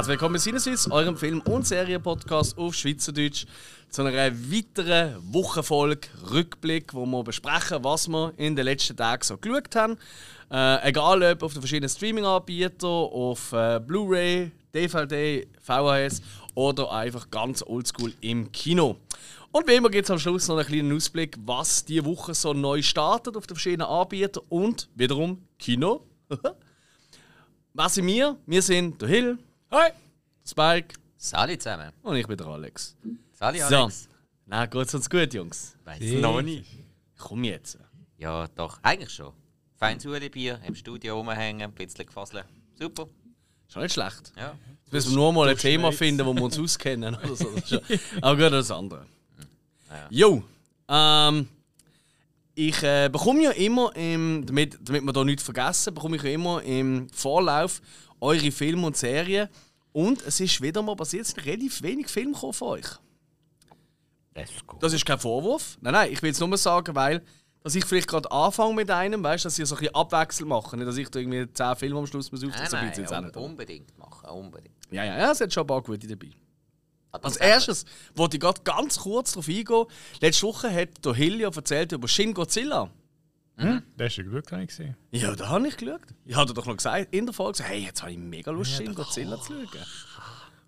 Herzlich willkommen bei Sinneswiss, eurem Film- und Serienpodcast auf Schweizerdeutsch, zu einer weiteren Wochenfolge Rückblick, wo wir besprechen, was wir in den letzten Tagen so geschaut haben. Äh, egal ob auf den verschiedenen Streaming-Anbietern, auf äh, Blu-ray, DVD, VHS oder einfach ganz oldschool im Kino. Und wie immer gibt es am Schluss noch einen kleinen Ausblick, was diese Woche so neu startet auf den verschiedenen Anbietern und wiederum Kino. was sind wir? Wir sind der Hill, Hi! Spike Sali zusammen. und ich bin der Alex. Sali, So. Alex. Na, geht's uns gut, Jungs? Weiss Ja. noch nicht. Komm jetzt. Ja, doch. Eigentlich schon. Feines Bier im Studio rumhängen, ein bisschen gefasseln. Super. Ist auch nicht schlecht. Ja. Jetzt müssen wir nur mal ein Thema finden, wo wir uns auskennen. Oder so. Ja- Aber gut, das andere. Jo, ähm, ich äh, bekomme ja immer, im, damit, damit wir da nichts vergessen, bekomme ich ja immer im Vorlauf eure Filme und Serien. Und es ist wieder mal passiert, es sind relativ wenig Filme von euch. Das ist gut. Das ist kein Vorwurf. Nein, nein, ich will es nur sagen, weil dass ich vielleicht gerade anfange mit einem, weißt, dass ihr so ein bisschen abwechselnd macht. Nicht, dass ich da irgendwie 10 Filme am Schluss muss Nein, aufziehen so nein, gibt's jetzt auch un unbedingt machen. Unbedingt. Ja, ja, ja, es hat schon ein paar gute dabei. Aber Als erstes wollte ich gerade ganz kurz darauf eingehen. Letzte Woche hat der erzählt über Shin Godzilla. Das ist ja gut, habe ich gesehen. Ja, da habe ich geschaut. Ich hatte doch noch gesagt, in der Folge gesagt, hey, jetzt habe ich mega Lust, Shin Godzilla zu schauen.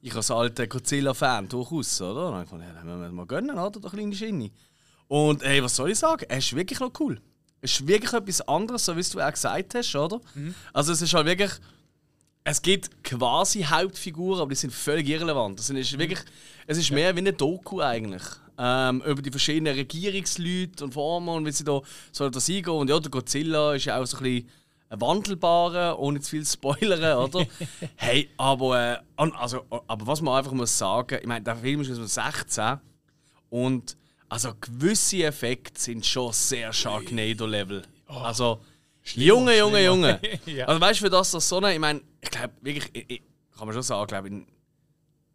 Ich als alter Godzilla-Fan durchaus, oder? Und dann habe ich gedacht, ja, dann müssen wir mal gönnen, oder? Der kleine Shinny. Und hey, was soll ich sagen? Er ist wirklich noch cool. Es ist wirklich etwas anderes, so wie du auch gesagt hast, oder? Also es ist halt wirklich... Es gibt quasi Hauptfiguren, aber die sind völlig irrelevant. Das ist wirklich, es ist mehr wie eine Doku eigentlich. Ähm, über die verschiedenen Regierungsleute und Formen und wie sie da so das eingehen. Und ja, der Godzilla ist ja auch so ein bisschen ein wandelbarer, ohne zu viel zu spoilern, oder? hey, aber, äh, also, aber was man einfach muss sagen, ich meine, der Film ist aus dem 16 und also gewisse Effekte sind schon sehr Sharknado-Level. Also, Junge, Junge, Junge. Ja. Also weißt du, für das das so eine, ich meine, ich glaube wirklich, ich, ich, kann man schon sagen, glaube in,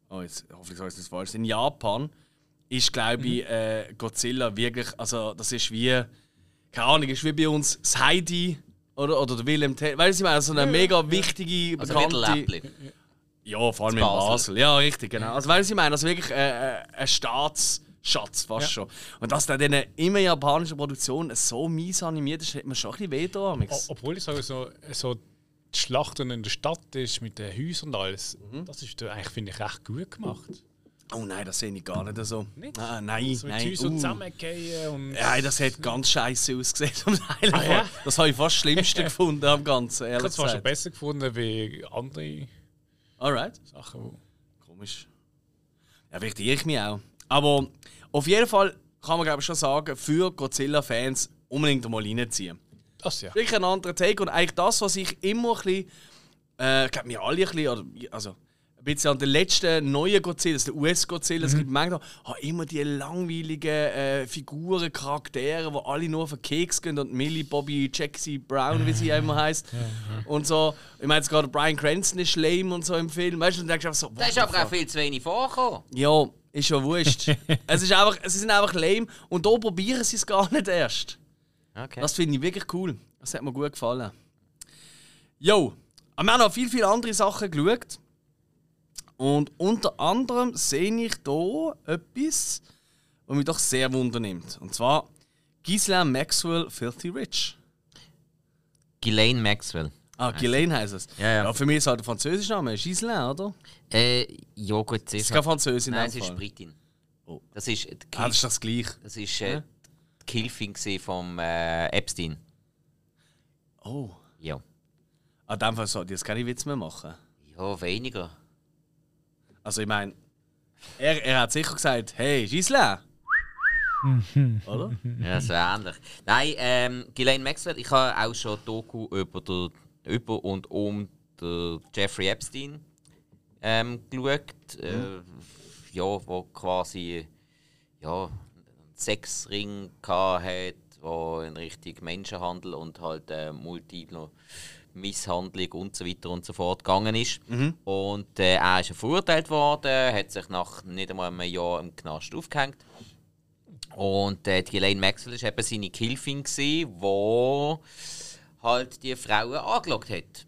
oh jetzt hoffentlich sage ich das falsch, in Japan ist glaube ich äh, Godzilla wirklich, also das ist wie, keine Ahnung, ist wie bei uns das Heidi oder, oder der Willem Tell, weißt du, ich meine, so eine mega wichtige, Also bekannte... Läppli. Ja, vor allem Das in Basel. Basel. Ja, richtig, genau. Also, weißt du, ich meine, also wirklich äh, äh, ein Staatsschatz fast Ja. schon. Und dass der dann immer japanische Produktion so mies animiert ist, hat mir schon ein bisschen weh da. Obwohl ich sage, so, so die Schlachten in der Stadt ist mit den Häusern und alles, das ist eigentlich, finde ich, recht gut gemacht. Oh nein, das sehe ich gar nicht so. Nicht? Ah, nein, So nein. Häuser uh. zusammengehen und. Ja, das hat ganz scheiße ausgesehen. Ah, ja? Das habe ich fast das Schlimmste gefunden am Ganzen, ich ehrlich habe es zwar schon besser gefunden wie andere Alright. Sachen. wo- Komisch. Ja, vielleicht irre ich mich auch. Aber auf jeden Fall kann man glaube ich schon sagen, für Godzilla-Fans unbedingt mal reinziehen. Das ja. Wirklich ein anderer Take und eigentlich das, was ich immer ein bisschen, äh, ich glaube, wir alle ein bisschen, also bisschen an den letzten neuen Godzilla, also der US-Godzilla, es gibt manchmal oh, immer die langweiligen äh, Figuren, Charaktere, die alle nur auf den Keks gehen und Millie Bobby Jacksie Brown, wie sie immer heißt. Und so, ich meine jetzt gerade Brian Cranston ist lame und so im Film, weißt du, dann denkst du einfach so, Da what ist aber auch viel zu wenig vorgekommen. Ja, ist ja wurscht. es, ist einfach, sie sind einfach lame und da probieren sie es gar nicht erst. Okay. Das finde ich wirklich cool. Das hat mir gut gefallen. Jo, wir haben noch viel, viele andere Sachen geschaut. Und unter anderem sehe ich hier etwas, was mich doch sehr wundernimmt. Und zwar Gisela Maxwell Filthy Rich. Ghislaine Maxwell. Ah, Ghislaine heisst es. Ja, ja. für mich ist halt der französische Name Gisela, oder? Äh, ja gut, sie Das ist ist... keine Französin. in Nein, sie ist. Britin. Oh. Das ist die Ah, Kill, das ist das gleiche. das ist, äh, die Killfin gewesen vom äh, Epstein. Oh. Ja. An dem Fall sollte ich jetzt keine Witze mehr machen. Ja, weniger. Also ich meine, er, er hat sicher gesagt, hey, Gisela. Oder? Ja, so ähnlich. Nein, ähm, Ghislaine Maxwell, ich habe auch schon Doku über, der, über und um den Jeffrey Epstein ähm, geschaut. Äh, ja, wo quasi ja, einen Sexring hatte, wo in Richtung Menschenhandel und halt äh, multiple Misshandlung und so weiter und so fort gegangen ist. Und äh, er ist verurteilt worden, hat sich nach nicht einmal einem Jahr im Knast aufgehängt. Und äh, die Elaine Maxwell war eben seine Gehilfin, die halt die Frauen angelockt hat.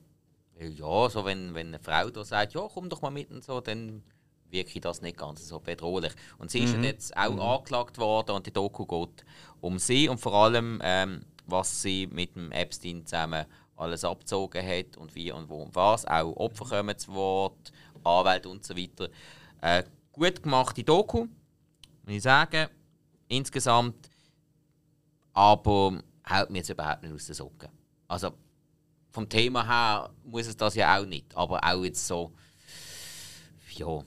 Ja, so wenn, wenn eine Frau da sagt, ja, komm doch mal mit und so, dann wirke das nicht ganz so bedrohlich. Und sie ist ja jetzt auch angeklagt worden und die Doku geht um sie und vor allem, ähm, was sie mit dem Epstein zusammen alles abgezogen hat und wie und wo und was. Auch Opfer kommen zu Wort, Anwälte und so weiter. Äh, gut gemachte Doku, muss ich sagen. Insgesamt. Aber haut mir jetzt überhaupt nicht aus den Socken. Also vom Thema her muss es das ja auch nicht. Aber auch jetzt so. Ja.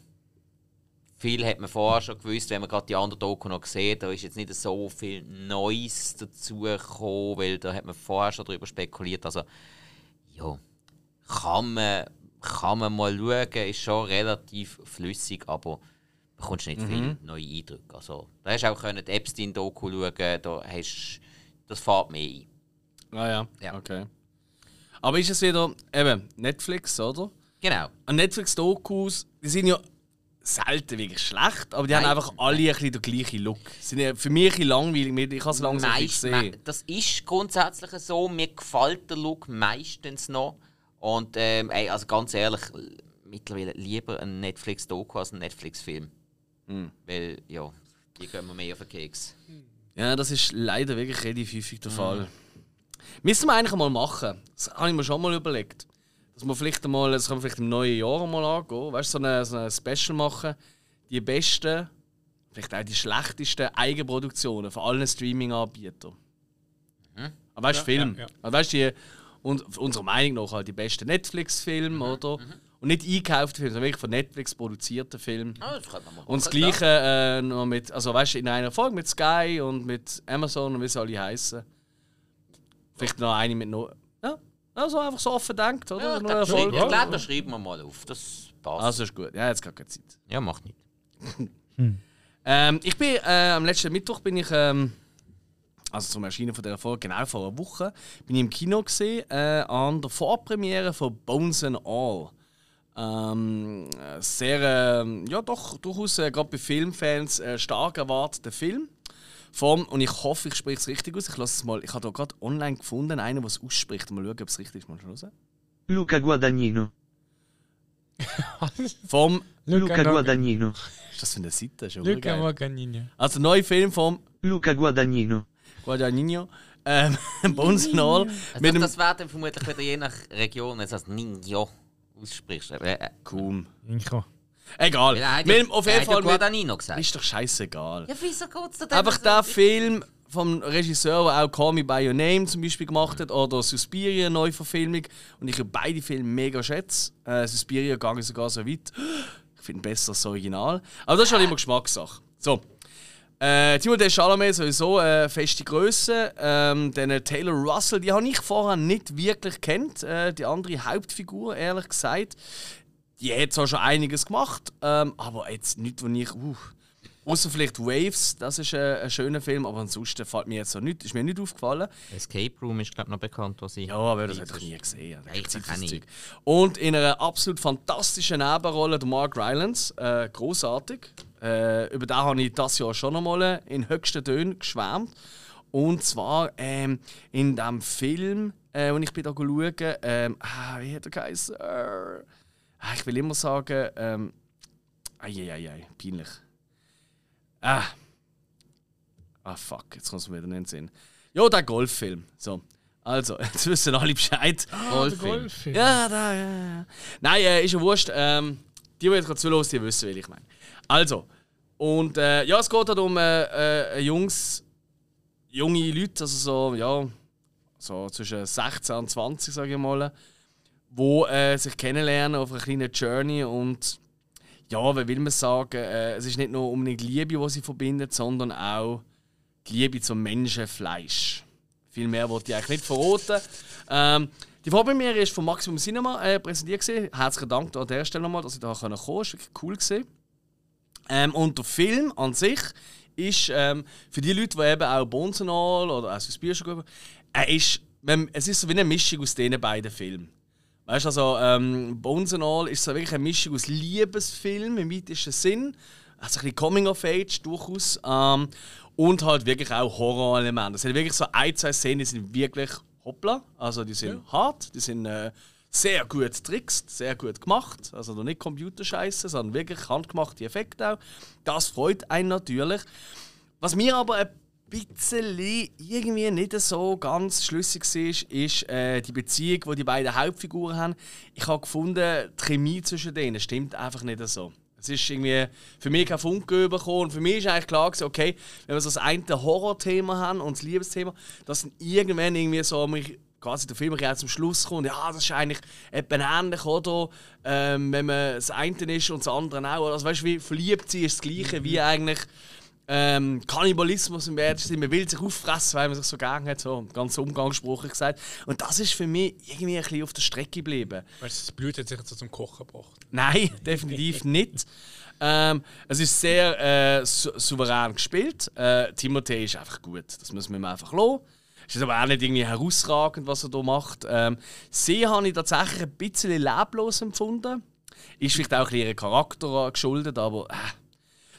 Viel hat man vorher schon gewusst, wenn man gerade die andere Doku noch gesehen da ist jetzt nicht so viel Neues dazu gekommen, weil da hat man vorher schon darüber spekuliert. Also, ja, kann man, kann man mal schauen, ist schon relativ flüssig, aber bekommst nicht viel neue Eindrücke. Also, da hast du auch können die Epstein-Doku schauen, da hast, das fährt mehr ein. Ah ja. Ja. okay. Aber ist es wieder eben Netflix, oder? Genau. An Netflix-Dokus, die sind ja selten wirklich schlecht, aber die haben Nein. einfach alle ein bisschen den gleichen Look. Sind ja für mich ein bisschen langweilig, ich habe es langsam nicht Meist- gesehen. me- Das ist grundsätzlich so. Mir gefällt der Look meistens noch. Und ähm, ey, also ganz ehrlich, mittlerweile lieber ein Netflix-Doku als ein Netflix-Film. Hm. Weil, ja, die gehen mir mehr auf den Keks. Ja, das ist leider wirklich relativ häufig der Fall. Müssen wir eigentlich mal machen. Das habe ich mir schon mal überlegt. Dass wir vielleicht einmal, das können wir vielleicht im neuen Jahr mal angehen. Weißt du, so eine, so eine Special machen. Die besten, vielleicht auch die schlechtesten Eigenproduktionen von allen Streaming-Anbietern. Aber weißt du, Film. ja, ja. Also, weißt du, die, und unserer Meinung nach halt die besten Netflix-Filme, oder? Und nicht eingekaufte Filme, sondern wirklich von Netflix produzierte Filme. Ah, das man mal Und das machen, Gleiche äh, noch mit, also weißt du, in einer Folge mit Sky und mit Amazon und wie sie alle heißen. Vielleicht noch eine mit no Ja, also einfach so offen denkt, oder? Ja, Nur ich glaube, das schreiben wir mal auf. Das passt. Also ist gut. Ja, jetzt gar keine Zeit. ja, macht nicht. Ähm, ich bin äh, am letzten Mittwoch bin ich ähm, also zum Erscheinen von der Folge genau vor einer Woche bin ich im Kino gesehen äh, an der Vorpremiere von Bones and All. Ähm, äh, sehr, ähm, ja doch, durchaus äh, gerade bei Filmfans äh, stark erwarteter Film. Vom, und ich hoffe, ich spreche es richtig aus. Ich lasse es mal. Ich habe da gerade online gefunden, einen, der es ausspricht. Mal schauen, ob es richtig ist. Mal hören. Luca Guadagnino. Vom. Luca Guadagnino. Ist das für eine Seite? Ja Luca. Morganini. Also, neuer Film vom Luca Guadagnino. Guadagnino. Ähm, Bones and All. Also Mit dem das wäre dann vermutlich wieder je nach Region, wenn du das Ninja aussprichst. Aber, äh, Cool. Egal. ja, dem- auf jeden Fall. Guadagnino gesagt. ist doch scheißegal. Ja, wieso geht's da denn Einfach der Film vom Regisseur, der auch Call Me By Your Name zum Beispiel gemacht hat, oder Suspiria, Neuverfilmung. Und ich habe beide Filme mega schätze. Äh, Suspiria gehe sogar so weit. Ich finde besser als das Original. Aber das ist halt immer Geschmackssache. So. Äh, Timothée Chalamet sowieso eine feste Größe. Ähm, dann Taylor Russell, die habe ich vorher nicht wirklich kennt. Äh, die andere Hauptfigur, ehrlich gesagt. Die hat zwar schon einiges gemacht, ähm, aber jetzt nicht, wo ich. Uh, Außer vielleicht Waves, das ist ein, ein schöner Film, aber ansonsten fällt mir jetzt so nicht, ist mir nicht aufgefallen. Escape Room ist, glaube ich, noch bekannt, was ich. Ja, aber das hätte ich nie gesehen. Ich nicht. Und in einer absolut fantastischen Nebenrolle der Mark Rylance, äh, großartig. Äh, über den habe ich das Jahr schon einmal in höchsten Tönen geschwärmt. Und zwar ähm, in dem Film, äh, den ich bin da schauen, ähm, ah, wie hat er geheißen? Äh, ich will immer sagen, ähm, ei, peinlich. Ah. Ah, fuck, jetzt kommt es mir wieder nicht in den Sinn. Ja, der Golffilm. So. Also, jetzt wissen alle Bescheid. Golffilm. Ja, da, ja, ja. Nein, äh, ist ja wurscht. Ähm, die, die jetzt gerade zuhören, die wissen, was ich meine. Also, und äh, ja, es geht halt um äh, äh, Jungs, junge Leute, also so, ja, so zwischen 16 und 20, sage ich mal, wo äh, sich kennenlernen auf einer kleinen Journey und ja, wie will man sagen, äh, es ist nicht nur unbedingt Liebe, die sie verbindet, sondern auch die Liebe zum Menschenfleisch. Viel mehr wollte ich eigentlich nicht verraten. Ähm, die Vorpremiere ist von Maximum Cinema äh, präsentiert. Gewesen. Herzlichen Dank an der Stelle nochmal, dass ich da kommen konnte. Das war wirklich cool. Gewesen. Ähm, und der Film an sich ist ähm, für die Leute, die eben auch Bonsenal oder auch Suspiria schon er ist, es ist so wie eine Mischung aus diesen beiden Filmen. Weißt du, also ähm, Bones and All ist so wirklich eine Mischung aus Liebesfilm im weitesten Sinn. Also ein bisschen Coming of Age durchaus. Ähm, und halt wirklich auch Horror-Elemente. Es sind wirklich so ein, zwei Szenen, die sind wirklich hoppla. Also die sind hart, die sind äh, Sehr gut getrickst, sehr gut gemacht. Also noch nicht Computerscheiße, sondern wirklich handgemachte Effekte auch. Das freut einen natürlich. Was mir aber ein bisschen irgendwie nicht so ganz schlüssig ist, ist äh, die Beziehung, die die beiden Hauptfiguren haben. Ich habe gefunden, die Chemie zwischen denen stimmt einfach nicht so. Es ist irgendwie für mich kein Funke bekommen. Und für mich ist eigentlich klar gewesen, okay, wenn wir so das eine Horrorthema haben und das Liebesthema, dass dann irgendwann irgendwie so mich quasi der Film jetzt zum Schluss kommt, ja, das ist eigentlich etwa ähnlich, oder? Ähm, wenn man das eine ist und das andere auch. Also weißt du, wie verliebt sie ist das Gleiche wie eigentlich ähm, Kannibalismus im Wertesten. Man will sich auffressen, weil man sich so gern hat, so ganz umgangssprachlich gesagt. Und das ist für mich irgendwie ein bisschen auf der Strecke geblieben. Weißt du, das Blut hat sich so zum Kochen gebracht. Nein, definitiv nicht. Ähm, es ist sehr äh, sou souverän gespielt. Äh, Timothée ist einfach gut. Das müssen wir ihm einfach lassen. Es ist aber auch nicht irgendwie herausragend, was er hier macht. Ähm, sie habe ich tatsächlich ein bisschen leblos empfunden. Ist vielleicht auch ein Charakter geschuldet, aber äh,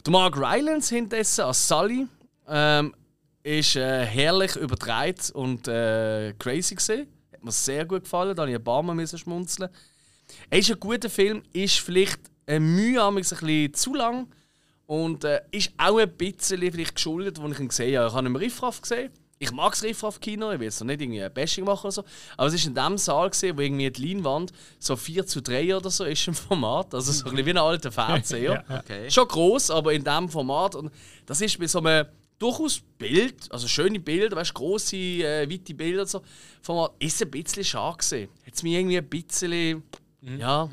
der Mark Rylance hintessen als Sully ähm, ist äh, herrlich übertragen und äh, crazy gesehen. Hat mir sehr gut gefallen, da habe ich ein paar Mal schmunzeln. Er ist ein guter Film, ist vielleicht äh, mühsam, ein bisschen zu lang und äh, ist auch ein bisschen vielleicht geschuldet, als ich ihn gesehen habe. Ich habe ihn im Riffraff gesehen. Ich mag das Riffraff-Kino, ich will jetzt noch nicht irgendwie ein Bashing machen oder so, aber es ist in dem Saal gesehen, wo irgendwie die Leinwand so 4 zu 3 oder so ist im Format, also so ein bisschen wie ein alter Fernseher. Okay. Schon groß, aber in diesem Format. Und das ist bei so einem durchaus Bild, also schöne Bilder, weißt, große, äh, weite Bilder und so, Format, ist ein bisschen schade gesehen. Hat es mir irgendwie ein bisschen, ja.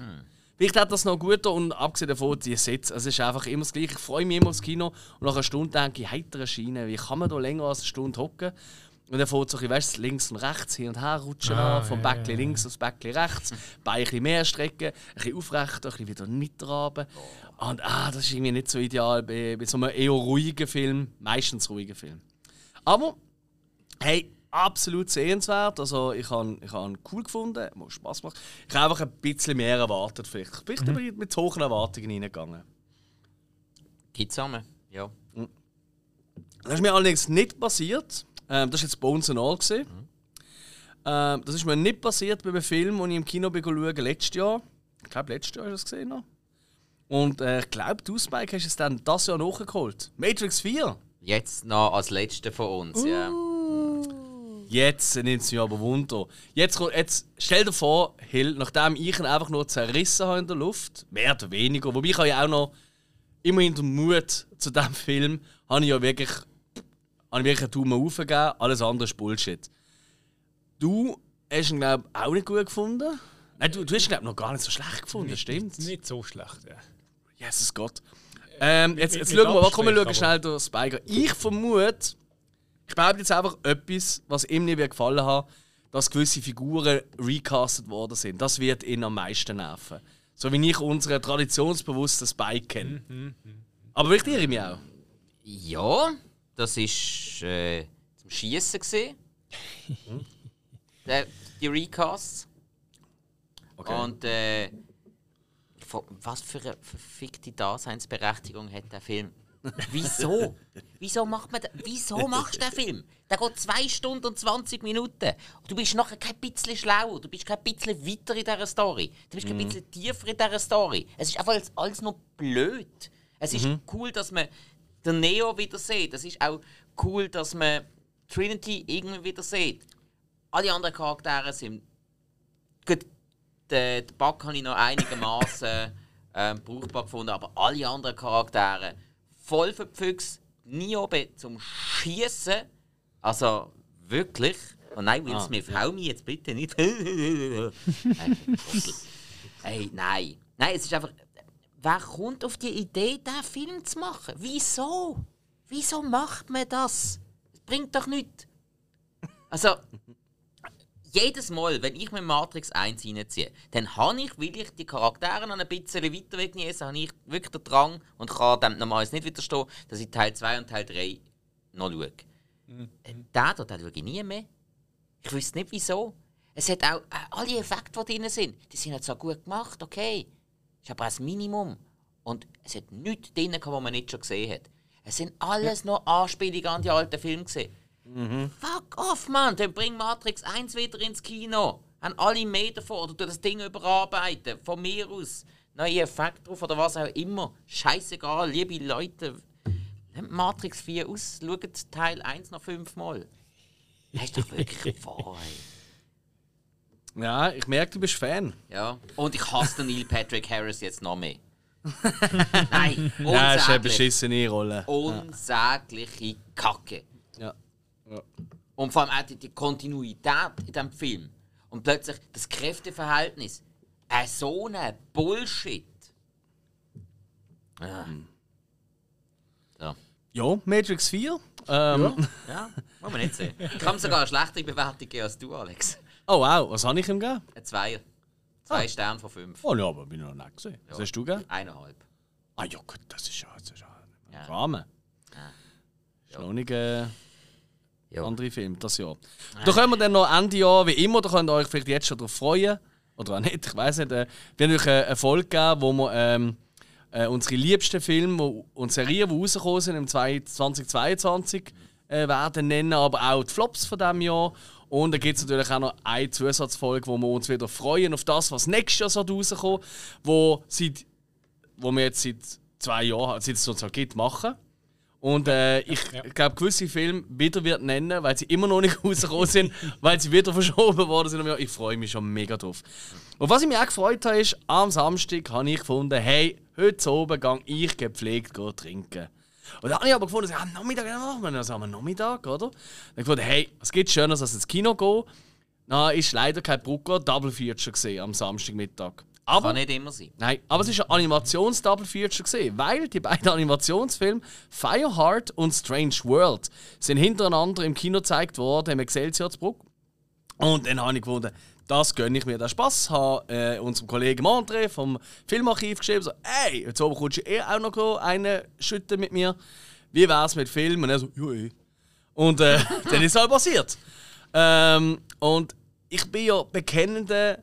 Vielleicht hat das noch gut und abgesehen davon, die Sitze, es ist einfach immer das Gleiche. Ich freue mich immer aufs Kino und nach einer Stunde denke ich, heitere Schiene, wie kann man da länger als eine Stunde hocken? Und dann fährt so ein bisschen, weißt, links und rechts hin und her rutschen Ah, an, vom ja, Bäckchen ja, links aufs Bäckchen rechts, Bein ein bisschen mehr strecken, ein bisschen aufrechter, ein bisschen wieder mittraben. Und ah, das ist irgendwie nicht so ideal bei, bei so einem eher ruhigen Film, meistens ruhigen Film. Aber, hey, absolut sehenswert. Also ich habe ich ihn cool gefunden, hat Spaß gemacht. Ich habe einfach ein bisschen mehr erwartet vielleicht. Vielleicht bin ich mit hohen Erwartungen reingegangen. Gibt's zusammen? Ja. Das ist mir allerdings nicht passiert. Ähm, das war jetzt Bones and All. gewesen. Ähm, das ist mir nicht passiert bei einem Film, den ich im Kino bin schauen, letztes Jahr. Ich glaube, letztes Jahr hast du das gesehen. Noch. Und äh, ich glaube, du, Spike, hast es dann das Jahr nachgeholt. Matrix 4. Jetzt noch als letzter von uns, ja. Jetzt nimmt es mich aber Wunder. Jetzt, kommt- jetzt stell dir vor, Hill, nachdem ich ihn einfach nur zerrissen habe in der Luft, mehr oder weniger, wobei ich habe ja auch noch immerhin den Mut zu diesem Film, habe ich ja wirklich, habe ich wirklich einen Daumen aufgegeben, alles andere ist Bullshit. Du hast ihn, glaube ich, auch nicht gut gefunden. Nein, du, du hast ihn, glaube ich, noch gar nicht so schlecht gefunden, stimmt? Nicht so schlecht, ja. Jesus Gott. Ähm, jetzt jetzt schauen wir mal, komm, wir schauen schnell durch Spiker. Ich vermute, ich behaupte jetzt einfach etwas, was ihm nicht gefallen hat, dass gewisse Figuren recastet worden sind. Das wird ihn am meisten nerven. So wie ich unseren traditionsbewussten Spike kenne. Aber vielleicht irre ich mich auch. Ja, das ist äh, zum Schießen gesehen. Der, die Recasts. Okay. Und äh, was für eine verfickte Daseinsberechtigung hat der Film? Wieso? Wieso macht man da, Wieso machst du den Film? Der geht 2 Stunden und 20 Minuten. Du bist nachher kein bisschen schlauer, du bist kein bisschen weiter in dieser Story. Du bist kein bisschen tiefer in dieser Story. Es ist einfach alles- alles noch blöd. Es ist cool, dass man den Neo wieder sieht. Es ist auch cool, dass man Trinity irgendwie wieder sieht. Alle anderen Charaktere sind Gut, den, den Bug habe ich noch einigermaßen ähm, brauchbar gefunden, aber alle anderen Charaktere voll verpfüchst, nie oben zum Schießen. Also wirklich. Oh nein, Will Ah, Smith, hau mich jetzt bitte nicht. Ey, Trottel. Ey, nein. Nein, es ist einfach. Wer kommt auf die Idee, diesen Film zu machen? Wieso? Wieso macht man das? Das bringt doch nichts. Also, jedes Mal, wenn ich mir Matrix 1 reinziehe, dann habe ich, weil ich die Charaktere noch ein bisschen weiter weggenieße, habe ich wirklich den Drang und kann dem normalerweise nicht widerstehen, dass ich Teil 2 und Teil 3 noch schaue. Mhm. Äh, Den den schaue ich nie mehr. Ich wüsste nicht wieso. Es hat auch äh, alle Effekte, die drin sind, die sind halt so gut gemacht, okay. Ist aber ein Minimum. Und es hat nichts drin, was man nicht schon gesehen hat. Es sind alles noch Anspielungen an die alten Filme gesehen. Fuck off, Mann! Dann bring Matrix 1 wieder ins Kino. haben alle mehr davon. Oder tu das Ding überarbeiten. Von mir aus. Neue Effekte drauf oder was auch immer. Scheißegal, liebe Leute. Nehmt Matrix 4 aus, schaut Teil 1 noch fünfmal. Das ist doch wirklich wahr. ey. Ja, ich merke, du bist Fan. Ja. Und ich hasse den Neil Patrick Harris jetzt noch mehr. Nein, Ja, ist eine unsäglich. beschissene Rolle. Unsägliche Kacke. Ja. Und vor allem auch die, die Kontinuität in diesem Film. Und plötzlich das Kräfteverhältnis. Äh, so ein Bullshit. Ja. Ja. Ja, Matrix 4. Ähm, ja, muss man nicht sehen. Ich habe sogar eine schlechtere Bewertung gegeben als du, Alex. Oh wow, was habe ich ihm gegeben? Ein Zweier. Zwei Sterne von fünf. Oh ja, aber bin ich noch nicht gesehen. Was hast du gegeben? Eineinhalb. Ah ja, gut, das ist ja, das ist ja Ja. Rahmen. Ist noch nicht äh, Ja. andere Film das Jahr. Da können wir dann noch Ende Jahr, wie immer, da könnt ihr euch vielleicht jetzt schon darauf freuen. Oder auch nicht, ich weiß nicht. Äh, wir haben euch eine eine Folge gegeben, wo wir ähm, äh, unsere liebsten Filme und Serien, die rausgekommen sind im 2022, äh, werden nennen, aber auch die Flops von diesem Jahr. Und dann gibt es natürlich auch noch eine Zusatzfolge, wo wir uns wieder freuen auf das, was nächstes Jahr so rauskommt, wo, seit, wo wir jetzt seit zwei Jahren, seit es uns halt gibt, machen. Und äh, ich glaube, gewisse Filme wieder wird nennen, weil sie immer noch nicht rausgekommen sind, weil sie wieder verschoben worden sind. Ich freue mich schon mega drauf. Und was ich mich auch gefreut habe, ist, am Samstag habe ich gefunden, hey, heute oben gehe ich gepflegt gehen trinken. Und dann habe ich aber gefunden, am Nachmittag, dann machen wir das am Nachmittag, oder? Dann habe ich gefunden, hey, es gibt Schöneres als ins Kino gehen. Na, ist leider kein Brucker Double Feature gesehen am Samstagmittag. Aber Kann nicht immer sein. Nein, aber es ist ein Animations-Double Feature gesehen, weil die beiden Animationsfilme Fireheart und Strange World sind hintereinander im Kino gezeigt worden im Excelsior zu Bruck. Und dann habe ich gefunden, das gönne ich mir den Spaß. Habe äh, unserem Kollegen Montre vom Filmarchiv geschrieben, so, ey, jetzt oben kommst du eh auch noch einen schütten mit mir. Wie wär's mit Film? Und er so, ja, eh. Und äh, dann ist es halt passiert. Ähm, und ich bin ja bekennender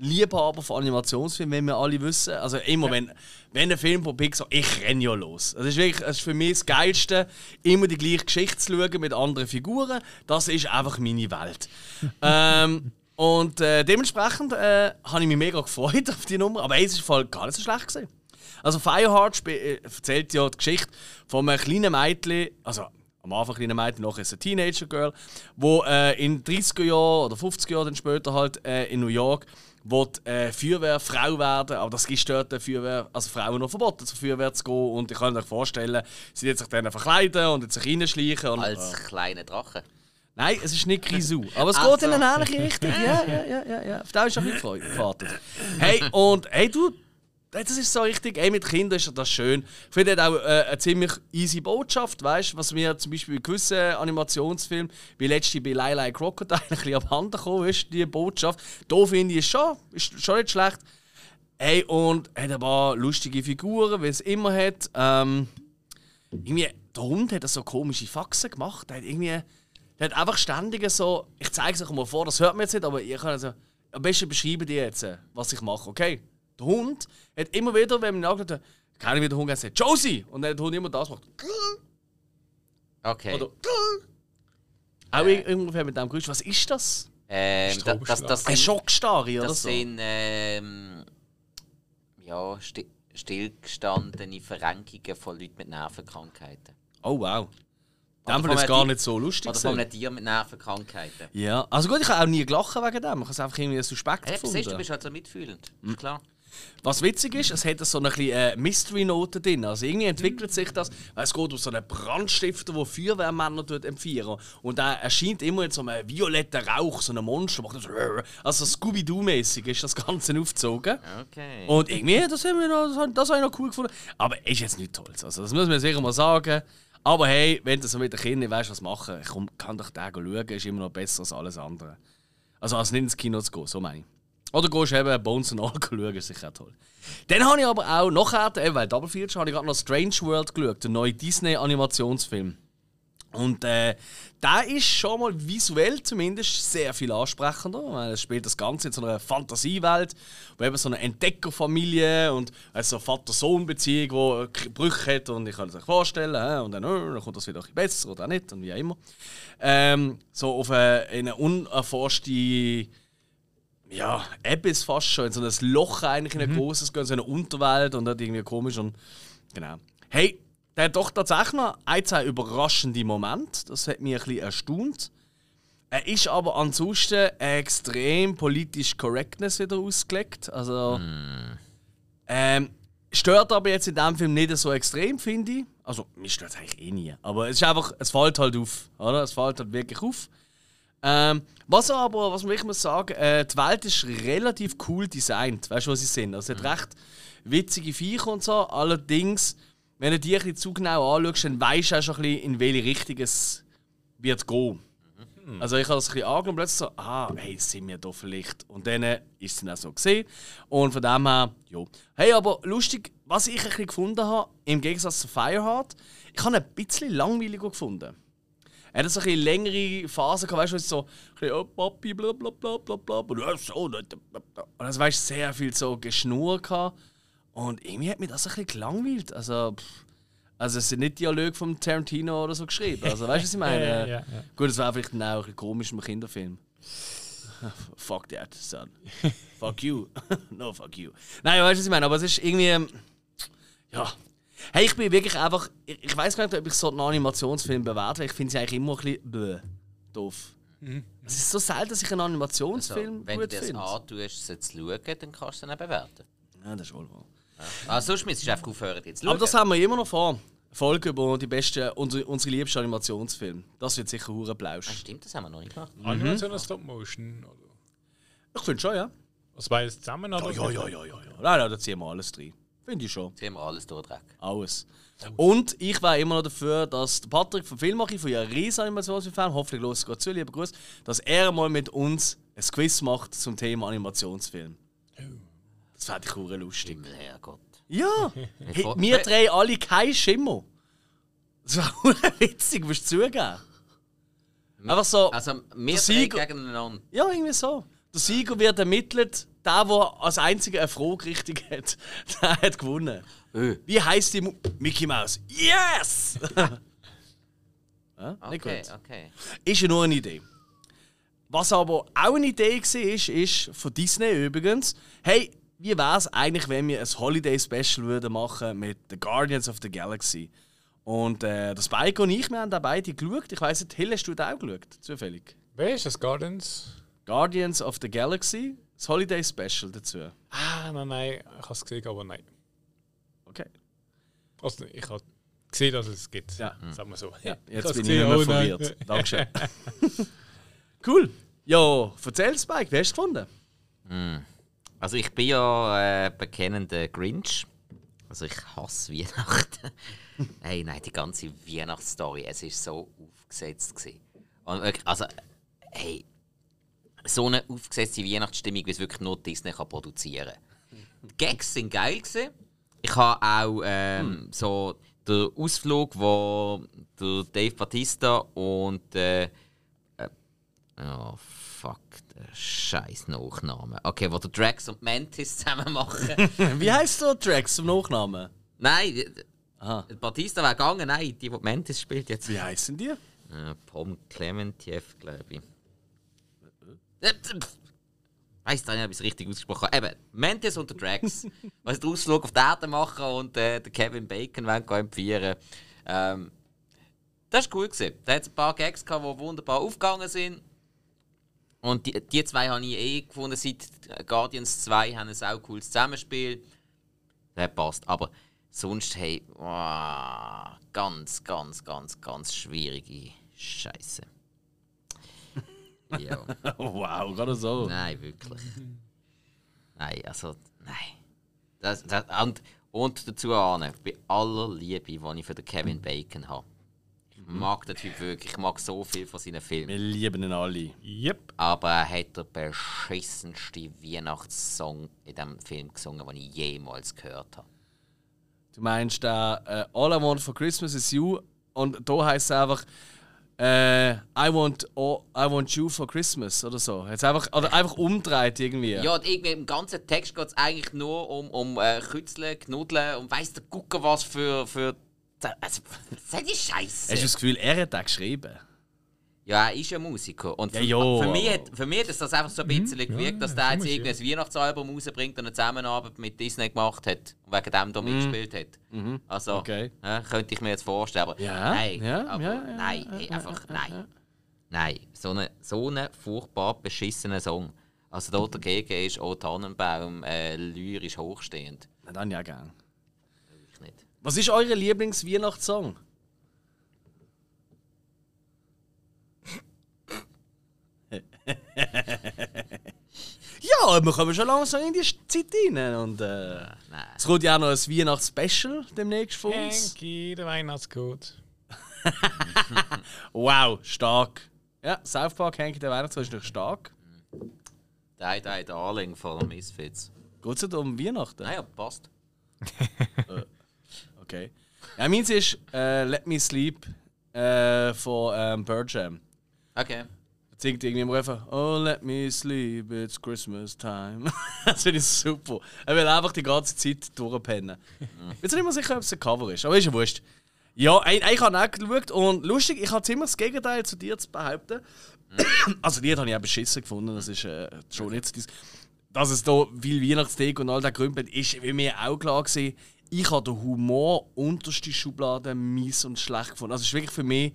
Liebhaber von Animationsfilmen, wenn wir alle wissen. Also immer, wenn, wenn ein Film von Pixar, ich renne ja los. Das ist wirklich das ist für mich das Geilste, immer die gleiche Geschichte zu schauen mit anderen Figuren. Das ist einfach meine Welt. ähm, und äh, dementsprechend äh, habe ich mich mega gefreut auf die Nummer, aber es ist voll gar nicht so schlecht gewesen. Also Fireheart äh, erzählt ja die Geschichte von einem kleinen Mädchen, also am Anfang kleine Mädchen, nachher ist ein Teenager Girl, wo äh, in 30er Jahren oder 50er Jahren dann später halt äh, in New York will, äh, Feuerwehrfrau werden, aber das ist dort Feuerwehr, also Frauen noch verboten, zur Feuerwehr zu gehen. Und ich kann mir vorstellen, sie wird sich dann verkleiden und jetzt sich reinschleichen. Und, Als äh, kleine Drache. Nein, es ist nicht Grisou. Aber es Ach geht in eine ähnliche Richtung. Ja, ja, ja, ja. ja. Auf das ist gefreut- gewartet. Hey, und hey, du, das ist so richtig, ey, mit Kindern ist das schön. Ich finde das auch äh, eine ziemlich easy Botschaft, weißt was mir zum Beispiel bei gewissen Animationsfilmen, wie letzte bei Lila Crocodile, ein bisschen abhanden gekommen ist, die Botschaft. Da finde ich es schon, ist schon nicht schlecht. Hey, und hat ein paar lustige Figuren, wie es immer hat. Ähm, irgendwie, der Hund hat so komische Faxen gemacht. Der hat irgendwie. Der hat einfach ständig so. Ich zeige es euch mal vor, das hört man jetzt nicht, aber ich kann also. Am besten beschreiben die jetzt, äh, was ich mache, okay? Der Hund hat immer wieder, wenn man ihn angeschaut hat, keine Ahnung, wie der Hund sagt, Josie! Und dann hat der Hund immer das gemacht. Okay. Oder. Auch ungefähr mit dem Geräusch. Was ist das? Ähm, da, das, das Ein sind, Schockstarre oder das so? sind ähm, ja, sti stillgestandene Verrenkungen von Leuten mit Nervenkrankheiten. Oh wow. Dem von ist gar nicht so lustig. Oder von einem Tier mit Nervenkrankheiten. Ja, also gut, ich habe auch nie gelacht wegen dem. Ich habe es einfach irgendwie suspekt Hey, gefunden. siehst du, du bist halt so mitfühlend. Ist klar. Was witzig ist, es hat so eine kleine äh, Mystery-Note drin. Also irgendwie entwickelt sich das, weil es geht um so einen Brandstifter, der Feuerwehrmänner dort empfiehlt. Und der erscheint immer in so einem violetten Rauch, so einem Monster. Macht das also Scooby-Doo-mäßig ist das Ganze aufgezogen. Okay. Und irgendwie, das, haben wir noch, das, habe- ich noch cool gefunden. Aber ist jetzt nicht toll. Also, das muss man sicher mal sagen. Aber hey, wenn du so mit den Kindern weißt, was machen, komm, kann doch den schauen, ist immer noch besser als alles andere. Also als nicht ins Kino zu gehen, so meine ich. Oder gehst du eben Bones and All schauen, ist sicher toll. Dann habe ich aber auch nachher, eben weil Double Feature, habe ich gerade noch Strange World geschaut, der neue Disney-Animationsfilm. Und äh, der ist schon mal visuell zumindest sehr viel ansprechender, weil es spielt das Ganze in so einer Fantasiewelt, wo eben so eine Entdeckerfamilie und also Vater-Sohn-Beziehung, die Brüche hat und ich kann es euch vorstellen, und dann, äh, dann kommt das wieder ein besser oder auch nicht und wie auch immer. Ähm, so auf eine, in eine unerforschte ja, Abyss fast schon, in so ein Loch eigentlich, Mhm. in ein großes, so eine Unterwelt und das irgendwie komisch und genau. Hey, der hat doch tatsächlich noch ein, zwei überraschende Momente, das hat mich ein bisschen erstaunt. Er ist aber ansonsten extrem politisch Correctness wieder ausgelegt, also ähm, stört aber jetzt in dem Film nicht so extrem, finde ich. Also, mir stört es eigentlich eh nie. Aber es ist einfach, es fällt halt auf. Oder? Es fällt halt wirklich auf. Ähm, was aber, was ich muss sagen, äh, die Welt ist relativ cool designt. Weißt du, was sie sind? Also, es hat recht witzige Viecher und so. Allerdings, wenn du die ein bisschen zu genau anschaust, dann weißt du auch schon ein bisschen, in welche Richtung es wird gehen. Also ich habe das ein bisschen angeschaut und plötzlich so, ah, hey, sind wir da vielleicht? Und dann äh, ist es dann auch so gesehen. Und von dem her, ja. Hey, aber lustig, was ich ein bisschen gefunden habe, im Gegensatz zu Fireheart, ich habe ein bisschen langweiliger gefunden. Er hat so ein bisschen längere Phasen gehabt, weißt du, es so, oh, Papi, bla bla bla bla bla, und ja, so, und das weißt du, sehr viel so Geschnur gehabt. Und irgendwie hat mich das ein bisschen gelangweilt. Also, pff, also es sind nicht Dialoge vom Tarantino oder so geschrieben. Also weißt du, was ich meine? Ja, ja, ja. Gut, das wäre vielleicht auch ein bisschen komisch im Kinderfilm. fuck that, son. fuck you. no, fuck you. Nein, weißt du, was ich meine? Aber es ist irgendwie. Ja. Hey, ich bin wirklich einfach. Ich, ich weiß gar nicht, ob ich so einen Animationsfilm bewerte, weil ich finde sie eigentlich immer ein bisschen bläh, doof. Es ist so selten, dass ich einen Also, Animationsfilm wenn du gut dir das finde. antust, es zu schauen, dann kannst du es dann auch bewerten. Ja, das ist wohl wahr. Also sonst müsstest du einfach aufhören, jetzt Aber das haben wir immer noch vor. Folge über die besten, unsere, unsere liebsten Animationsfilme. Das wird sicher hure Ah, Plausch. stimmt, das haben wir noch nicht gemacht. Animation oder Stop Motion? Oder? Ich finde schon, ja. Was beides zusammen? Oder? Ja, ja, ja, ja, ja. Nein, nein, da ziehen wir alles drin. Finde ich schon. Jetzt haben alles durchdreck. Alles. Und ich wäre immer noch dafür, dass der Patrick von Filmmacher, von ja riesen Animationsfilm, hoffentlich los Gott zu, lieber Gruß, dass er mal mit uns ein Quiz macht zum Thema Animationsfilm. Das fände ich hure lustig. Himmel, Herrgott. Ja! Hey, wir drehen alle keinen Schimmer. Das wäre witzig, musst du zugeben. Einfach so. Also, wir drei Sieger- gegeneinander. Ja, irgendwie so. Der Sieger wird ermittelt, der, der als einziger eine Frage richtig hat, der hat gewonnen. Öh. Wie heißt die Mu Mickey Mouse? Yes! ja, nicht Okay, gut. okay. Ist ja nur eine Idee. Was aber auch eine Idee war, ist, ist von Disney übrigens, hey, wie wäre es eigentlich, wenn wir ein Holiday-Special würden machen mit The Guardians of the Galaxy? Und äh, das Spike und ich, wir haben da beide geschaut. Ich weiss nicht, Hill, hast du da auch geschaut? Zufällig. Wer ist das? Gardens? Guardians of the Galaxy, das Holiday Special dazu. Ah, nein, nein. Ich habe es gesehen, aber nein. Okay. Also, ich habe gesehen, dass es gibt. Ja. Sagen wir so. Ja, jetzt bin ich nicht mehr oh verwirrt. Dankeschön. cool. Ja, erzähl Spike, wie hast du es gefunden? Also ich bin ja äh, bekennender Grinch. Also ich hasse Weihnachten. hey, nein, die ganze Weihnachtsstory, es ist so aufgesetzt gewesen. Und wirklich, also, hey, so eine aufgesetzte Weihnachtsstimmung, wie es wirklich nur Disney kann produzieren Die Gags sind geil gewesen. Ich habe auch ähm, so den Ausflug, wo der Dave Batista und äh, Oh, fuck, der scheiß Nachname. Okay, wo der Drax und Mantis zusammen machen. Wie heißt der Drax zum Nachnamen? nein, Aha. Batista wäre gegangen, nein, die, die Mantis spielt jetzt. Wie heißen die? Äh, Pom Clementiev, glaube ich. Weiss nicht, ob ich es richtig ausgesprochen habe. Eben, Mantis und der Drax. was den Ausflug auf die Erde machen und äh, der Kevin Bacon empfehlen. Ähm, das war cool. Gewesen. Da hat ein paar Gags, gehabt, die wunderbar aufgegangen sind. Und die, die zwei habe ich eh gefunden, seit Guardians 2 haben ein auch cooles Zusammenspiel. Das passt. Aber sonst, hey, wow, ganz, ganz, ganz, ganz schwierige Scheiße. Ja. Wow, gerade so. Nein, wirklich. Nein, also, nein. Das, das, und, und dazu an, bei aller Liebe, die ich für den Kevin Bacon habe. Ich mag den Typ wirklich, ich mag so viel von seinen Filmen. Wir lieben ihn alle. Yep. Aber er hat den beschissensten Weihnachtssong in diesem Film gesungen, den ich jemals gehört habe. Du meinst der äh, All I Want for Christmas is You und da heißt es einfach äh, I, want all, I want you for Christmas oder so. Jetzt einfach, oder einfach umdreht irgendwie. Ja, und irgendwie im ganzen Text geht es eigentlich nur um, um äh, Kützeln, Knuddeln und weiss der Gucker was für. für also, das ist Hast du Scheiße. das Gefühl, er hat das geschrieben? Ja, er ist ja Musiker. Und für, Ja, ja, für, mich, für mich es das einfach so ein bisschen gewirkt, dass ja, der jetzt muss, ja. irgendein Weihnachtsalbum rausbringt und eine Zusammenarbeit mit Disney gemacht hat und wegen dem da mitgespielt hat. Also, Okay. ja, könnte ich mir jetzt vorstellen. Aber Ja, nein, ja, aber ja, ja, nein, ja, hey, ja, einfach ja, nein. ja. Nein, so einen so eine furchtbar beschissenen Song. Also da dagegen ist auch Tannenbaum äh, lyrisch hochstehend. Na, dann ja gern. Was ist euer Lieblings-Weihnachtssong? ja, wir kommen schon langsam in die Zeit rein. Und, äh, es kommt ja auch noch ein Weihnachtsspecial demnächst von uns. Henki, der Weihnachtsgut. Wow, stark. Ja, South Park hängt der Weihnachtsmann ist noch stark. Die, die Darling von Misfits. Geht es um Weihnachten? Naja, passt. Okay. Ja, meins ist äh, Let Me Sleep äh, von ähm, Bird Jam. Okay. Singt irgendwie im Refrain Oh, let me sleep, it's Christmas time. das finde ich super. Er will einfach die ganze Zeit durchpennen. Ich bin nicht mehr sicher, ob es ein Cover ist, aber ist ja wurscht. Ja, ein- ich habe auch geschaut und lustig, ich habe ziemlich das Gegenteil zu dir zu behaupten. also, die habe ich auch beschissen gefunden, das ist äh, schon jetzt dies. Dass es da viel Weihnachtsdeko und all der Grümpel ist, wie mir auch klar gewesen. Ich habe den Humor unterste Schublade mies und schlecht gefunden. Also, es ist wirklich für mich.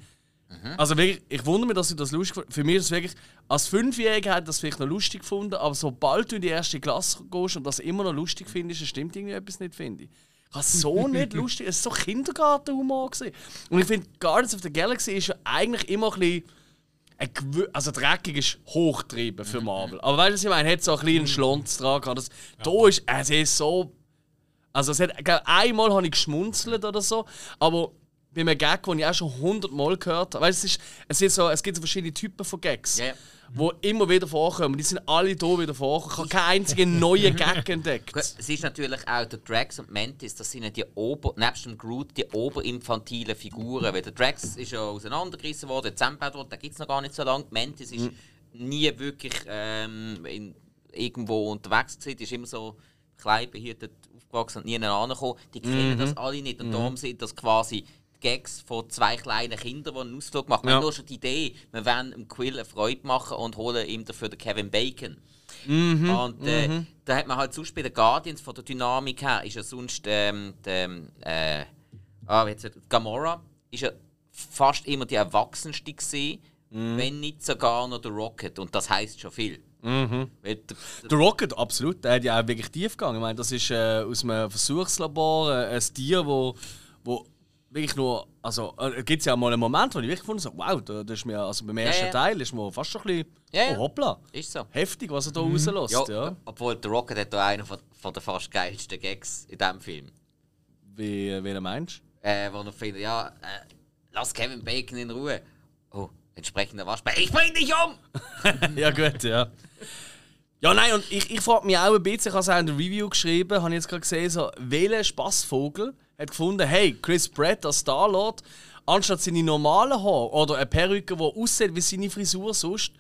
Also wirklich, ich wundere mich, dass ich das lustig finde. Für mich ist es wirklich, als Fünfjähriger hat das vielleicht noch lustig gefunden, aber sobald du in die erste Klasse gehst und das immer noch lustig findest, dann stimmt irgendwie etwas nicht, finde ich. Ich habe so nicht lustig, es war so Kindergartenhumor. gewesen. Und ich finde, Guardians of the Galaxy ist ja eigentlich immer ein bisschen also dreckig ist hochtrieben für Marvel. Aber weißt du, was ich meine? Hat so ein bisschen Schlons dran gehabt. Das, Da ist, es ist so. Also, es hat, ich glaub, einmal habe ich geschmunzelt oder so, aber bei einem Gag, den ich auch schon hundertmal gehört habe, weißt es, ist, es, ist so, es gibt so verschiedene Typen von Gags, ja. die immer wieder vorkommen. Die sind alle hier wieder vorgekommen. Ich habe keinen einzigen neuen Gag entdeckt. Gut, Es ist natürlich auch der Drax und Mantis, das sind ja die Ober, nebst dem Groot, die oberinfantilen Figuren. Weil der Drax ist ja auseinandergerissen worden, zusammengebaut worden, den gibt es noch gar nicht so lange. Mantis ist nie wirklich ähm, in, irgendwo unterwegs gewesen, die ist immer so klein behütet aufgewachsen und nie angekommen. Die kennen das alle nicht und darum sind das quasi Gags von zwei kleinen Kindern, die einen Ausflug machen. Wir Ja. haben nur schon die Idee, wir wollen dem Quill eine Freude machen und holen ihm dafür den Kevin Bacon. Mhm, Und äh, da hat man halt sonst bei den Guardians von der Dynamik her, ist ja sonst ähm, der, äh, ah, wie jetzt, Gamora ist ja fast immer die erwachsenste gewesen, Mhm. wenn nicht sogar noch der Rocket. Und das heisst schon viel. Mhm. Weil der, der, Der Rocket, absolut, der hat ja auch wirklich tief gegangen. Ich meine, das ist äh, aus einem Versuchslabor äh, ein Tier, wo, wo wirklich nur. Also, äh, gibt es ja mal einen Moment, wo ich wirklich gefunden habe, so, wow, da, das ist mir, also beim ersten ja. Teil ist mir fast schon ein bisschen. Ja, ja. Oh, hoppla. ist so. Heftig, was er da rauslässt. Ja, Ja, Obwohl der Rocket hat da einen von, von der fast geilsten Gags in diesem Film. Wie, wie du meinst. Äh, wo er findet, ja, äh, lass Kevin Bacon in Ruhe. Oh, entsprechender Waschbär. Ich bring dich um! ja, gut, ja. Ja, nein, und ich, ich frage mich auch ein bisschen, ich habe es auch in der Review geschrieben, habe ich jetzt gerade gesehen, so, welcher Spaßvogel hat gefunden, hey, Chris Pratt als Star-Lord, anstatt seine normalen Haare oder eine Perücke, die aussieht wie seine Frisur sonst,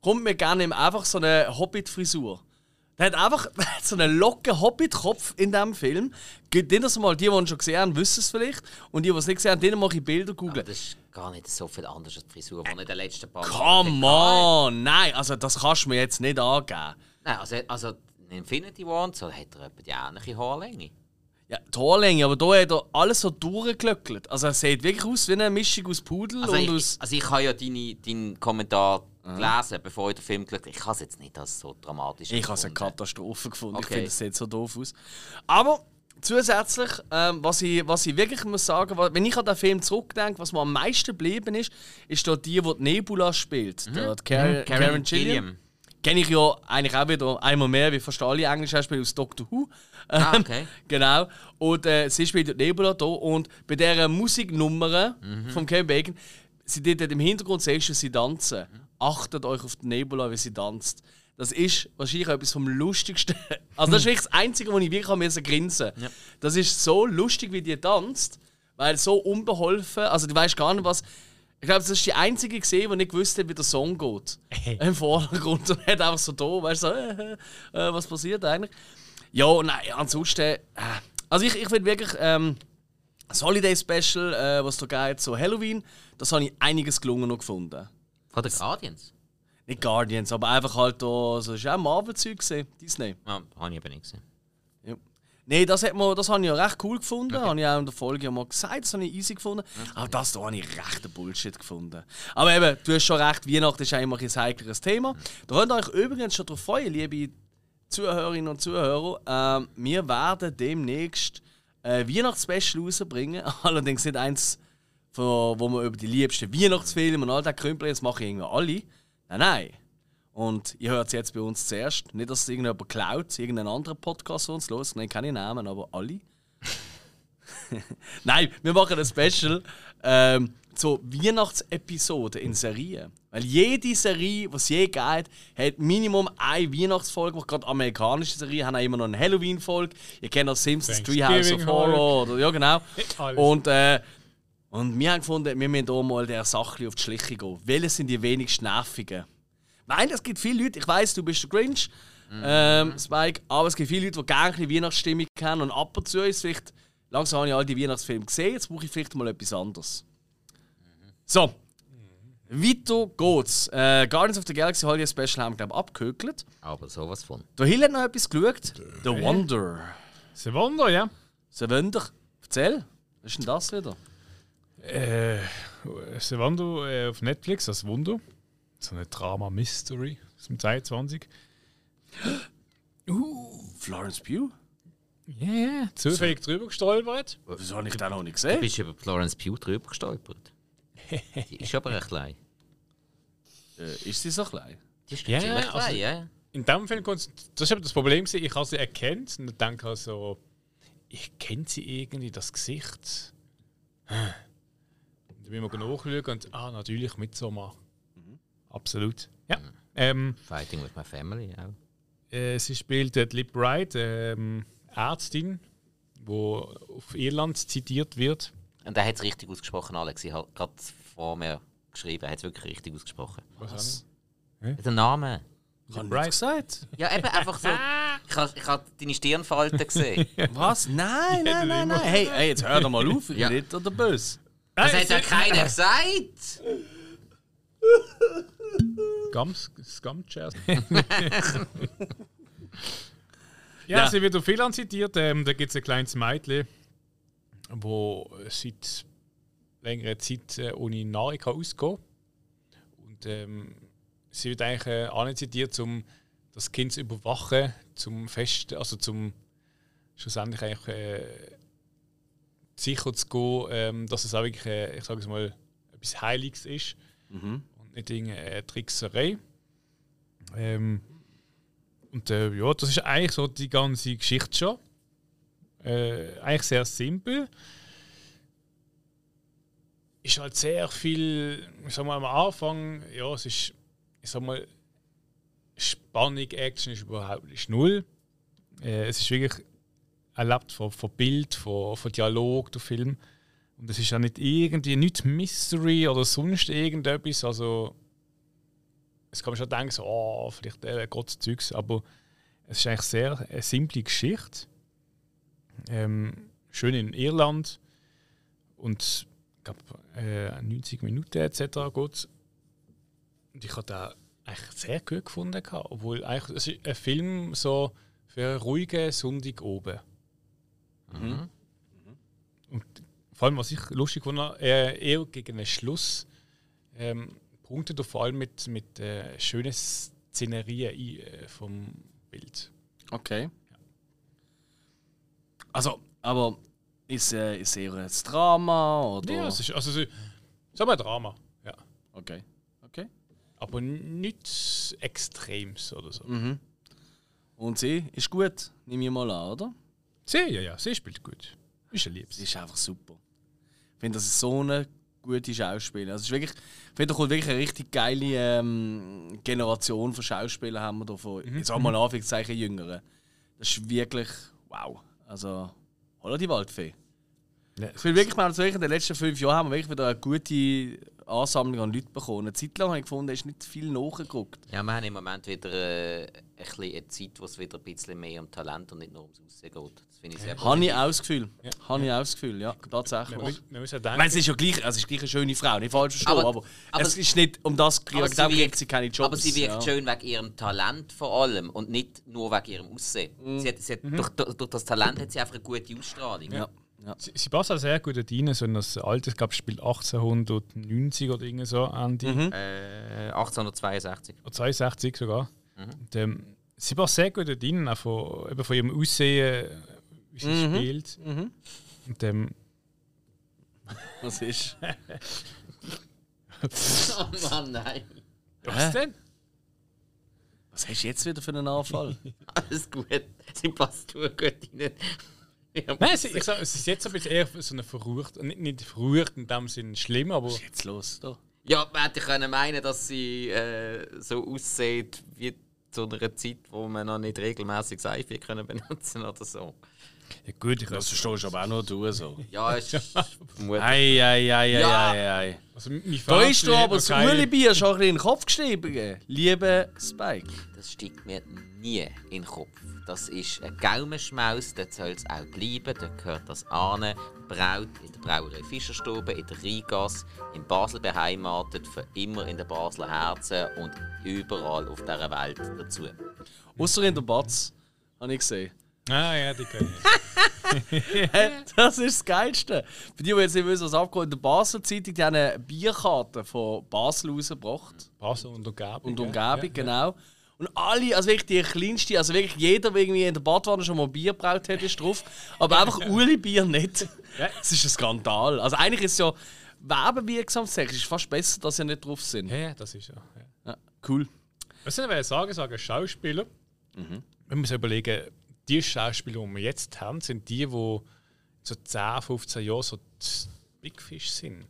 kommt mir gerne ihm einfach so eine Hobbit-Frisur. Der hat einfach so einen locken Hobbit-Kopf in diesem Film. Geht das mal, die, die ihn schon gesehen haben, wissen es vielleicht. Und die, die es nicht gesehen haben, denen mache ich Bilder googeln. Das ist gar nicht so viel anders als die Frisur, die in den letzten paar Come on! Nein, also das kannst du mir jetzt nicht angeben. Nein, also, also in Infinity War und so hat er etwa die ähnliche Haarlänge. Ja, die Haarlänge, aber da hat er alles so durchgeglöckelt. Also er sieht wirklich aus wie eine Mischung aus Pudel Also und ich, aus... also ich habe ja deine, deinen Kommentar gelesen, bevor ich den Film geschaut habe. Ich habe es jetzt nicht als so dramatisch Ich habe es eine. Katastrophe gefunden. Ich Okay. finde, es sieht so doof aus. Aber zusätzlich, ähm, was, ich, was ich wirklich muss sagen, wenn ich an den Film zurückdenke, was mir am meisten geblieben ist, ist da die, die, die Nebula spielt. Mhm. Da, die Karen, Karen Gilliam. Kenne ich ja eigentlich auch wieder einmal mehr wie fast alle englischen Schauspieler aus Doctor Who. Ah, Ähm, okay. Genau. Und äh, sie spielt die Nebula da und bei dieser Musiknummer Mhm. von Kevin Bacon, sie dort im Hintergrund siehst du sie tanzen. Achtet euch auf die Nebula, wie sie tanzt. Das ist wahrscheinlich etwas vom lustigsten. Also das ist wirklich das Einzige, wo ich wirklich müssen grinsen. Das ist so lustig, wie die tanzt, weil so unbeholfen. Also du weißt gar nicht was. Ich glaube, das ist die einzige gesehen, die nicht gewusst hat, wie der Song geht. Im Vordergrund und hat einfach so da, weißt du, so, äh, äh, was passiert eigentlich? Ja, nein, ansonsten. Äh, also ich, ich finde wirklich. Ähm, das Holiday Special, äh, was da geht, so Halloween, das habe ich einiges gelungen noch gefunden. Von den Guardians? Nicht Guardians, aber einfach halt da, so ist auch Marvel-Zeug gesehen, Disney. Ah, habe ich eben nicht gesehen. Ja. Nee, das, hat man, das habe ich ja recht cool gefunden. Okay. Habe ich auch in der Folge ja mal gesagt, das habe ich easy gefunden. Aber das da habe ich recht Bullshit gefunden. Aber eben, du hast schon recht, Weihnachten ist eigentlich ein heikleres Thema. Da könnt ihr euch übrigens schon darauf freuen, liebe Zuhörerinnen und Zuhörer. Ähm, wir werden demnächst ein Weihnachtsspecial rausbringen. Allerdings nicht eins, von, wo wir über die liebsten Weihnachtsfilme und all das Krümpel, mache ich irgendwie alle. Nein, nein. Und ihr hört es jetzt bei uns zuerst. Nicht, dass es irgendjemand klaut, irgendeinen anderen Podcast von uns los. Nein, keine Namen, aber alle. Nein, wir machen ein Special ähm, zur Weihnachtsepisode in Serien. Weil jede Serie, die es je gibt, hat Minimum eine Weihnachtsfolge. Auch gerade amerikanische Serien haben auch immer noch eine Halloween-Folge. Ihr kennt auch Simpsons Treehouse of Horror. Oder, ja, genau. Alles. Und, äh, und wir haben gefunden, wir müssen hier mal der Sache auf die Schliche gehen. Welche sind die wenigst nervigen? Weil es gibt viele Leute, ich weiß, du bist der Grinch, ähm, Spike, aber es gibt viele Leute, die gerne ein bisschen Weihnachtsstimmung kennen und ab und zu ist vielleicht, langsam habe ich all die Weihnachtsfilme gesehen, jetzt brauche ich vielleicht mal etwas anderes. So, weiter geht's. Äh, Guardians of the Galaxy Holiday Special haben wir, glaube ich, abgehökelt. Aber sowas von. Der Hill hat noch etwas geschaut. The Wonder. Ein Wunder, ja. The Wonder. Erzähl, was ist denn das wieder? Äh, ein Wunder äh, auf Netflix, das Wunder. So eine Drama-Mystery aus dem 22. Florence Pugh? Ja, yeah, zufällig drüber gestolpert. Wieso habe ich den noch nicht Du gesehen? bist über Florence Pugh drüber gestolpert. Die ist aber ein klein. Äh, ist sie so klein? Die ist Ja, ziemlich also- klein, ja. In dem Film, das ist eben das Problem, ich habe sie erkannt und denke also, ich kenne sie irgendwie, das Gesicht. Und dann bin ich mal nachschauen und, ah, natürlich Midsommar. Absolut. Ja. Ähm, Fighting with my family auch. äh, sie spielt äh, Lip Wright, ähm, Ärztin, die auf Irland zitiert wird. Und er hat es richtig ausgesprochen, Alex. Ich habe gerade vor mir geschrieben, er hat es wirklich richtig ausgesprochen. Was? Der Name. Ich habe Right. nicht gesagt. Ja, eben einfach so. Ich habe ich hab deine Stirnfalten gesehen. Was? Nein, nein, nein, nein. Hey, hey, jetzt hör doch mal auf, ich Ja. bin nicht oder böse. Das hat ja keiner gesagt. Gums, Scumchairs. ja, Ja. sie wird auf Irland zitiert. Ähm, da gibt es ein kleines Mädchen, wo seit längerer Zeit äh, ohne Nahrung kann ausgehen Und ähm, sie wird eigentlich äh, auch nicht zitiert, um das Kind zu überwachen, zum Fest, also zum schlussendlich eigentlich äh, sicher zu gehen, ähm, dass es auch wirklich, äh, ich sage es mal, etwas Heiliges ist Mhm. und nicht irgendeine Trickserei. Ähm, und äh, ja, das ist eigentlich so die ganze Geschichte schon. Äh, eigentlich sehr simpel. Ist halt sehr viel, ich sag mal am Anfang, ja, es ist, ich sag mal, Spannung, Action ist überhaupt ist null. Äh, es ist wirklich erlebt von, von Bild, von, von Dialog, der Film. Und es ist ja nicht irgendwie, nicht Mystery oder sonst irgendetwas. Also, es kann man schon denken, so, oh, vielleicht äh, Gott Zeugs, aber es ist eigentlich sehr eine simple Geschichte. Ähm, schön in Irland. Und glaube, äh, 90 Minuten etc. geht. Und ich habe da eigentlich sehr gut gefunden. Obwohl eigentlich, es ist ein Film so für einen ruhigen Sonntag oben. Mhm. Und vor allem, was ich lustig fand, äh, eher gegen den Schluss ähm, punktet er vor allem mit, mit äh, schönen Szenerien ein, äh, vom Bild. Okay. Also, aber ist, äh, ist eher ein Drama oder? Ja, es ist also so, sagen wir Drama, ja. okay. Okay. Aber nichts Extremes oder so. Mhm. Und sie ist gut, nehme ich mal an, oder? Sie, ja, ja, sie spielt gut. Ist ein Liebes. Sie ist einfach super. Ich finde, das ist so eine gute Schauspielerin. Also, es ist wirklich, ich finde, da kommt wirklich eine richtig geile ähm, Generation von Schauspielern haben wir da von, Mhm. jetzt auch mal Anführungszeichen Jüngeren. Das ist wirklich, wow. Also, holla die Waldfee. Ich will wirklich mal sagen, in den letzten fünf Jahren haben wir wirklich wieder eine gute Ansammlung an Leuten bekommen. Eine Zeit lang habe ich gefunden, ist nicht viel nachgeguckt. Ja, wir haben im Moment wieder äh, ein bisschen eine Zeit, wo es wieder ein bisschen mehr um Talent und nicht nur ums Aussehen geht. Das finde ich sehr Habe ich auch das Gefühl. Habe ich auch das Gefühl, ja, tatsächlich. Wir, müssen- wir müssen ja Ich denken, meine, es ist ja gleich, also es ist gleich eine schöne Frau, nicht falsch verstehen, aber, Aber- aber- es ist nicht um das gekriegt, darum kriegt sie keine Jobs. aber sie wirkt ja. schön wegen ihrem Talent vor allem und nicht nur wegen ihrem Aussehen. Mhm. Sie hat, sie hat, durch, durch, durch das Talent hat sie einfach eine gute Ausstrahlung. Ja. Ja. sie, sie passt auch sehr gut rein. So das alte, ich glaube, spielt 1890 oder irgendwie so, Andy. Mhm. Äh, 1862. Oder 62 sogar. Und, ähm, sie passt sehr gut rein, auch von, eben von ihrem Aussehen, wie sie spielt. Mhm. Und, ähm, Was ist? Oh Mann, nein. was denn? Was hast du jetzt wieder für einen Anfall? Alles gut. Sie passt nur gut rein. Ja, Nein, sie, ich sag, es ist jetzt ein bisschen eher so eine verrucht, nicht, nicht verrucht in dem Sinne schlimm, aber Was ist jetzt los? Da? Ja, man hätte können meinen, dass sie äh, so aussieht wie zu einer Zeit, wo man noch nicht regelmäßig Seife können benutzen oder so. Ja, gut, ich Das verstehst du aber auch nur du so. Ja, ist vermutlich. Ei, ei, ei, ei, Ja. ei, ei. also, mein Da ist hat aber das Ueli-Bier schon ein bisschen in den Kopf geschrieben. Liebe Spike. Das steigt mir nie in den Kopf. Das ist ein Gaumenschmaus, dort soll es auch bleiben. Dort gehört das an. Braut in der Brauerei Fischerstube, in der Rheingasse, in Basel beheimatet, für immer in den Basler Herzen und überall auf dieser Welt dazu. Außer in der Batz, habe ich gesehen. Ah, ja, die können ich. Das ist das Geilste. Für die, die jetzt nicht wissen, was abgeht, in der Basler Zeitung die haben eine Bierkarte von Basel rausgebracht. Basel und Umgebung. und ja. Umgebung, genau. Und alle, also wirklich die kleinste, also wirklich jeder, der irgendwie in der Badwanne schon mal Bier gebraut hat, ist drauf. Aber einfach Uli Bier nicht. Das ist ein Skandal. Also eigentlich ist es ja werbewirksamstechnisch ist fast besser, dass sie nicht drauf sind. Ja, ja, das ist ja. ja. Ja, cool. Was soll ich sagen? Sagen Schauspieler. Wenn wir uns überlegen, die Schauspieler, die wir jetzt haben, sind die, die so 10, 15 Jahre so Big Fish sind.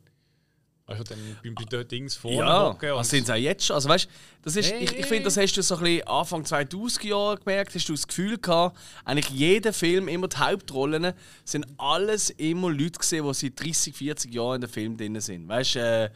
Also dann beim bei den Dings vorne Ja, das sind sie auch jetzt schon. Also weißt, das ist, Hey, ich, ich finde, das hast du so ein bisschen Anfang 2000er Jahre gemerkt, hast du das Gefühl gehabt, eigentlich jeder Film, immer die Hauptrollen, sind alles immer Leute gesehen, die seit 30, 40 Jahren in den Film drin sind. Weißt äh,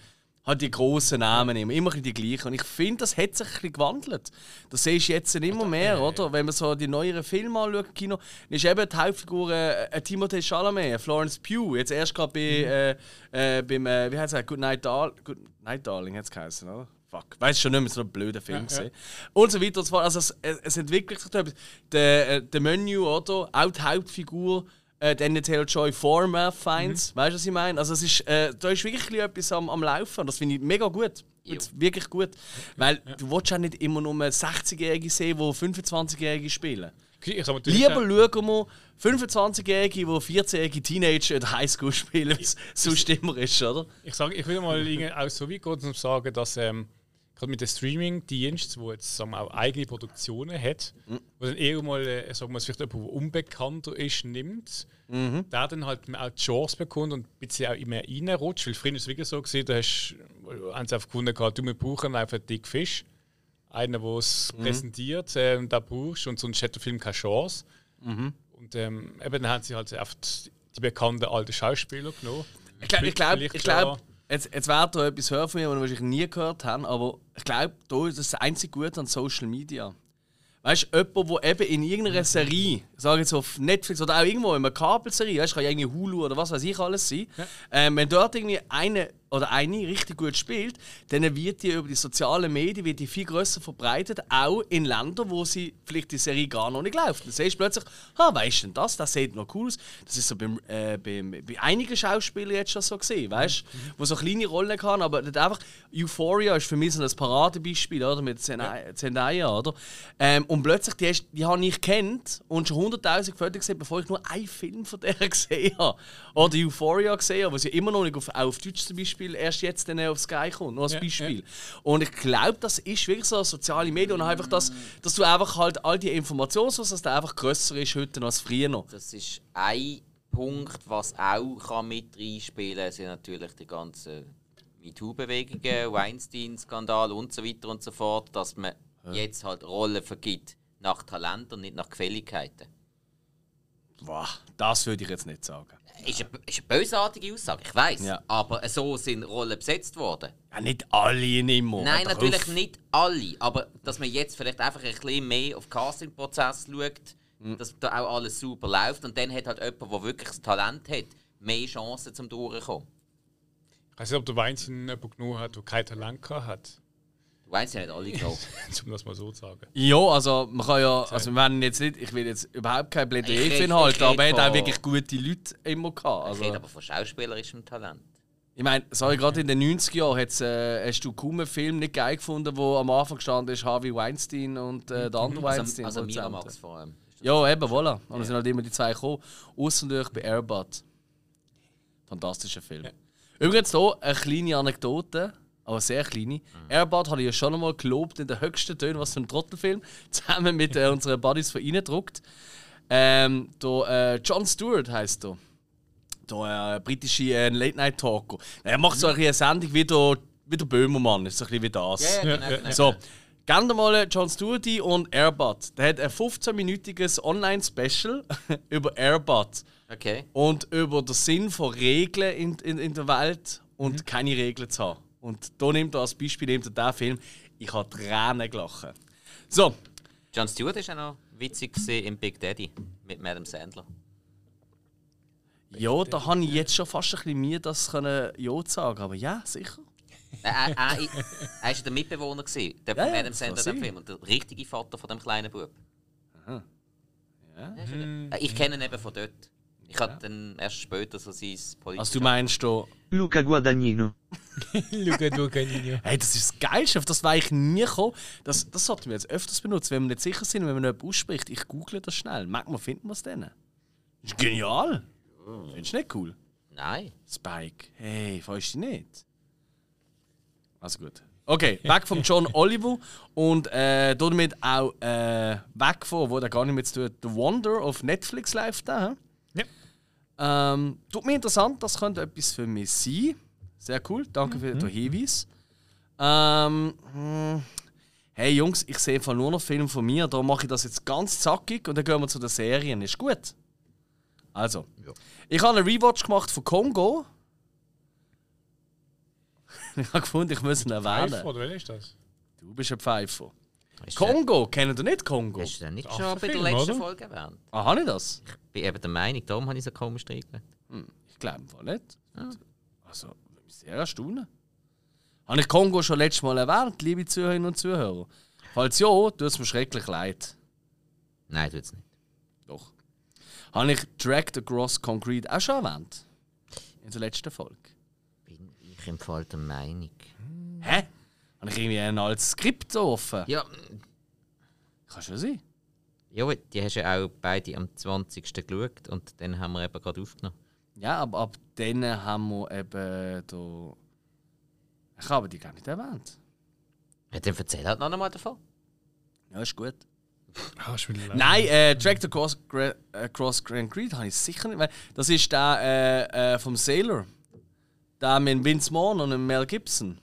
halt die grossen Namen immer, immer die gleichen. Und ich finde, das hat sich ein bisschen gewandelt. Das siehst du jetzt immer mehr, oder? Wenn man so die neueren Filme anschaut, im Kino, dann ist eben die Hauptfigur äh, äh, Timothée Chalamet, äh, Florence Pugh, jetzt erst gerade bei, äh, äh, beim, äh, wie heißt es, Good Night, Dar Good Night Darling, hat es geheißen, oder? Fuck, weiß schon nicht mehr, so ein blöder Film Ja, gesehen. Und so weiter und so fort. Also es, es entwickelt sich etwas. Der, äh, der Menü, oder? Auch die Hauptfigur, äh, Daniel Taylor-Joy Former Finds. Weißt du, was ich meine? Also es ist, äh, da ist wirklich etwas am, am Laufen. und Das finde ich mega gut. Wirklich gut. Weil du willst ja nicht immer nur 60-Jährige sehen, die 25-Jährige spielen. Mal, Lieber ja- schauen wir 25-Jährige, die 14-jährige Teenager in der Highschool spielen, es sonst immer ist, oder? Ich, sag, ich will mal auch so weit gehen und sagen, dass ähm, gerade mit den Streaming-Diensten, wo jetzt sagen wir, auch eigene Produktionen hat, wo dann eher mal, äh, sagen wir, vielleicht jemand, der unbekannter ist, nimmt, der dann halt auch die Chance bekommt und ein bisschen auch immer reinrutscht. Weil früher ist es wirklich so gesehen, da hast haben sie einfach gefunden, gehabt, du, wir brauchen einfach einen dicken Fisch. Einen, der es präsentiert, äh, und da brauchst und sonst hat der Film keine Chance. Und ähm, eben dann haben sie halt einfach die, bekannten alten Schauspieler genommen. Ich glaube, ich glaub, Vielleicht ich glaub, ja- jetzt, jetzt werdet ihr etwas hören von mir, was ihr wahrscheinlich nie gehört habt, aber ich glaube, da ist das einzige Gute an Social Media. Weißt du, jemand, der eben in irgendeiner Serie, sage jetzt auf Netflix oder auch irgendwo in einer Kabelserie, weißt du, kann ja irgendwie Hulu oder was weiß ich alles sein, ähm, wenn dort irgendwie eine oder eine richtig gut spielt, dann wird die über die sozialen Medien wird die viel grösser verbreitet, auch in Ländern, wo sie vielleicht die Serie gar noch nicht läuft. Dann siehst du plötzlich, ah, weißt du denn das? Das sieht noch cool aus. Das ist so beim, äh, beim, bei einigen Schauspielern jetzt schon so gesehen, weißt du, wo so kleine Rollen kann, aber nicht einfach Euphoria ist für mich so ein Paradebeispiel, oder? Mit Zendaya, Zendaya oder? Ähm, und plötzlich, die, hast, die habe ich kennt und schon 100.000 Fotos gesehen, bevor ich nur einen Film von der gesehen habe. Oder Euphoria gesehen habe, was ja immer noch nicht auf, auf Deutsch zum Beispiel erst jetzt dann auf Sky kommt, nur als Ja, Beispiel. Und ich glaube, das ist wirklich so soziale Medien und einfach das, dass du einfach halt all die Informationen, dass der einfach grösser ist heute als früher noch. Das ist ein Punkt, was auch kann mit reinspielen kann, sind natürlich die ganzen MeToo-Bewegungen, Weinstein-Skandal und so weiter und so fort, dass man jetzt halt Rollen vergibt nach Talent und nicht nach Gefälligkeiten. Boah, das würde ich jetzt nicht sagen. Ist eine, ist eine bösartige Aussage, ich weiß. Ja. Aber so sind Rollen besetzt worden. Ja, nicht alle immer. Nein, natürlich auf. nicht alle. Aber dass man jetzt vielleicht einfach ein bisschen mehr auf den Casting-Prozess schaut, Mhm. dass da auch alles super läuft. Und dann hat halt jemand, der wirklich das Talent hat, mehr Chancen zum Durchkommen. Ich weiß nicht, ob der Weinstein jemanden genug hat, der kein Talent hat. Du weißt ja nicht alle genau. Um das mal so zu sagen. Ja, also man kann ja, also wir werden jetzt nicht, ich will jetzt überhaupt kein Ich Plädoyer für ich rede aber er hat auch wirklich gute Leute immer gehabt. Ich Also, rede aber von schauspielerischem Talent. ich meine, sorry, gerade in den 90er Jahren äh, hast du kaum einen Film nicht geil gefunden, wo am Anfang gestanden ist Harvey Weinstein und äh, der andere Also, Weinstein. also die zusammen- Miramax vor allem. Ja, eben, voilà. Und es sind halt immer die zwei gekommen. Außer natürlich bei Airbud. Fantastischer Film. Übrigens hier eine kleine Anekdote, aber sehr kleine. Airbud habe ich ja schon einmal gelobt in den höchsten Tönen, was für ein Trottelfilm, zusammen mit äh, unseren Buddies von Reindruckt. Ähm, der, äh, John Stewart heisst er. Der äh, britische äh, Late-Night-Talker. Er macht so eine Sendung wie der, wie der Böhmermann, ist so ein bisschen wie das. Ja, ja, genau, genau. So, gehen wir mal John Stewart und Airbud. Der hat ein 15-minütiges Online-Special über Airbud Okay. und über den Sinn von Regeln in, in, in der Welt und keine Regeln zu haben. Und da nimmt er als Beispiel nimmt er den Film. Ich habe Tränen gelacht. So, John Stewart ist auch noch witzig im Big Daddy mit Madame Sandler. ja, da habe ich jetzt schon fast ein bisschen Mühe, das können Ja zu sagen. Aber ja, sicher. Äh, er, er, er, ja der Mitbewohner gewesen, der von Ja, ja, Adam Sandler dem. Film und der richtige Vater von dem kleinen Bub. Ja. Äh, Ich kenne ihn eben von dort. Ich habe dann erst später so sein politisches... Also du meinst da, Luca Guadagnino. Luca Ducanino. hey, das ist das Geilste, auf das war ich nie gekommen. Das, das sollten wir jetzt öfters benutzen, wenn wir nicht sicher sind, wenn man jemand ausspricht. Ich google das schnell. Manchmal finden wir es dann. Das ist genial. Findest du nicht cool? Nein. Spike, hey, weißt du nicht? Also gut. Okay, weg vom John Oliver und äh, damit auch äh, weg von, wo der gar nicht mehr zu tun The Wonder auf Netflix läuft da. Ja. Ähm, tut mir interessant, das könnte etwas für mich sein. Sehr cool, danke für den Hinweis. Ähm, hm, hey Jungs, ich sehe einfach nur noch Filme von mir, darum mache ich das jetzt ganz zackig und dann gehen wir zu den Serien. Ist gut? Also, ich habe einen Rewatch gemacht von Kongo. ich habe gefunden, ich muss ihn erwähnen. Pfeiffer, oder wer ist das? Du bist ein Pfeifer. Ist Kongo, kennt ihr nicht Kongo? Hast du den nicht schon bei der letzten oder? Folge erwähnt? Ah, habe ich das? Ich bin eben der Meinung, darum habe ich so komisch reingelegt. Ich glaube im Fall nicht. Also, würde mich sehr erstaunen. Habe ich Kongo schon letztes Mal erwähnt, liebe Zuhörerinnen und Zuhörer? Falls ja, tut es mir schrecklich leid. Nein, tut's nicht. Doch. Habe ich Dragged Across Concrete auch schon erwähnt? In der letzten Folge. Bin ich im Fall der Meinung. Hä? Habe ich irgendwie ein altes Skript offen? Ja, Kann schon sein. ja, die hast ja auch beide am 20. geschaut und dann haben wir eben gerade aufgenommen. Ja, aber ab dann haben wir eben da. Ich habe die gar nicht erwähnt. Ja, dann erzähl halt noch einmal davon. Ja, ist gut. Ah. Nein, äh, Dragged Across, Gra Across Grand Creed habe ich sicher nicht. Weil das ist der äh, äh, vom Sailor. Der mit Vince Vaughn und Mel Gibson.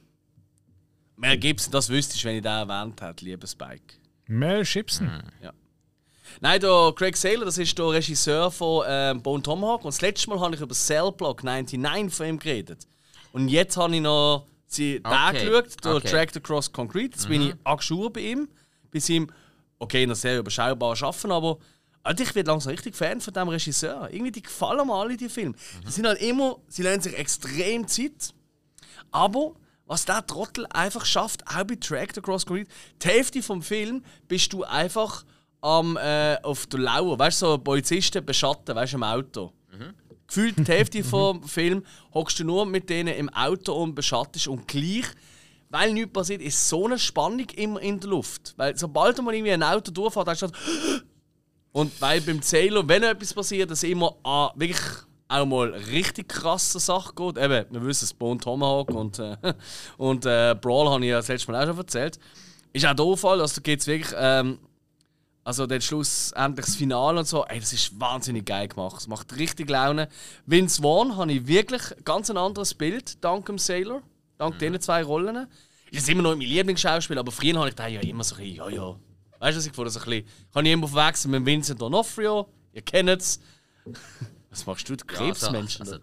Mel Gibson, das wüsste ich, wenn ich den erwähnt hätte, lieber Spike. Mel Gibson. Nein, der Craig Sailor, das ist der Regisseur von ähm, Bone Tomahawk. Und das letzte Mal habe ich über Cell Block 99 von ihm geredet. Und jetzt habe ich noch sie Okay, den geschaut, der okay. Dragged Across Concrete. Jetzt bin ich angeschaut bei ihm. Bis ihm, okay, noch sehr überschaubar arbeiten, aber Alter, ich werde langsam richtig Fan von diesem Regisseur. Irgendwie, die gefallen mir alle, die Filme. Die sind halt immer, sie lernen sich extrem Zeit. Aber was der Trottel einfach schafft, auch bei Dragged Across Concrete, die Hälfte vom Film bist du einfach am, äh, auf der Lauer, weißt du, so Polizisten beschatten, weißt du, im Auto. Gefühlt die Hälfte vom Film hockst du nur mit denen im Auto und beschattest und gleich, weil nichts passiert, ist so eine Spannung immer in der Luft. Weil sobald man irgendwie ein Auto durchfährt, hast du halt und weil beim Sailor, wenn etwas passiert, es immer an wirklich auch mal richtig krasse Sachen geht. Eben, wir wissen es, Bone Tomahawk und, äh, und äh, Brawl habe ich ja das letzte Mal auch schon erzählt. Ist auch der Fall, also da geht es wirklich, ähm, also dann schlussendlich das Finale und so, ey, das ist wahnsinnig geil gemacht. Es macht richtig Laune. Vince Vaughn habe ich wirklich ganz ein anderes Bild, dank dem Sailor, dank diesen zwei Rollen. Ist immer noch mein Lieblingsschauspiel, aber früher habe ich da ja immer so ein bisschen, ja, ja. Weißt du, was ich vorher so ein bisschen, kann ich immer verwechseln mit Vincent D'Onofrio, ihr kennt es. Was machst du, du Ja, Krebsmenschen? Also,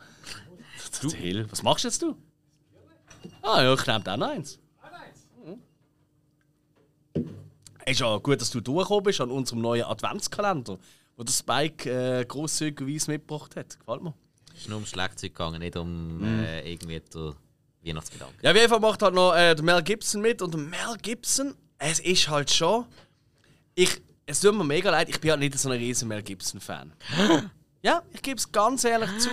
Du, was machst jetzt du? Ah ja, ich nehme noch eins. Mhm. Ist ja gut, dass du durchgekommen bist an unserem neuen Adventskalender, wo der Spike äh, grosszügigerweise mitgebracht hat. Gefällt mir. es ist nur ums Schlagzeug gegangen, nicht um Mhm. äh, irgendwie den Weihnachtsgedanken. Ja, auf jeden Fall macht halt noch äh, der Mel Gibson mit. Und der Mel Gibson, es ist halt schon. Ich, es tut mir mega leid, ich bin halt nicht so ein riesen Mel Gibson-Fan. ja, ich gebe es ganz ehrlich zu.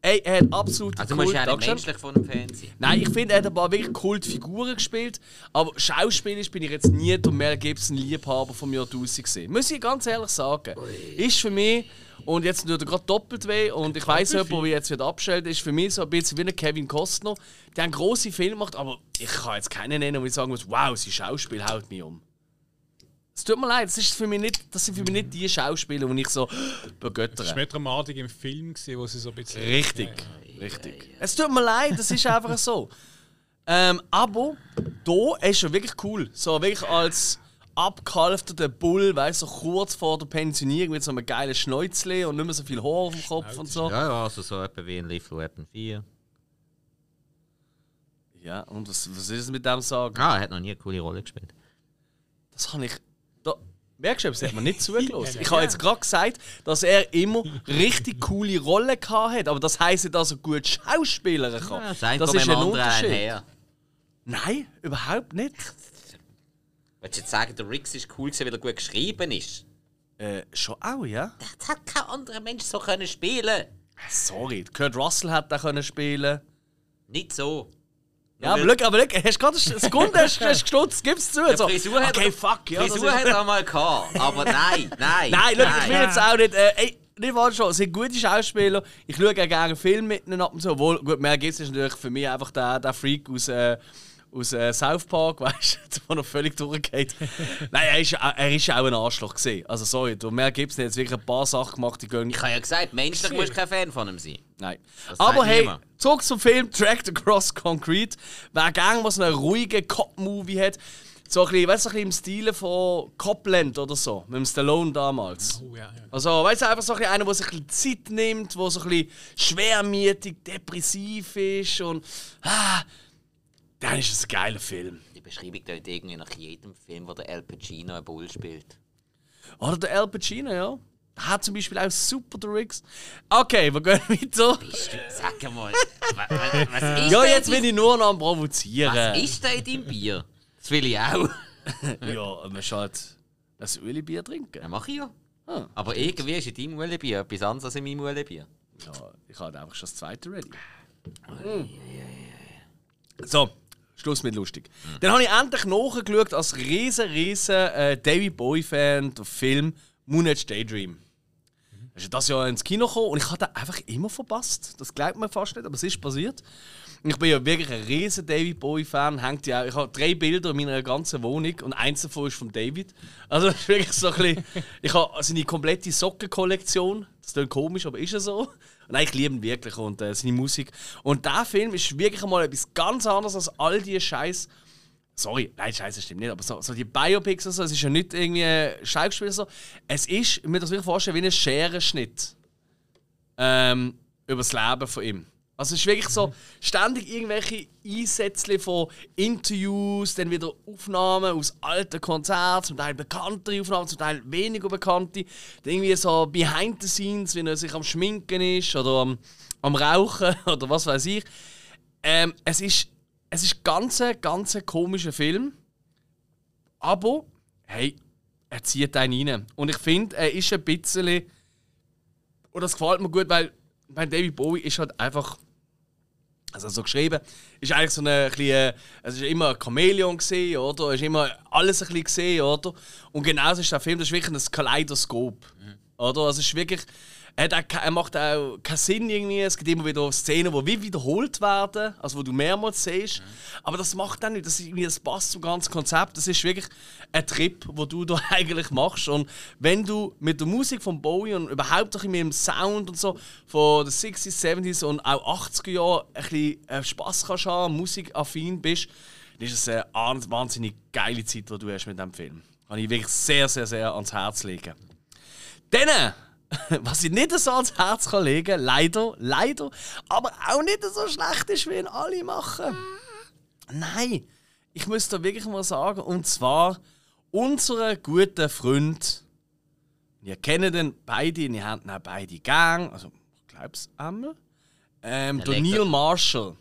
Ey, er hat absolut Also du musst ja auch nicht menschlich von einem Fan sein. Nein, ich finde, er hat ein paar wirklich Kultfiguren gespielt. Aber schauspielerisch bin ich jetzt nie der Mel Gibson-Liebhaber vom Jahrtausend gesehen. Muss ich ganz ehrlich sagen. Ist für mich, und jetzt tut er gerade doppelt weh, und ich weiß jemand, der jetzt wird abstellt, ist für mich so ein bisschen wie ein Kevin Costner, der einen grossen Film macht, aber ich kann jetzt keinen nennen, wo ich sagen muss, wow, sein Schauspiel haut mich um. Es tut mir leid, das, ist für mich nicht, das sind für mich nicht die Schauspieler, die ich so Das war begöttere. mehr Dramatik im Film, gewesen, wo sie so ein bisschen. Richtig, richtig. Es tut mir leid, das ist einfach so. Ähm, aber da ist er wirklich cool. So wirklich als abgehalfterter Bull, weißt du, so kurz vor der Pensionierung mit so einem geilen Schnäuzli und nicht mehr so viel Haar auf dem Kopf und so. Ja, ja, also so etwa wie in Lethal Weapon 4. Ja, und was, was ist es mit dem sagen? Ah, er hat noch nie eine coole Rolle gespielt. Das habe ich. Merkst du, das hat mir nicht zugelassen. Ich habe jetzt gerade gesagt, dass er immer richtig coole Rollen hat, aber das heisst nicht, dass er gut Schauspieler kann. Ja, das das ist ein Unterschied. einher. Nein, überhaupt nicht. Willst du jetzt sagen, der Riggs ist cool, weil er gut geschrieben ist? Äh, schon auch, ja? Das hat kein anderer Mensch so können spielen. Sorry, Kurt Russell hat da können spielen. Nicht so. Ja, aber schau, aber schau, hast gerade eine Sekunde hast, hast gestutzt, gib's zu. So, Frisur hat okay, er- fuck, ja. Frisur hat er mal gehabt, aber nein, nein. Nein, schau, ich will jetzt auch nicht. Äh, ey, nicht wahr schon, es sind gute Schauspieler. Ich schaue auch gerne einen Film mit ihnen ab und zu. Obwohl, gut, Mel Gibson ist natürlich für mich einfach der, der Freak aus, äh, aus äh, South Park, weißt du, der noch völlig durchgeht. Nein, er ist, ja- er ist ja auch ein Arschloch gesehen. Also, sorry, der Mel Gibson hat jetzt wirklich ein paar Sachen gemacht, die gehen. Ich habe ja gesagt, menschlich musst du kein Fan von ihm sein. Nein. Das Aber hey, niemand. zurück zum Film Tracked Across Concrete. Wer gerne so einen ruhigen Cop-Movie hat, so ein bisschen, weißt du, so ein bisschen im Stile von Copland oder so, mit dem Stallone damals. Oh, ja, ja. Also, weißt du, einfach so ein bisschen einer, der sich ein bisschen Zeit nimmt, der so ein bisschen schwermütig, depressiv ist und. Ah, dann ist es ein geiler Film. Die Beschreibung tönt irgendwie nach jedem Film, wo der Al Pacino einen Bull spielt. Oder der Al Pacino, ja. Der hat zum Beispiel auch super Rigs. Okay, wir gehen weiter. Sag mal, wa- wa- was ist Ja, jetzt bin ich nur noch am Provozieren. Was ist da in deinem Bier? Das will ich auch. Ja, man muss halt ein Ölibier trinken. Ja, mach ich ja. Ah. Aber irgendwie ist in deinem Uelebier etwas anderes als in meinem Uelebier. Ja, ich habe einfach schon das zweite ready. So, Schluss mit lustig. Dann habe ich endlich nachgeschaut als riesen, riesen äh, David Bowie-Fan der Film Moonage Daydream. Er ist das Jahr ins Kino gekommen und ich habe den einfach immer verpasst. Das glaubt man fast nicht, aber es ist passiert. Ich bin ja wirklich ein riesen David ja, ich habe drei Bilder in meiner ganzen Wohnung und eins davon ist von David. Also das ist wirklich so ein bisschen, Ich habe seine komplette Sockenkollektion. Das klingt komisch, aber ist ja so. Nein, ich liebe ihn wirklich und äh, seine Musik. Und der Film ist wirklich einmal etwas ganz anderes als all die Scheiß. Sorry, nein, Scheiße stimmt nicht, aber so, so die Biopics und so, es ist ja nicht irgendwie ein Schauspiel so. Es ist, ich muss das wirklich vorstellen, wie ein Scherenschnitt ähm, über das Leben von ihm. Also es ist wirklich so ständig irgendwelche Einsätze von Interviews, dann wieder Aufnahmen aus alten Konzerten, zum Teil bekanntere Aufnahmen, zum Teil weniger bekannte. Dann irgendwie so Behind the Scenes, wie er sich am Schminken ist oder am, am Rauchen oder was weiß ich. Ähm, es ist es ist ganz, ganz komischer Film. Aber, hey, er zieht einen rein. Und ich finde, er ist ein bisschen. Und das gefällt mir gut, weil bei David Bowie ist halt einfach. Also so geschrieben, ist eigentlich so eine kleine, es ist immer ein Chamäleon gesehen, oder? Es ist immer alles ein bisschen gesehen, oder? Und genauso ist der Film, das ist wirklich ein Kaleidoskop, oder? Also es ist wirklich, er, hat auch, er macht auch keinen Sinn irgendwie. Es gibt immer wieder Szenen, die wie wiederholt werden, also wo du mehrmals siehst. Aber das macht dann nicht, das, ist irgendwie, das passt zum ganzen Konzept. Das ist wirklich ein Trip, wo du da eigentlich machst. Und wenn du mit der Musik von Bowie und überhaupt auch mit dem Sound und so von den 60s, 70s und auch 80er Jahren ein bisschen äh, Spass kannst haben, musikaffin bist, dann ist es eine wahnsinnig geile Zeit, die du hast mit diesem Film. Kann ich wirklich sehr, sehr, sehr ans Herz legen. Dann was ich nicht so ans Herz kann legen leider, leider, aber auch nicht so schlecht ist, wie ihn alle machen. Nein, ich muss da wirklich mal sagen, und zwar unser guter Freund, ihr kennt den beide, ihr habt ihn auch beide gern, also ich glaube es einmal, ähm, der. Neil Marshall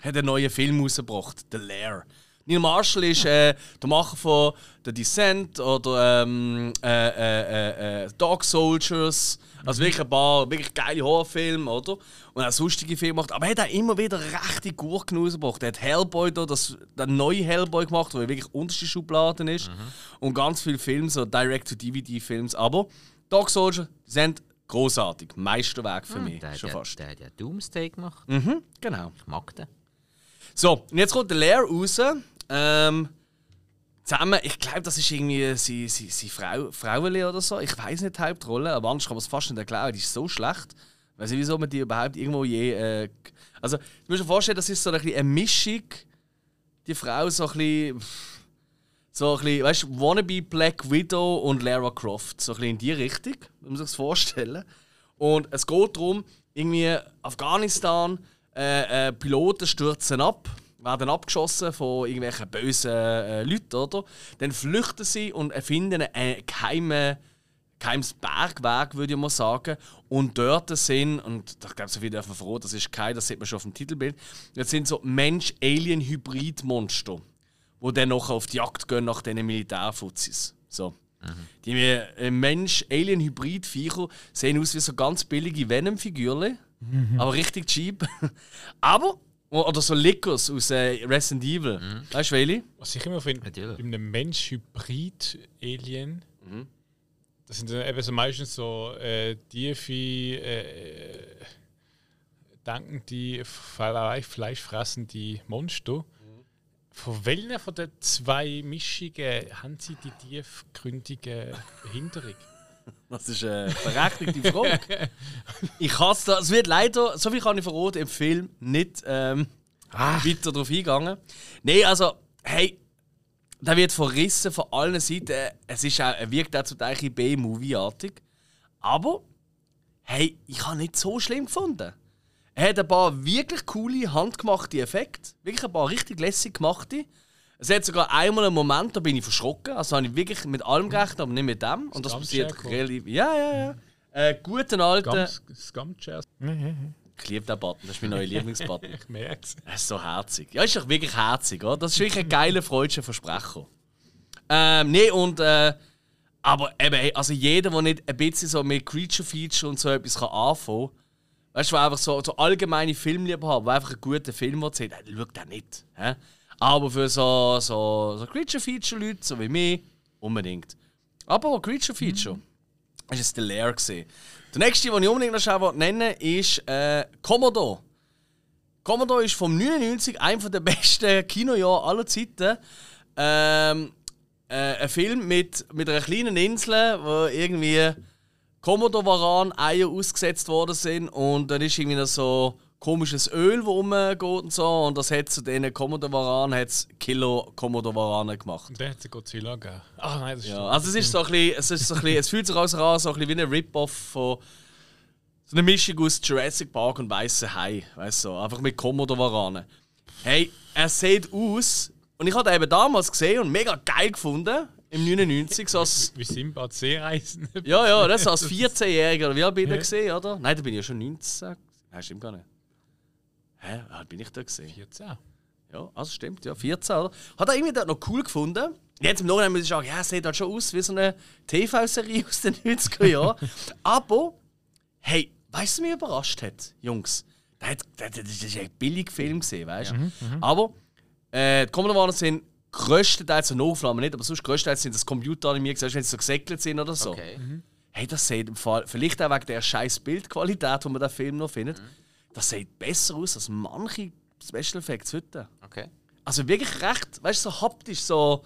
hat einen neuen Film rausgebracht, The Lair. Neil Marshall ist äh, der Macher von The Descent oder ähm, äh, äh, äh, äh, Dog Soldiers. Also wirklich ein paar wirklich geile Horrorfilme, oder? Und auch sonstige Filme gemacht. Aber er hat auch immer wieder rechte Gurken rausgebracht. Er hat Hellboy da, das, den neuen Hellboy gemacht, der wirklich unterste Schubladen ist. Und ganz viele Filme, so Direct-to-DVD-Films. Aber Dog Soldiers sind großartig. Meisterwerk für mich, Der, schon der, fast. der hat ja Doomsday gemacht. Mhm, genau. Ich mag den. So, und jetzt kommt der Lair raus. Ähm, zusammen, ich glaube, das ist irgendwie sie, sie, sie Frau, Frauenle oder so. Ich weiß nicht die Hauptrolle, aber anders kann man es fast nicht erklären. Die ist so schlecht. Weiß nicht, wieso man die überhaupt irgendwo je. Äh, also, du musst dir vorstellen, das ist so ein eine Mischung. Die Frau so ein bisschen. So ein bisschen, weißt du, Wannabe Black Widow und Lara Croft. So ein bisschen in die Richtung, muss man sich das vorstellen. Und es geht darum, irgendwie Afghanistan, äh, äh, Piloten stürzen ab, werden abgeschossen von irgendwelchen bösen äh, Leuten, oder? Dann flüchten sie und erfinden einen geheimen, geheimes Bergwerk, würde ich mal sagen. Und dort sind, und ich glaube, so viel dürfen wir froh, das ist kein, das sieht man schon auf dem Titelbild, das sind so Mensch-Alien-Hybrid-Monster, die dann noch auf die Jagd gehen nach diesen Militärfuzis. So. Die äh, Mensch-Alien-Hybrid-Viecher sehen aus wie so ganz billige Venom-Figürchen. Aber richtig cheap. aber, oder so Lickers aus äh, Resident Evil. Weißt du, welche? Was ich immer finde, bei einem Mensch-Hybrid-Alien, Mhm. das sind dann eben so meistens so äh, tiefe, äh, denkende, Fle- fleischfressende Monster. Mhm. Von welchen von den zwei Mischungen haben sie die tiefgründige Behinderung? Das ist eine berechtigte Frage. ich hasse das. Es wird leider, so viel kann ich verraten, im Film nicht ähm, weiter darauf eingegangen. Nein, also, hey, der wird verrissen von allen Seiten. Es ist auch, er wirkt auch zum Teil B-Movie-artig. Aber, hey, ich habe nicht so schlimm gefunden. Er hat ein paar wirklich coole, handgemachte Effekte. Wirklich ein paar richtig lässig gemachte. Es hat sogar einmal einen Moment, da bin ich verschrocken. Also habe ich wirklich mit allem gerechnet, aber nicht mit dem. Und das passiert relativ. Ja, ja, ja. Äh, guten alten. Scumchairs. Ich liebe den Button, das ist mein neuer Lieblingsbutton. Ich merke es. Er ist so herzig. Ja, ist doch wirklich herzig, oder? Das ist wirklich ein geiler freudscher Versprecher. Ähm, nee, und äh, aber eben, also jeder, der nicht ein bisschen so mit Creature Feature und so etwas kann anfangen kann, weißt du, einfach so, so allgemeine Filmliebe hat, der einfach einen guten Film der schaut den nicht. Hä? Aber für so, so, so Creature Feature Leute, so wie mich, unbedingt. Aber Creature Feature, ist es der Lair. Der nächste, den ich unbedingt noch nennen ist äh, Commodore. Commodore ist vom 99 einer der besten Kinojahre aller Zeiten. Ähm, äh, ein Film mit, mit einer kleinen Insel, wo irgendwie Commodore-Varan Eier ausgesetzt worden sind und dann ist irgendwie noch so komisches Öl, das rumgeht und so und das hat zu diesen Commodore-Varan hat's Kilo Commodore-Varanen gemacht. Und dann hat es Godzilla gegeben. Ah nein, das ist Ja, also es ist so ein bisschen, es ist so ein bisschen, es fühlt sich also an, so ein bisschen wie ein Rip-Off von so eine Mischung aus Jurassic Park und Weiße Hai, weißt du, so, einfach mit Komodo-Varanen. Hey, er sieht aus und ich habe ihn eben damals gesehen und mega geil gefunden im 99, so als, wie Simba die Seereisen. ja, ja, das als 14-Jähriger oder wie alt bin ich da gesehen, oder? Nein, da bin ich ja schon 19. Nein, stimmt gar nicht. Hä, wie alt bin ich da gesehen? 14. Ja, also stimmt, ja, 14, oder? Hat er irgendwie dort noch cool gefunden. Jetzt im Nachhinein muss ich sagen, ja, sieht halt schon aus wie so eine TV-Serie aus den 90er Jahren. Aber, hey, weißt du, was mich überrascht hat, Jungs? Der, der, das ist ein billiger Film gesehen, weißt du? Aber, äh, die Commodore sind größtenteils, so Aufnahmen nicht, aber sonst größtenteils sind das Computeranimiert, weißt du, wenn sie so gesegelt sind oder so. Okay. Hey, das sieht im Fall, vielleicht auch wegen der scheiß Bildqualität, die man den Film noch findet, das sieht besser aus als manche Special Effects heute. Okay. Also wirklich recht, weißt du, so haptisch, so.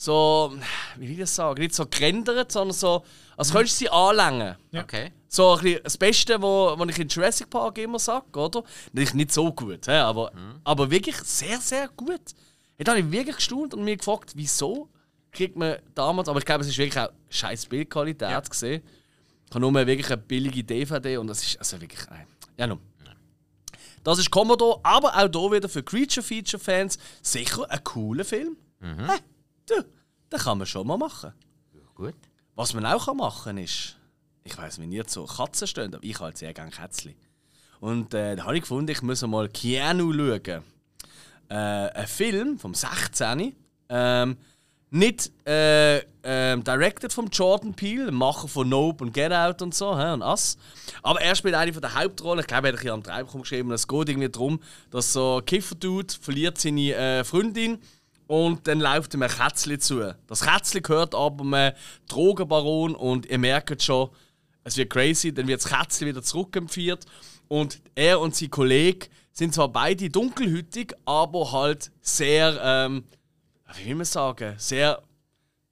So, wie will ich das sagen? Nicht so gerendert, sondern so, als könntest du sie anlängen. Okay. So ein bisschen das Beste, was ich in Jurassic Park immer sage, oder? Natürlich nicht so gut, hä, aber, aber wirklich sehr, sehr gut. Da habe ich wirklich gestaunt und mich gefragt, wieso kriegt man damals, aber ich glaube, es ist wirklich auch scheiß Bildqualität gesehen. Ich habe nur wirklich eine billige DVD und das ist also wirklich. Nein. Ja, nun. Das ist Commodore, aber auch hier wieder für Creature Feature Fans sicher ein cooler Film. Hä? Du, den kann man schon mal machen. Gut. Was man auch machen kann, ist, ich weiß, wie nicht so Katzen stehen, aber ich halt sehr gerne Kätzchen. Und äh, da habe ich gefunden, ich muss mal Keanu schauen. Äh, ein Film vom 16. Ähm, nicht äh, ähm, directed von Jordan Peele, Macher von Nope und Get Out und so, hä, und Us. Aber er spielt eine von der Hauptrollen. Ich glaube, er hat ein am Treibkommen geschrieben. Es geht irgendwie darum, dass so Kiffer-Dude verliert seine äh, Freundin und dann läuft ihm ein Kätzchen zu. Das Kätzchen gehört aber einem Drogenbaron und ihr merkt schon, es wird crazy, dann wird das Kätzchen wieder zurückempfiehlt und er und sein Kollege sind zwar beide dunkelhütig, aber halt sehr, ähm, wie will man sagen, sehr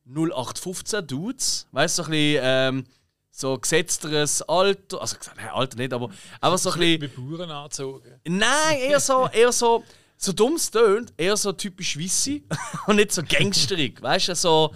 0815 Dudes. Weißt du, so ein bisschen ähm, so gesetzteres Alter, also nein, Alter nicht, aber einfach so ein bisschen. Wie Bauern angezogen. Nein, eher so, eher so, so dumm es tönt, eher so typisch Wissi und nicht so gangsterig. Weißt du, so.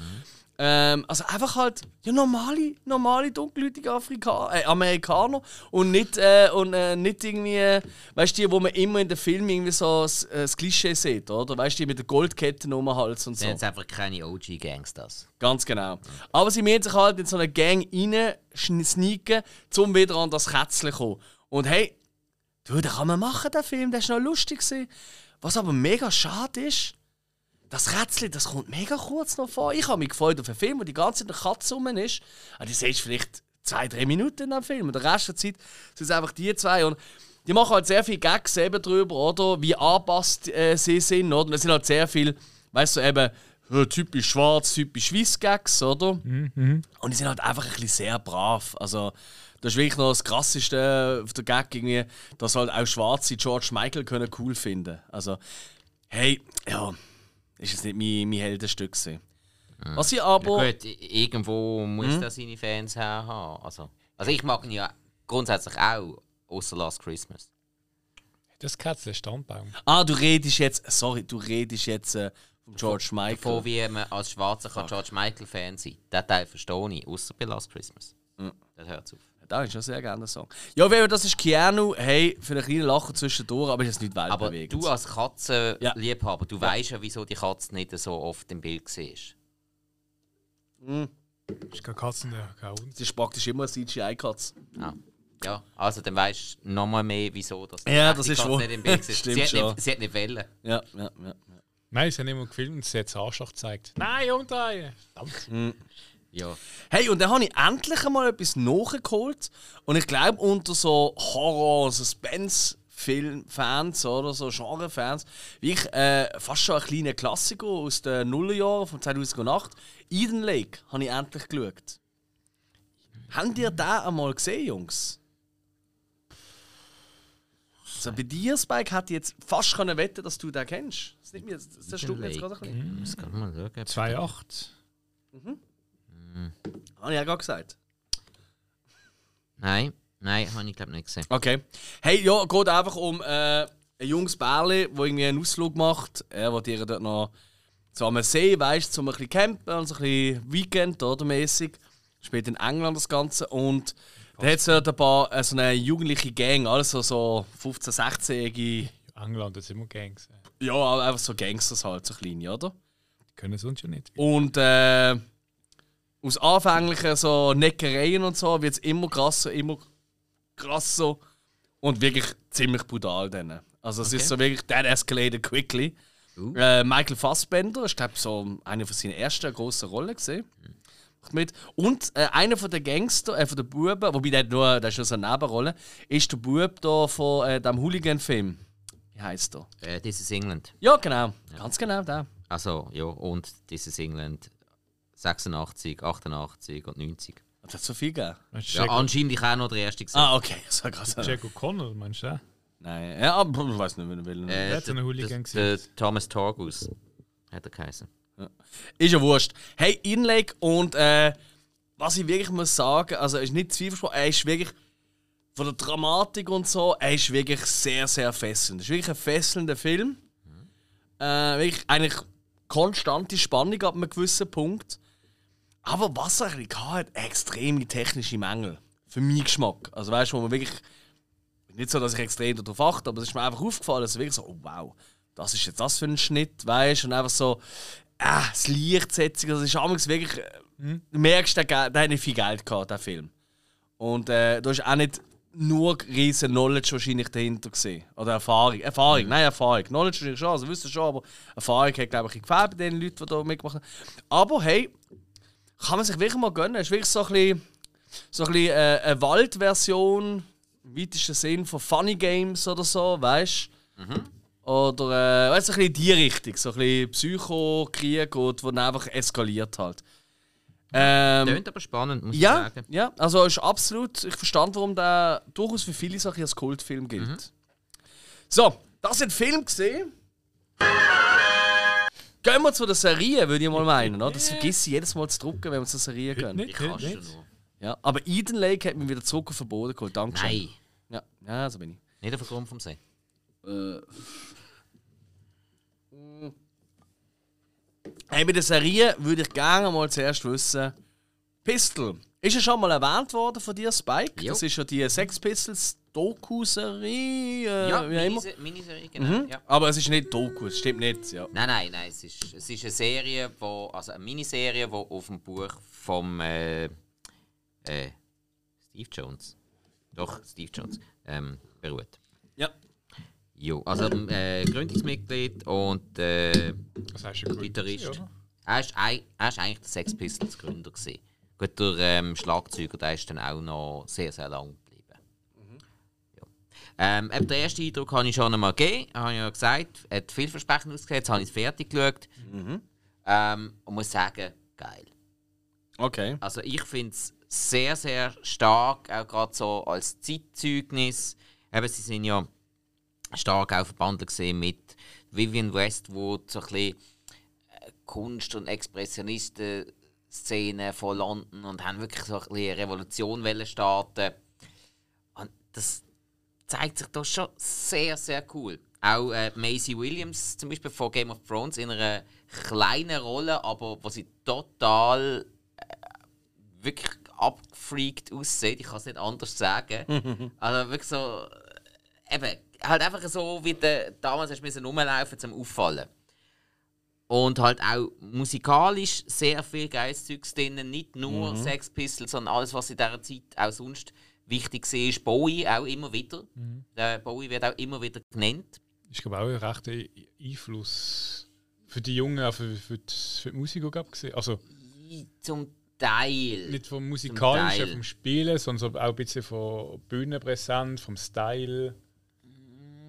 Ähm, also einfach halt ja, normale, normale dunkelhäutige Afrika äh, Amerikaner und nicht, äh, und, äh, nicht irgendwie, weißt du, die, wo man immer in den Filmen irgendwie so das, äh, das Klischee sieht, oder? Weißt du, die mit der Goldkette um den Hals und so. Sind jetzt einfach keine OG-Gangsters. Ganz genau. Aber sie müssen sich halt in so eine Gang rein sneaken, um wieder an das Kätzchen zu kommen. Und hey, du, den kann man machen, den Film, der ist noch lustig. Gewesen. Was aber mega schade ist, das Kätzchen, das kommt mega kurz noch vor. Ich habe mich gefreut auf einen Film, wo die ganze Zeit eine Katze rum ist. Aber die siehst vielleicht zwei, drei Minuten in dem Film. Und den Rest der Zeit sind es einfach die zwei. Und die machen halt sehr viel Gags eben drüber, oder? Wie angepasst äh, sie sind, oder? Und es sind halt sehr viel, weißt du, eben äh, typisch schwarz, typisch weiß Gags, oder? Und die sind halt einfach ein bisschen sehr brav. Also, das ist wirklich noch das Krasseste auf der Gag, irgendwie, dass halt auch Schwarze George Michael können cool finden Also, hey, ja, ist es nicht mein, mein Heldenstück gewesen. Was ich aber... Ja, gut, irgendwo muss der seine Fans her haben. Also, also ich mag ihn ja grundsätzlich auch, außer Last Christmas. Das Kätzchen Stammbaum. Ah, du redest jetzt... Sorry, du redest jetzt äh, von George Michael. Von wie man als Schwarzer kann George Michael Fan sein kann. Den Teil verstehe ich, außer bei Last Christmas. Das hört auf. Da ist schon sehr gerne ein Song. Ja, weil das ist Keanu, hey, für einen kleinen Lacher zwischendurch, aber ist jetzt nicht Aber weltbewegend. du als Ja. Katzenliebhaber, du weißt ja, wieso die Katze nicht so oft im Bild siehst. Ist keine Katzen, der kein Hund. Das ist praktisch immer eine CGI-Katze. Ah. Ja, also dann weißt du nochmal mehr, wieso das Ja, die das ist Katze wohl- nicht im Bild ist. Stimmt sie, hat schon. nicht, sie hat nicht wollen. Ja, ja, ja. ja. Nein, sie haben immer gefilmt und sie hat das Arschloch gezeigt. Nein, umdrehen! Verdammt. Ja. Hey, und dann habe ich endlich einmal etwas nachgeholt. Und ich glaube, unter so Horror-, Suspense-Film-Fans oder so Genre-Fans, wie ich äh, fast schon ein kleiner Klassiker aus den Nullerjahren von 2008, Eden Lake, habe ich endlich geschaut. Habt ihr den einmal gesehen, Jungs? Also bei dir, Spike, hätte ich jetzt fast können wetten, dass du den kennst. Das, ist nicht mir, das, das stimmt mir jetzt gerade ein bisschen. Das kann man schauen. 2,8. Habe ich ja gerade gesagt. Nein, nein, habe ich glaube nicht gesehen. Okay. Hey, ja, geht einfach um äh, ein junges Bärli, das irgendwie einen Ausflug macht. Er will ihr dort noch so am See, weißt du, um ein bisschen campen und so ein bisschen Weekend oder mäßig. Spielt in England das Ganze. Und da hat es dort ein paar, äh, so eine jugendliche Gang, alles so, so 15-, 16-jährige, England, das sind immer Gangs. ja, einfach so Gangsters halt, so kleine, oder? Die können sonst ja nicht. Und äh, aus anfänglichen so Neckereien und so wird es immer krasser, immer krasser und wirklich ziemlich brutal dann. Also es ist so wirklich, that escalated quickly. Uh. Äh, Michael Fassbender ist glaube so eine von seinen ersten grossen Rollen gesehen. Mit. Und äh, einer von den Gangster, äh, von den Buben, wobei der, nur, der ist nur so eine Nebenrolle, ist der Bub da von äh, dem Hooligan-Film. Wie heißt der? Äh, This is England. Ja, genau. Ganz genau der. Also, ja, und This is England 86, 88 und 90. Das hat so viel gegeben. Ja, anscheinend auch noch der erste gesehen. Ah, okay. Das war krass. Jack O'Connor, meinst du den? Nein, ja, aber ich weiß nicht, wen er will. Äh, hat so einen Hooligan der, der Thomas Torgus hat er geheißen. Ist ja wurscht. Hey, Inlake und äh, was ich wirklich muss sagen, also er ist nicht zweifelspruch, er ist wirklich von der Dramatik und so, er ist wirklich sehr, sehr fesselnd. Es ist wirklich ein fesselnder Film. Äh, wirklich eigentlich konstante Spannung ab einem gewissen Punkt. Aber was er ein bisschen hatte, extreme technische Mängel. Für meinen Geschmack. Also weißt du, wo man wirklich. Nicht so, dass ich extrem darauf achte, aber es ist mir einfach aufgefallen, dass es wirklich so, oh wow, das ist jetzt das für ein Schnitt, weißt du? Und einfach so, ah, das Lichtsetzung, das ist amigs wirklich. äh, Du merkst, der, der hat nicht viel Geld gehabt, der Film. Und äh, da ist auch nicht nur riesen Knowledge wahrscheinlich dahinter gesehen. Oder Erfahrung. Erfahrung, nein, Erfahrung. Knowledge wahrscheinlich schon, also wissen schon, aber Erfahrung hat, glaube ich, gefällt bei den Leuten, die da mitgemacht haben. Aber hey, kann man sich wirklich mal gönnen. Es ist wirklich so ein bisschen, so ein bisschen äh, eine Waldversion im weitesten Sinn von Funny Games oder so, weißt du? Oder äh, weißt ein bisschen in die Richtung. So ein bisschen Psycho-Krieg, wo dann einfach eskaliert halt. Ähm, Tönt aber spannend, muss ich ja, sagen. ja, also ist absolut. Ich verstand, warum der durchaus für viele Sachen als Kultfilm gilt. Mhm. So, das sind Film gesehen. Gehen wir zu der Serie, würde ich mal meinen. Oder? Das vergisst ich jedes Mal zu drucken, wenn wir zur Serie gehen. Nicht, Ich nicht. nur. Ja, aber Eden Lake hat mich wieder zurück auf den Boden geholt. Dankeschön. Nein, Ja, ja, so bin ich. nicht auf den Grund vom See. Äh. Hey, bei der Serie würde ich gerne mal zuerst wissen: Pistol. Ist ja schon mal erwähnt worden von dir, Spike? Jo. Das ist ja die Sex Pistols Doku-Serie. Äh, Ja, wie auch immer. Minise- Miniserie, genau. Mhm. Ja. Aber es ist nicht Doku, es stimmt nicht. Ja. Nein, nein, nein. Es ist, es ist eine Serie, wo, also eine Miniserie, die auf dem Buch vom äh, äh, Steve Jones, doch Steve Jones, ähm, beruht. ja. Jo, also äh, Gründungsmitglied und äh, Das heißt ja Gitarrist. Er ist, er ist eigentlich der Sex Pistols Gründer gewesen. Gut, der ähm, Schlagzeuger, der ist dann auch noch sehr, sehr lang. Ähm, eben den ersten Eindruck habe ich schon einmal gegeben, habe ich ja gesagt. Hat vielversprechend ausgesehen, jetzt habe ich es fertig geschaut. Ähm, und muss sagen, geil. Okay. Also ich finde es sehr, sehr stark, auch gerade so als Zeitzeugnis. Eben, sie sind ja stark auch verbandelt gesehen mit Vivian Westwood, so ein bisschen äh, Kunst- und Expressionisten-Szene von London und haben wirklich so ein bisschen eine Revolution starten. Und das zeigt sich da schon sehr, sehr cool. Auch äh, Maisie Williams zum Beispiel von Game of Thrones in einer kleinen Rolle, aber wo sie total wirklich abgefreakt aussieht. Ich kann es nicht anders sagen. also wirklich so. äh, Eben, halt einfach so, wie du damals hast müssen rumlaufen zum Auffallen. Und halt auch musikalisch sehr viel geiles Zeugs drin. Nicht nur Sex Pistols, sondern alles, was in dieser Zeit auch sonst wichtig war. ist. Bowie auch immer wieder. Der Bowie wird auch immer wieder genannt. Ich glaube auch ein rechter Einfluss für die Jungen, auch für, für, die, für die Musiker gab gesehen. Also Zum Teil. nicht vom musikalischen, vom Spielen, sondern auch ein bisschen von Bühnenpräsenz, vom Style.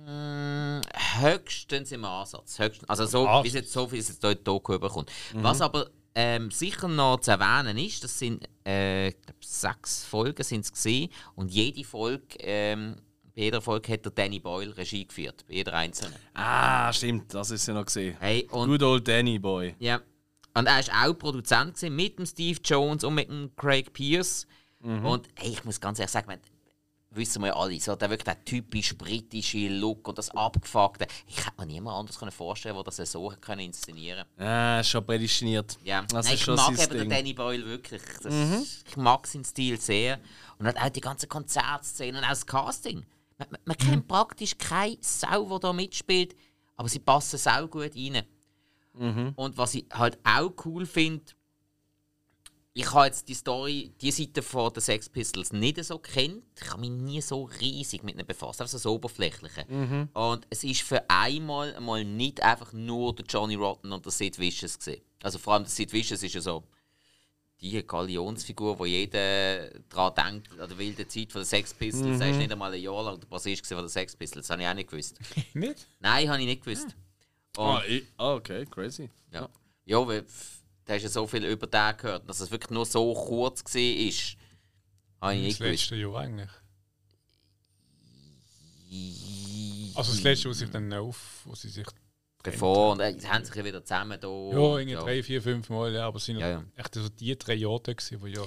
Mm, höchstens im Ansatz. Höchstens, also so, wie es jetzt, so wie es dort Doku überkommt. Was aber ähm, sicher noch zu erwähnen ist, das sind äh, sechs Folgen sind es gesehen und jede Folge, ähm, bei jeder Folge hat der Danny Boyle Regie geführt, bei jeder einzelnen. Ah, stimmt, das ist ja noch gesehen. Hey, und Good old Danny Boy. ja. Und er ist auch Produzent gewesen, mit dem Steve Jones und mit dem Craig Pierce. Und hey, ich muss ganz ehrlich sagen, wissen wir ja alle, so der wirklich der typisch britische Look und das abgefuckte. Ich hätte mir niemand anders können vorstellen, der das so können inszenieren. Ah, ist schon prädestiniert. Ja, Das Nein, ich mag eben den. Danny Boyle wirklich. Das, Ich mag seinen Stil sehr und hat auch die ganzen Konzertszenen und auch das Casting. Man, man, man kennt praktisch keine Sau, die da mitspielt, aber sie passen sau gut rein. Und was ich halt auch cool finde, ich habe jetzt die Story, die Seite von den Sex Pistols nicht so kennt. Ich habe mich nie so riesig mit ihnen befasst, einfach so das Oberflächliche. Und es ist für einmal mal nicht einfach nur der Johnny Rotten und der Sid Vicious gesehen. Also vor allem der Sid Vicious ist ja so die Galionsfigur, wo jeder daran denkt, an der wilden Zeit von den Sex Pistols. Er ist nicht einmal ein Jahr lang der Bassist von den Sex Pistols. Das habe ich auch nicht gewusst. nicht? Nein, habe ich nicht gewusst. Ah, ich, ah, okay, crazy. ja. Ja, weil da hast ja so viel über den gehört. Dass es wirklich nur so kurz war, ist, habe ich Das letzte Jahr eigentlich. Also das letzte, wo sich dann auf, wo sie sich Bevor, und äh, sie haben sich ja wieder zusammen da. ja, irgendwie drei, vier, fünf Mal, ja, aber es sind Ja, ja. echt so die drei Jahre da gewesen, wo ja.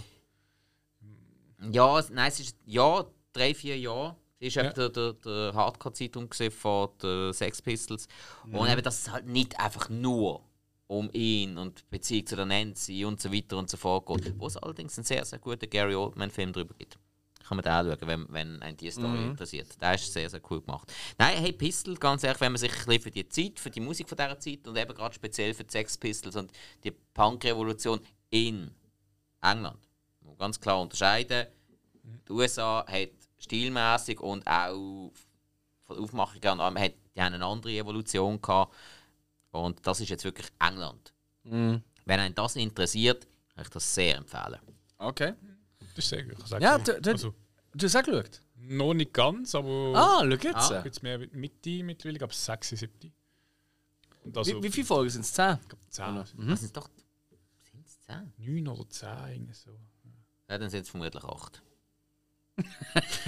Ja, es- nein, es ist ja, drei, vier Jahre. Es war Ja. der, der, der Hardcore-Zeitung von den Sex Pistols. Und eben, dass es halt nicht einfach nur um ihn und die Beziehung zu der Nancy und so weiter und so fort geht. Wo es allerdings einen sehr, sehr guten Gary Oldman-Film darüber gibt. kann man den anschauen, wenn, wenn einen die Story interessiert. Der ist sehr, sehr cool gemacht. Nein, hey, Pistol, ganz ehrlich, wenn man sich ein bisschen für die Zeit, für die Musik von dieser Zeit und eben gerade speziell für die Sex Pistols und die Punk-Revolution in England, ganz klar unterscheiden. Die USA hat stilmäßig und auch von der Aufmachung her, die haben eine andere Evolution gehabt. Und das ist jetzt wirklich England. Mhm. Wenn einen das interessiert, kann ich das sehr empfehlen. Okay. Das ist sehr gut. Ich Ja, du, du, also, du hast auch geschaut? noch nicht ganz, aber Ah, schau jetzt. Ah. jetzt mehr mit Mitte mittlerweile, glaube ich 6, 7. Und also Wie, wie viele Folgen sind es? Zehn? 10, Das sind doch. Sind es 10? 9 oder 10 irgendwie so. Ja, dann sind es vermutlich 8.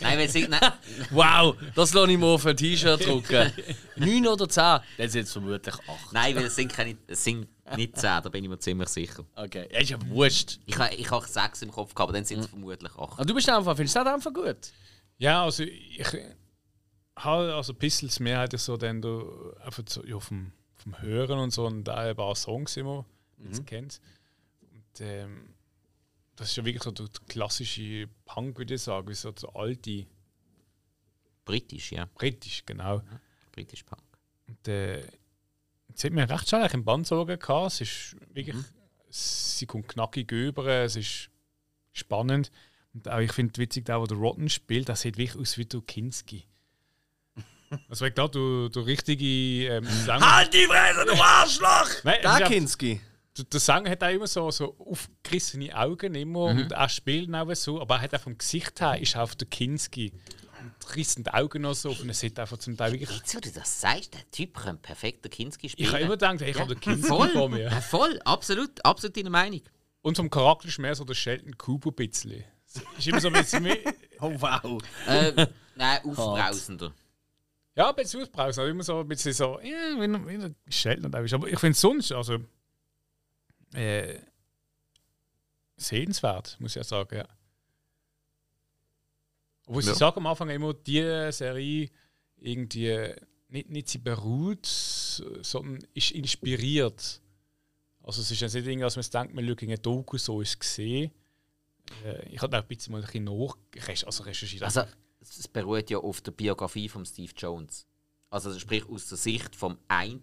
nein, weil sie, nein, Wow, das lasse ich mir auf ein T-Shirt drucken. Neun oder zehn? Dann sind es vermutlich acht. nein, weil es sind, keine, es sind nicht 10, da bin ich mir ziemlich sicher. Okay, ja, ist ja wurscht. Ich, ich habe 6 im Kopf gehabt, aber dann sind es vermutlich 8. Aber du bist einfach, findest du das einfach gut? Ja, also ich habe also Pistols mehrheitlich so dann da einfach so, ja, vom, vom Hören und so und auch ein paar Songs immer, die man kennt. Und ähm, das ist ja wirklich so der klassische Punk, würde ich sagen, so der alte, Britisch, ja. britisch, genau. Britisch Punk. Und äh, jetzt hat mir recht schnell eigentlich im Band sagen gehabt. Es ist wirklich, sie kommt knackig über, es ist spannend. Und auch, ich finde witzig, der, wo der Rotten spielt, das sieht wirklich aus wie Kinski. Also wenn klar, du, du richtige ähm, Sänger... Halt die Fresse, du Arschloch! Nein, es ist Der der, der Sänger hat auch immer so, so aufgerissene Augen immer und er spielt auch so, aber er hat auch vom Gesicht her ist auf der Kinski. Und rissen die Augen noch so auf und er sieht einfach zum Teil wirklich... Jetzt, wo du das sagst, der Typ könnte perfekt den Kinski spielen. Ich habe immer gedacht, hey, ich habe den Kinski voll, vor mir. Ja, voll, absolut, absolut deine Meinung. Und vom Charakter ist mehr so der Sheldon Cooper ein bisschen. Ist immer so ein bisschen mehr. Oh wow. Äh, nein, aufbrausender. Ja, ein bisschen ausbrausen, aber immer so ein bisschen so, ja, wie wie er Sheldon auch ist. Aber ich finde es sonst, also. Äh, sehenswert, muss ich ja sagen, ja. Obwohl Ja. sie sagen am Anfang immer, die Serie irgendwie nicht, nicht sie beruht, sondern ist inspiriert. Also es ist ja nicht irgendwie, dass man denkt, man schaut in eine Doku, so ist es gesehen. Äh, ich habe auch ein bisschen mal ein bisschen nach, also recherchiert. Also, es beruht ja auf der Biografie von Steve Jones. Also, sprich aus der Sicht vom einen,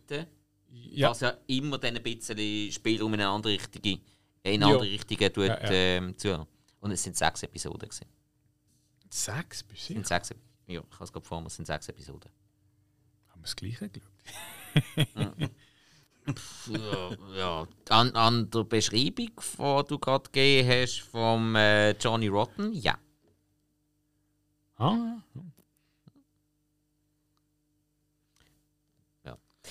ja, was ja immer dann ein bisschen Spielraum in eine andere Richtung, in eine Ja. andere Richtung tut, Ja, ja. Ähm, zu. Und es sind sechs Episoden. Gewesen. sechs bis sieben. sind sechs, ja, ich habe es gerade vor mir, es sind sechs Episoden. Haben wir das Gleiche geschaut? ja, ja. An, an der Beschreibung, die du gerade gegeben hast vom äh, Johnny Rotten, ja. Ah,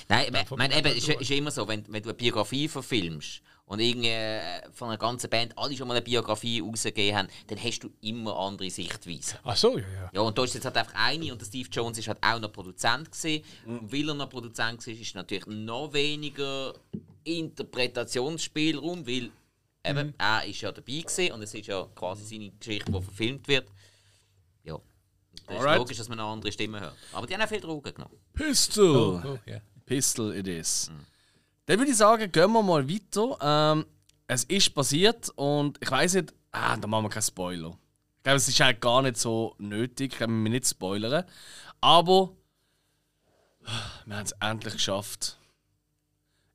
Nein, ich meine, eben, ist, ist immer so, wenn, wenn du eine Biografie verfilmst und irgendwie äh, von einer ganzen Band alle schon mal eine Biografie rausgegeben haben, dann hast du immer andere Sichtweisen. Ach so, ja, ja. Ja, und da ist jetzt halt einfach eine und der Steve Jones ist halt auch noch Produzent gewesen. Und weil er noch Produzent war, ist natürlich noch weniger Interpretationsspielraum, weil eben, er ist ja dabei gewesen und es ist ja quasi seine Geschichte, die verfilmt wird. Ja. Das ist Alright. logisch, dass man eine andere Stimme hört. Aber die haben auch viel Drogen genommen. Pistol. Oh, ja. Pistol it is. Dann würde ich sagen, gehen wir mal weiter. Ähm, es ist passiert und ich weiß nicht, ah, da machen wir keinen Spoiler. Ich glaube, es ist eigentlich gar nicht so nötig, ich kann mich nicht spoilern. Aber wir haben es endlich geschafft.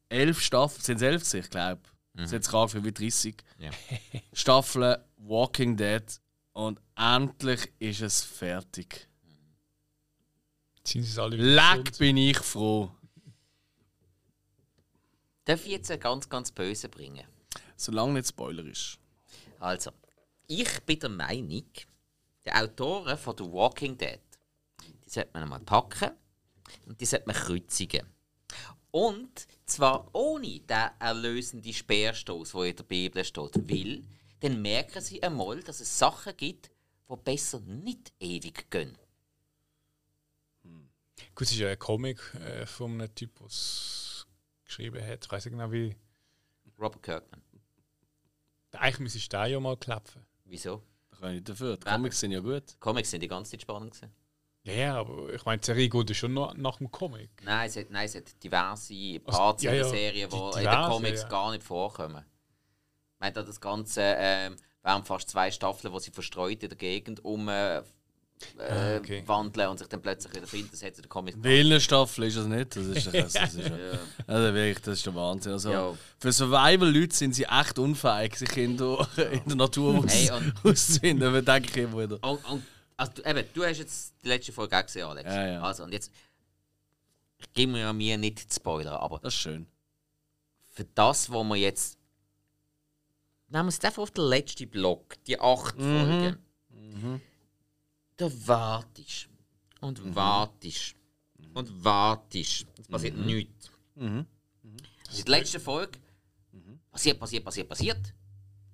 Elf Staffeln, sind es elf, ich glaube. Mhm. Jetzt gerade für wie 30 Ja. Staffeln Walking Dead und endlich ist es fertig. Sind sie alle Leck bin ich froh. Darf ich jetzt einen ganz, ganz böse bringen? Solange nicht Spoiler ist. Also, ich bin der Meinung, die Autoren von The Walking Dead, die sollte man einmal packen und die sollte man kreuzigen. Und zwar ohne den erlösenden Speerstoß, der in der Bibel steht. Weil dann merken sie einmal, dass es Sachen gibt, die besser nicht ewig gehen. Gut, es ist ja ein Comic äh, von einem Typ, der es geschrieben hat. Ich weiß nicht genau wie. Robert Kirkman. Eigentlich müsste der ja mal klopfen. Wieso? Da kann ich nicht dafür. Die Comics sind ja gut. Comics sind die ganze Zeit spannend gewesen. Ja, ja, aber ich meine, die Serie geht ja schon noch nach dem Comic. Nein, es hat, nein, es hat diverse Parts Also, ja, in der ja, Serie, die die in den diverse, Comics ja. gar nicht vorkommen. Hat da das ganze ähm, während fast zwei Staffeln, wo sie verstreut in der Gegend um äh, äh, okay. wandeln und sich dann plötzlich wieder finden. Das hat sie der Comic Willenstaffel ist das nicht. Das ist, das, das ist, Ja. also wirklich, das ist der Wahnsinn. Also, Ja. Für Survival-Leute sind sie echt unfähig, sich in der, in der Natur aus, Hey, auszufinden. Denke ich immer wieder. Und, und, also, du- eben, du hast jetzt die letzte Folge auch gesehen, Alex. Ja, ja. Also, und jetzt mir ja mir nicht die Spoiler, aber Das ist schön. für das, was wir jetzt. Nehmen wir es einfach auf den letzten Block, die acht Folgen. Da wartest und wartest und wartest. Es passiert nichts. Mhm. In der letzten Folge passiert, passiert, passiert, passiert.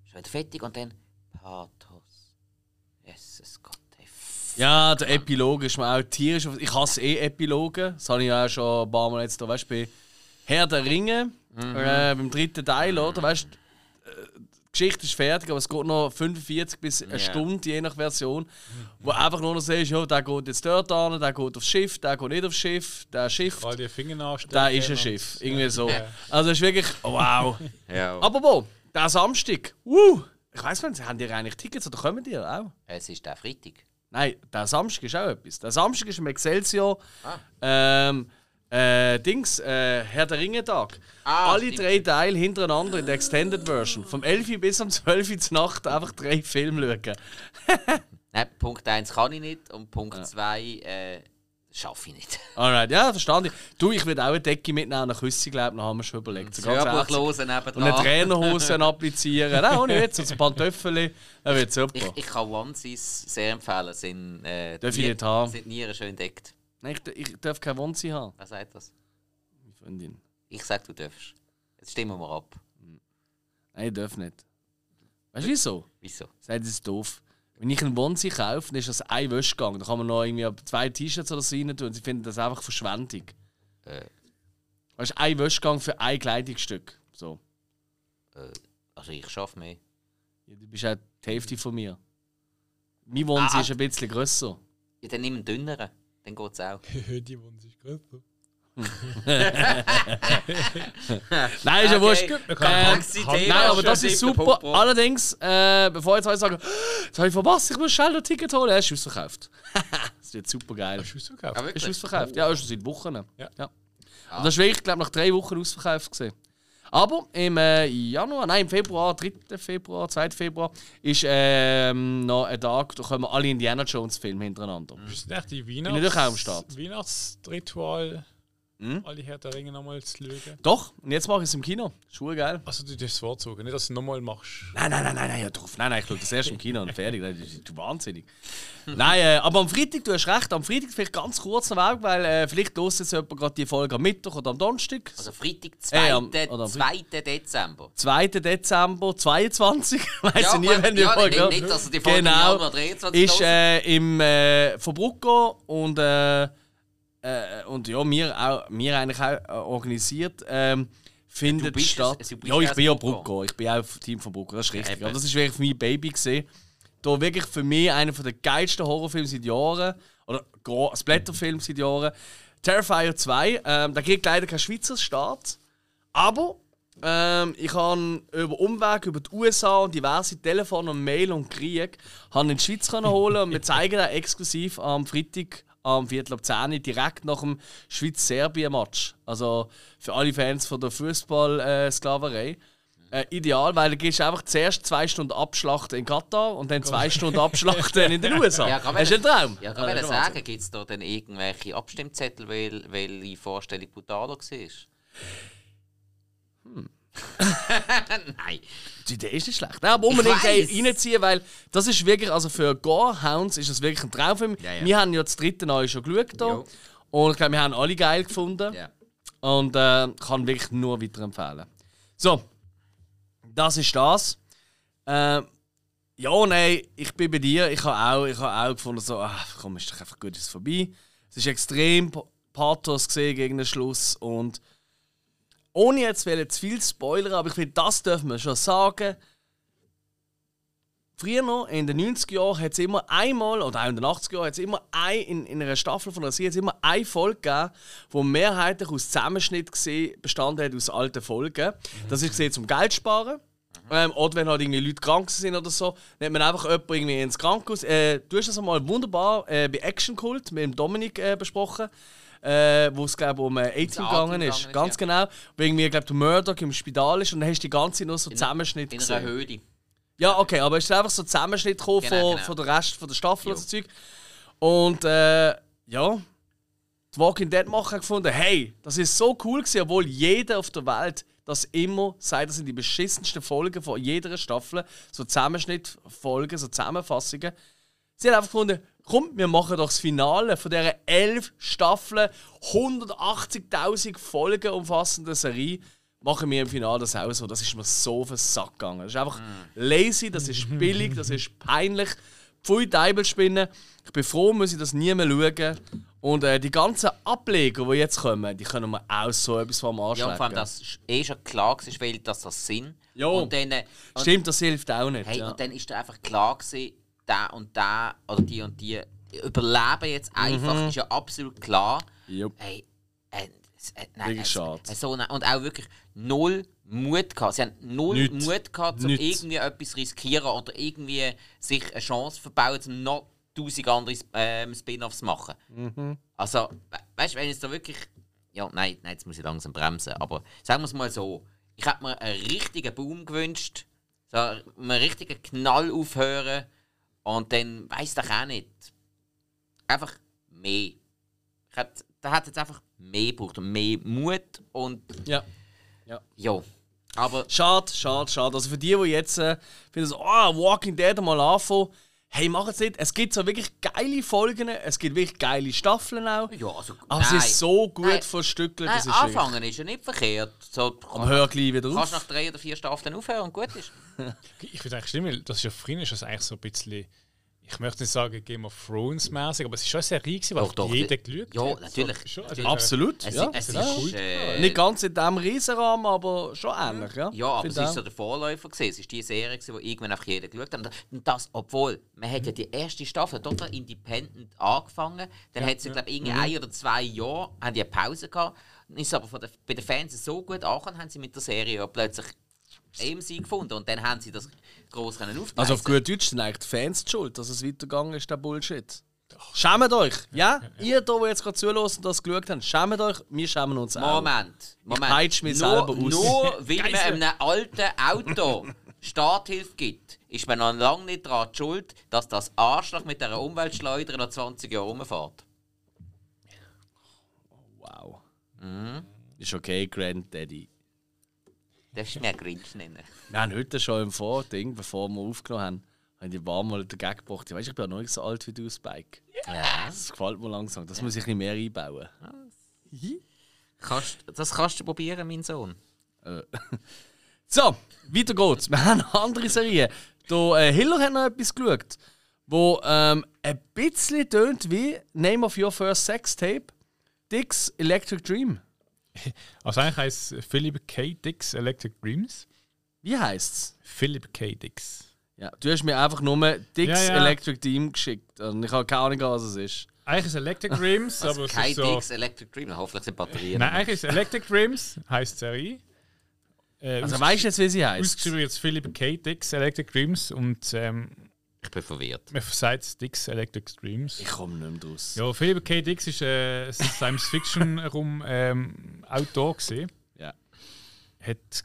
Ist wieder fertig und dann Pathos. Jesus Gott. Ja, der Epilog ist mir auch tierisch. Ich hasse eh Epiloge. Das habe ich auch schon ein paar Mal jetzt da, weißt du, bei Herr der Ringe, äh, beim dritten Teil, oder? Weißt du, äh, die Geschichte ist fertig, aber es geht noch 45 bis eine Ja. Stunde, je nach Version. Wo einfach nur noch siehst, ja, der geht jetzt dort an, der geht aufs Schiff, der geht nicht aufs Schiff, der Schiff, All die Finger nachstellen. der ist ein Schiff. Irgendwie so. Also, es ist wirklich, oh, wow. Ja. Aber wo? Der Samstag, uh, ich weiß nicht, haben die eigentlich Tickets oder kommen die auch? Es ist der Freitag. Nein, der Samstag ist auch etwas. Der Samstag ist im Excelsior. Ah. Ähm, äh, Dings, äh, Herr der Ringe-Tag. Ah, Alle stimmt. drei Teile hintereinander in der Extended Version. Vom 11 bis am 12 Uhr zur Nacht einfach drei Filme schauen. Nein, Punkt 1 kann ich nicht und Punkt 2 äh, schaffe ich nicht. Alright, ja, verstand ich. Du, ich würde auch eine Decke mitnehmen, eine Küsse, glaube ich, haben wir schon überlegt. So ganz hören Und eine. Trainerhose applizieren. Nein, auch nicht. So ein Pantöffel. Das wird super. Ich, ich kann Onesies sehr empfehlen. Sind, äh, Darf ich nicht haben? sind Nieren schön deckt. Nein, ich, ich darf keine Wonsi haben, Wer sagt das? meine Freundin. Ich sag, du darfst. Jetzt stimmen wir ab. Nein, ich darf nicht. Weißt du wieso? Wieso? Sagt es ist doof. Wenn ich einen Wonsi kaufe, dann ist das ein Wäschgang. Da kann man noch irgendwie zwei T-Shirts oder so rein tun. Sie finden das einfach Verschwendung. Äh, Weißt du, ein Wäschgang für ein Kleidungsstück. So. also ich schaffe mehr. Ja, du bist auch die Hälfte von mir. Mein Wonsi Ah. ist ein bisschen grösser. Ja, dann nimm einen dünneren. Dann geht's auch. die Wohnung ist größer. Nein, ist ja Okay. wurscht. Taxi-Thema Nein, aber das ist super. Allerdings, äh, bevor jetzt alle sagen, jetzt habe ich verpasst, ich muss schnell ein Ticket holen, er ist ausverkauft. das wird super geil. Hast du es gekauft? Ja, Ist wirklich? ausverkauft. Ja, ist schon seit Wochen. Ja. ja. Und das ist wirklich, glaube nach drei Wochen ausverkauft gesehen. Aber im äh, Januar, nein, im Februar, 3. Februar, 2. Februar, ist ähm, noch ein Tag, da kommen alle Indiana Jones Filme hintereinander. Ist das echt die Start. Weihnachts Weihnachtsritual, Hm? alle Herr der Ringe nochmal zu schauen? Doch, und jetzt mache ich es im Kino. Schule geil. Also du darfst es vorzogen, nicht dass du es nochmal machst. Nein, nein, nein, nein, nein, ja, drauf. Nein, nein, ich schaue das erst im Kino und fertig. Nein, das ist- Du wahnsinnig. nein, äh, aber am Freitag, du hast recht, am Freitag vielleicht ganz kurz noch Weg, weil äh, vielleicht los jetzt jemand gerade die Folge am Mittwoch oder am Donnerstag. Also Freitag, 2. Äh, am- oder am 2. Dezember. 2. Dezember 22, weiß Ja, ich nie, wenn die ja, Folge nicht- nicht, dass die Folge genau, Januar 23 ist äh, im äh, Verbrucko und äh, äh, und ja, wir, auch, wir eigentlich auch äh, organisiert ähm, findet statt. es- ja, ich ja bin ja das Brucko. Ich bin auch Team von Brucko, das ist richtig. eben. Aber das ist wirklich mein Baby gesehen. Da wirklich für mich einer der geilsten Horrorfilme seit Jahren oder Splatterfilm seit Jahren. Terrifier 2, ähm, da kriegt leider kein Schweizer Staat, aber ähm, ich habe über Umweg über die USA und diverse Telefon und Mail und Krieg habe in die Schweiz holen und wir zeigen auch exklusiv am Freitag am Viertel ab 10 Uhr direkt nach dem Schweiz-Serbien-Match. Also für alle Fans von der Fußball-Sklaverei. Äh, ideal, weil du gehst einfach zuerst zwei Stunden abschlachten in Katar und dann zwei Stunden abschlachten in den USA. Ja, kann das ist ein Traum. Ja, Also, kann Wahnsinn. sagen, gibt es da dann irgendwelche Abstimmzettel, weil, weil die Vorstellung brutaler war? Nein. Die Idee ist nicht schlecht. Nein, aber unbedingt reinziehen, weil das ist wirklich, also für Gorehounds ist das wirklich ein Traumfilm. Ja, ja. Wir haben ja das dritte Neue schon geschaut. Jo. Und ich glaube, wir haben alle geil gefunden. Ja. Und äh, kann wirklich nur weiterempfehlen. So, das ist das. Äh, ja, nein, ich bin bei dir. Ich habe auch, ich habe auch gefunden, so, ach, komm, ist doch einfach gut, ist vorbei. Es ist extrem Pa- Pathos gesehen gegen den Schluss und ohne jetzt zu viel spoilern, aber ich finde, das dürfen wir schon sagen. Früher noch, in den 90er Jahren, hat es immer einmal, oder auch in den 80er Jahren, hat es immer ein, in, in einer Staffel von der Serie immer eine Folge gegeben, die mehrheitlich aus Zusammenschnitt gesehen, bestanden hat aus alten Folgen. Das ist gesehen zum Geld sparen. Ähm, oder wenn halt irgendwie Leute krank sind oder so, nimmt man einfach jemanden irgendwie ins Krankenhaus. Äh, du hast das einmal wunderbar äh, bei Action Cult mit dem Dominik äh, besprochen. Äh, wo es glaube um äh, 80 A-Team gegangen ist. ist, Ganz ja. genau. Wo irgendwie, glaube der Murdoch im Spital ist und dann hast du die ganze Zeit nur so Zusammenschnitt In einer gesehen. Höhle. Ja, okay, aber es ist einfach so ein Zusammenschnitt gekommen Genau, von, genau. von der Rest von der Staffel und so Zeug. Und äh, ja, die Walking Dead Macher gefunden, hey, das ist so cool gewesen, obwohl jeder auf der Welt das immer sagt, das sind die beschissensten Folgen von jeder Staffel, so Zusammenschnittfolgen, so Zusammenfassungen. Sie haben einfach gefunden, komm, wir machen doch das Finale von dieser elf Staffeln, 180.000 Folgen umfassenden Serie, machen wir im Finale das auch so. Das ist mir so auf den Sack gegangen. Das ist einfach lazy, das ist billig, das ist peinlich. Pfui Teibelspinnen. Ich bin froh, muss ich das nie mehr schauen. Und äh, die ganzen Ableger, die jetzt kommen, die können wir auch so etwas vom Arsch Ja, vor allem, dass es eh schon klar war, weil dass das sind. Und dann, äh, und, Stimmt, das hilft auch nicht. Hey, ja. und dann ist da einfach klar gewesen, der und der oder die und die überleben jetzt einfach, ist ja absolut klar. Jupp. Hey, äh, äh, nein, es- schade. äh, So eine, und auch wirklich null Mut gehabt. Sie haben null Nichts. Mut gehabt, um irgendwie etwas riskieren oder irgendwie sich eine Chance verbauen, um noch tausend andere ähm, Spin-offs zu machen. Mhm. Also, we weißt du, wenn es da wirklich. Ja, nein, nein, jetzt muss ich langsam bremsen. Aber sagen wir es mal so: Ich hätte mir einen richtigen Boom gewünscht, so einen richtigen Knall aufhören und dann weiß ich auch nicht. Einfach mehr. Ich hätte, da hat jetzt einfach mehr gebraucht und mehr Mut und ja. ja. Aber Schade, schade, schade. Also für die, die jetzt äh, finden, so, ah, Walking Dead mal anfangen, hey, mach es nicht. Es gibt so wirklich geile Folgen, es gibt wirklich geile Staffeln auch. ja, also. Aber es nein. ist so gut Nein. verstückelt, Nein, das ist wirklich- anfangen ist ja nicht verkehrt. So, Aber hör gleich wieder kannst auf. nach drei oder vier Staffeln aufhören und gut ist. Ich finde eigentlich stimmt, weil das ist ja früher ist das eigentlich so ein bisschen, ich möchte nicht sagen Game of Thrones mäßig, aber es ist schon eine Serie, gewesen, Doch, die doch, jeder geschaut ja, hat. natürlich. So, also, Natürlich. Absolut, Es, ja. es ja. ist. Äh, Nicht ganz in diesem Riesenrahmen, aber schon ähnlich, ja. Ja, aber es auch. so der Vorläufer gewesen. Es ist die Serie, gewesen, die irgendwann einfach jeder geschaut hat. Und das, obwohl, man hat ja die erste Staffel total independent angefangen. Dann hat sie, glaube ich, irgendwie ein oder zwei Jahre haben die eine Pause gehabt. Dann ist aber von der, bei den Fans so gut angekommen, haben sie mit der Serie ja plötzlich AMC gefunden. Und dann haben sie das groß können. Also auf gut Deutsch sind eigentlich die Fans die schuld, dass es weitergegangen ist, der Bullshit. Schämt euch! Ja? Ihr da, die jetzt gerade zuhören und das geschaut haben, schämt euch, wir schämen uns auch. Moment, Moment. peitsch mich nur, selber aus. Nur weil man einem alten Auto Starthilfe gibt, ist man noch lange nicht daran schuld, dass das Arschloch mit dieser Umweltschleuder noch 20 Jahre rumfährt. Wow. Mhm. Ist okay, Granddaddy. Das ist mir Grinch nennen. Wir haben heute schon im Vording, bevor wir aufgenommen haben, haben die warm mal dagegen gebracht. Ich weiß, ich bin ja noch nicht so alt wie du, Spike. Ja. Das gefällt mir langsam. Das muss ich ein bisschen mehr einbauen. Kannst, das kannst du probieren, mein Sohn. So, weiter geht's. Wir haben eine andere Serie. Der äh, Hiller hat noch etwas geschaut, wo ähm, ein bisschen tönt wie Name of Your First Sex Tape. Dick's Electric Dream. Also eigentlich heisst es Philip K. Dix Electric Dreams. Wie heißt's? Philip K. Dix. Ja, du hast mir einfach nur Dick's Ja, ja. Electric Dream geschickt. Und ich habe keine Ahnung, was es ist. Eigentlich ist es Electric Dreams, aber es Kein ist so... Dix Electric Dream, hoffentlich sind Batterien. Nein, eigentlich ist es Electric Dreams, heisst die Serie. Äh, Also weißt du jetzt, wie sie heißt? Ausgeschrieben jetzt Philip K. Dix Electric Dreams und ähm, Ich bin verwirrt. man sagt Dix Electric Dreams. Ich komme nicht mehr draus. Ja, Philip K. Dix ist äh, Science-Fiction-Rum ähm, Autor gesehen. Ja. Hat,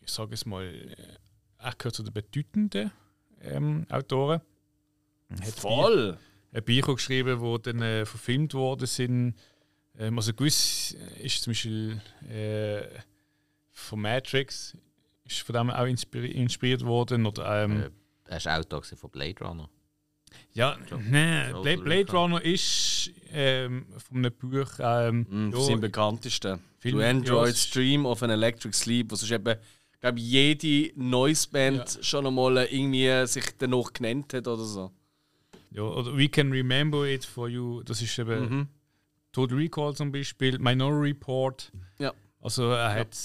ich sage es mal, äh, er gehört zu den bedeutenden ähm, Autoren. Hat Voll! Bi- ein Bücher geschrieben, die dann äh, verfilmt worden sind. Ähm, also gewiss ist zum Beispiel äh, von Matrix ist von dem auch inspiri inspiriert worden oder ähm, Er war Autor gewesen von Blade Runner. Ja, nein, so Blade, Blade. Runner ist ähm, von einem Buch. Ähm, Mm, ja, sein bekanntesten. Film- To Android ja, Stream of an Electric Sleep, was ist eben, glaube jede Noise-Band schon einmal irgendwie sich danach genannt hat oder so. ja, oder We Can Remember It for You, das ist eben Mhm. Total Recall zum Beispiel, Minority Report. Ja. Also er hat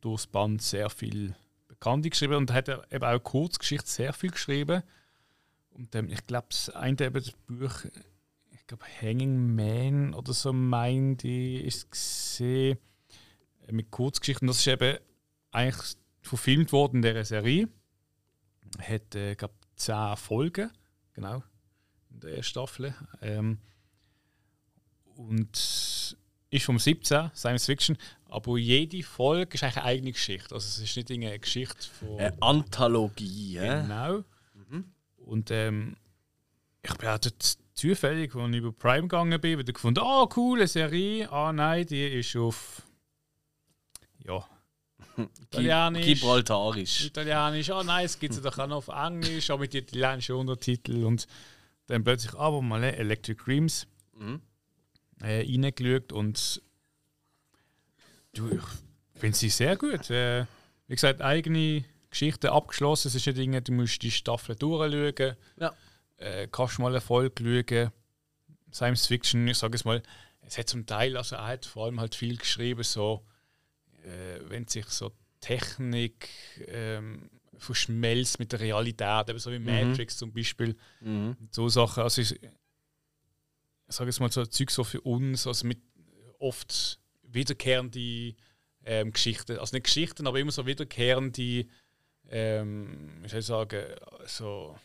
durchs Band sehr viel Bekannte geschrieben und hat eben auch Kurzgeschichte sehr viel geschrieben. Und ähm, ich glaube, das eine eben das Buch, ich glaube Hanging Man oder so meint ich, ist gesehen äh, mit Kurzgeschichten. Das ist eben eigentlich verfilmt worden in dieser Serie. Hat, äh, glaube 10 Folgen, genau, in der ersten Staffel. Ähm, und ist vom 17, Science Fiction, aber jede Folge ist eigentlich eine eigene Geschichte. Also es ist nicht eine Geschichte von... Eine Anthologie? Genau. Und ähm, ich bin auch dort zufällig, als ich über Prime gegangen bin, wieder gefunden, ah, coole Serie. Ah, nein, die ist auf. Ja. Italienisch. Gibraltarisch. Italienisch. Ah, nein, es gibt es doch auch noch auf Englisch, auch mit italienischen Untertiteln. Und dann plötzlich, aber mal Electric Dreams Mhm. Äh, reingeschaut und. Du, ich finde sie sehr gut. Äh, wie gesagt, eigene Geschichte abgeschlossen. Es ist nicht Dinge, du musst die Staffel durchschauen. Ja. Äh, kannst mal eine Folge schauen. Science Fiction, ich sage es mal, es hat zum Teil, also er hat vor allem halt viel geschrieben, so, äh, wenn sich so Technik ähm, verschmelzt mit der Realität, eben so wie Matrix zum Beispiel, Mhm. so Sachen. Also ich sage jetzt mal so Zeug so für uns, also mit oft wiederkehrende ähm, Geschichten, also nicht Geschichten, aber immer so wiederkehrende, ähm, wie soll ich sagen, so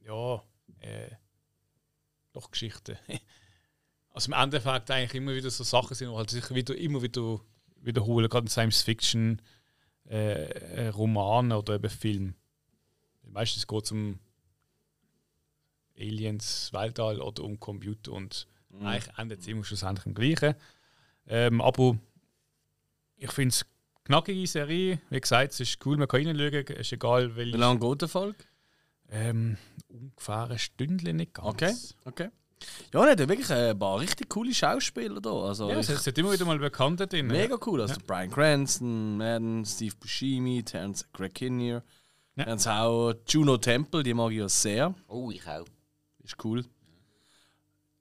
ja, äh, doch Geschichten. also im Endeffekt eigentlich immer wieder so Sachen sind, die halt sich wieder, immer wieder wiederholen, gerade in Science Fiction äh, äh, Romanen oder eben Film. Meistens geht es um Aliens, Weltall oder um Computer und eigentlich endet es immer schlussendlich im Gleichen. Ähm, aber ich finde es knackige Serie. Wie gesagt, es ist cool, man kann reinschauen, es ist egal, Wie welche. lange geht der Folge? Ähm, ungefähr ein Stündchen nicht ganz. Okay, okay. Ja, hat ja wirklich ein paar richtig coole Schauspieler da. Also Ja, es hat immer wieder mal Bekannte drin. Mega cool. Also Brian Cranston, Madden, Steve Buscemi, Terence Greg Kinnear. Ja. Dann haben auch Juno Temple, die mag ich ja sehr. Oh, ich auch. Ist cool.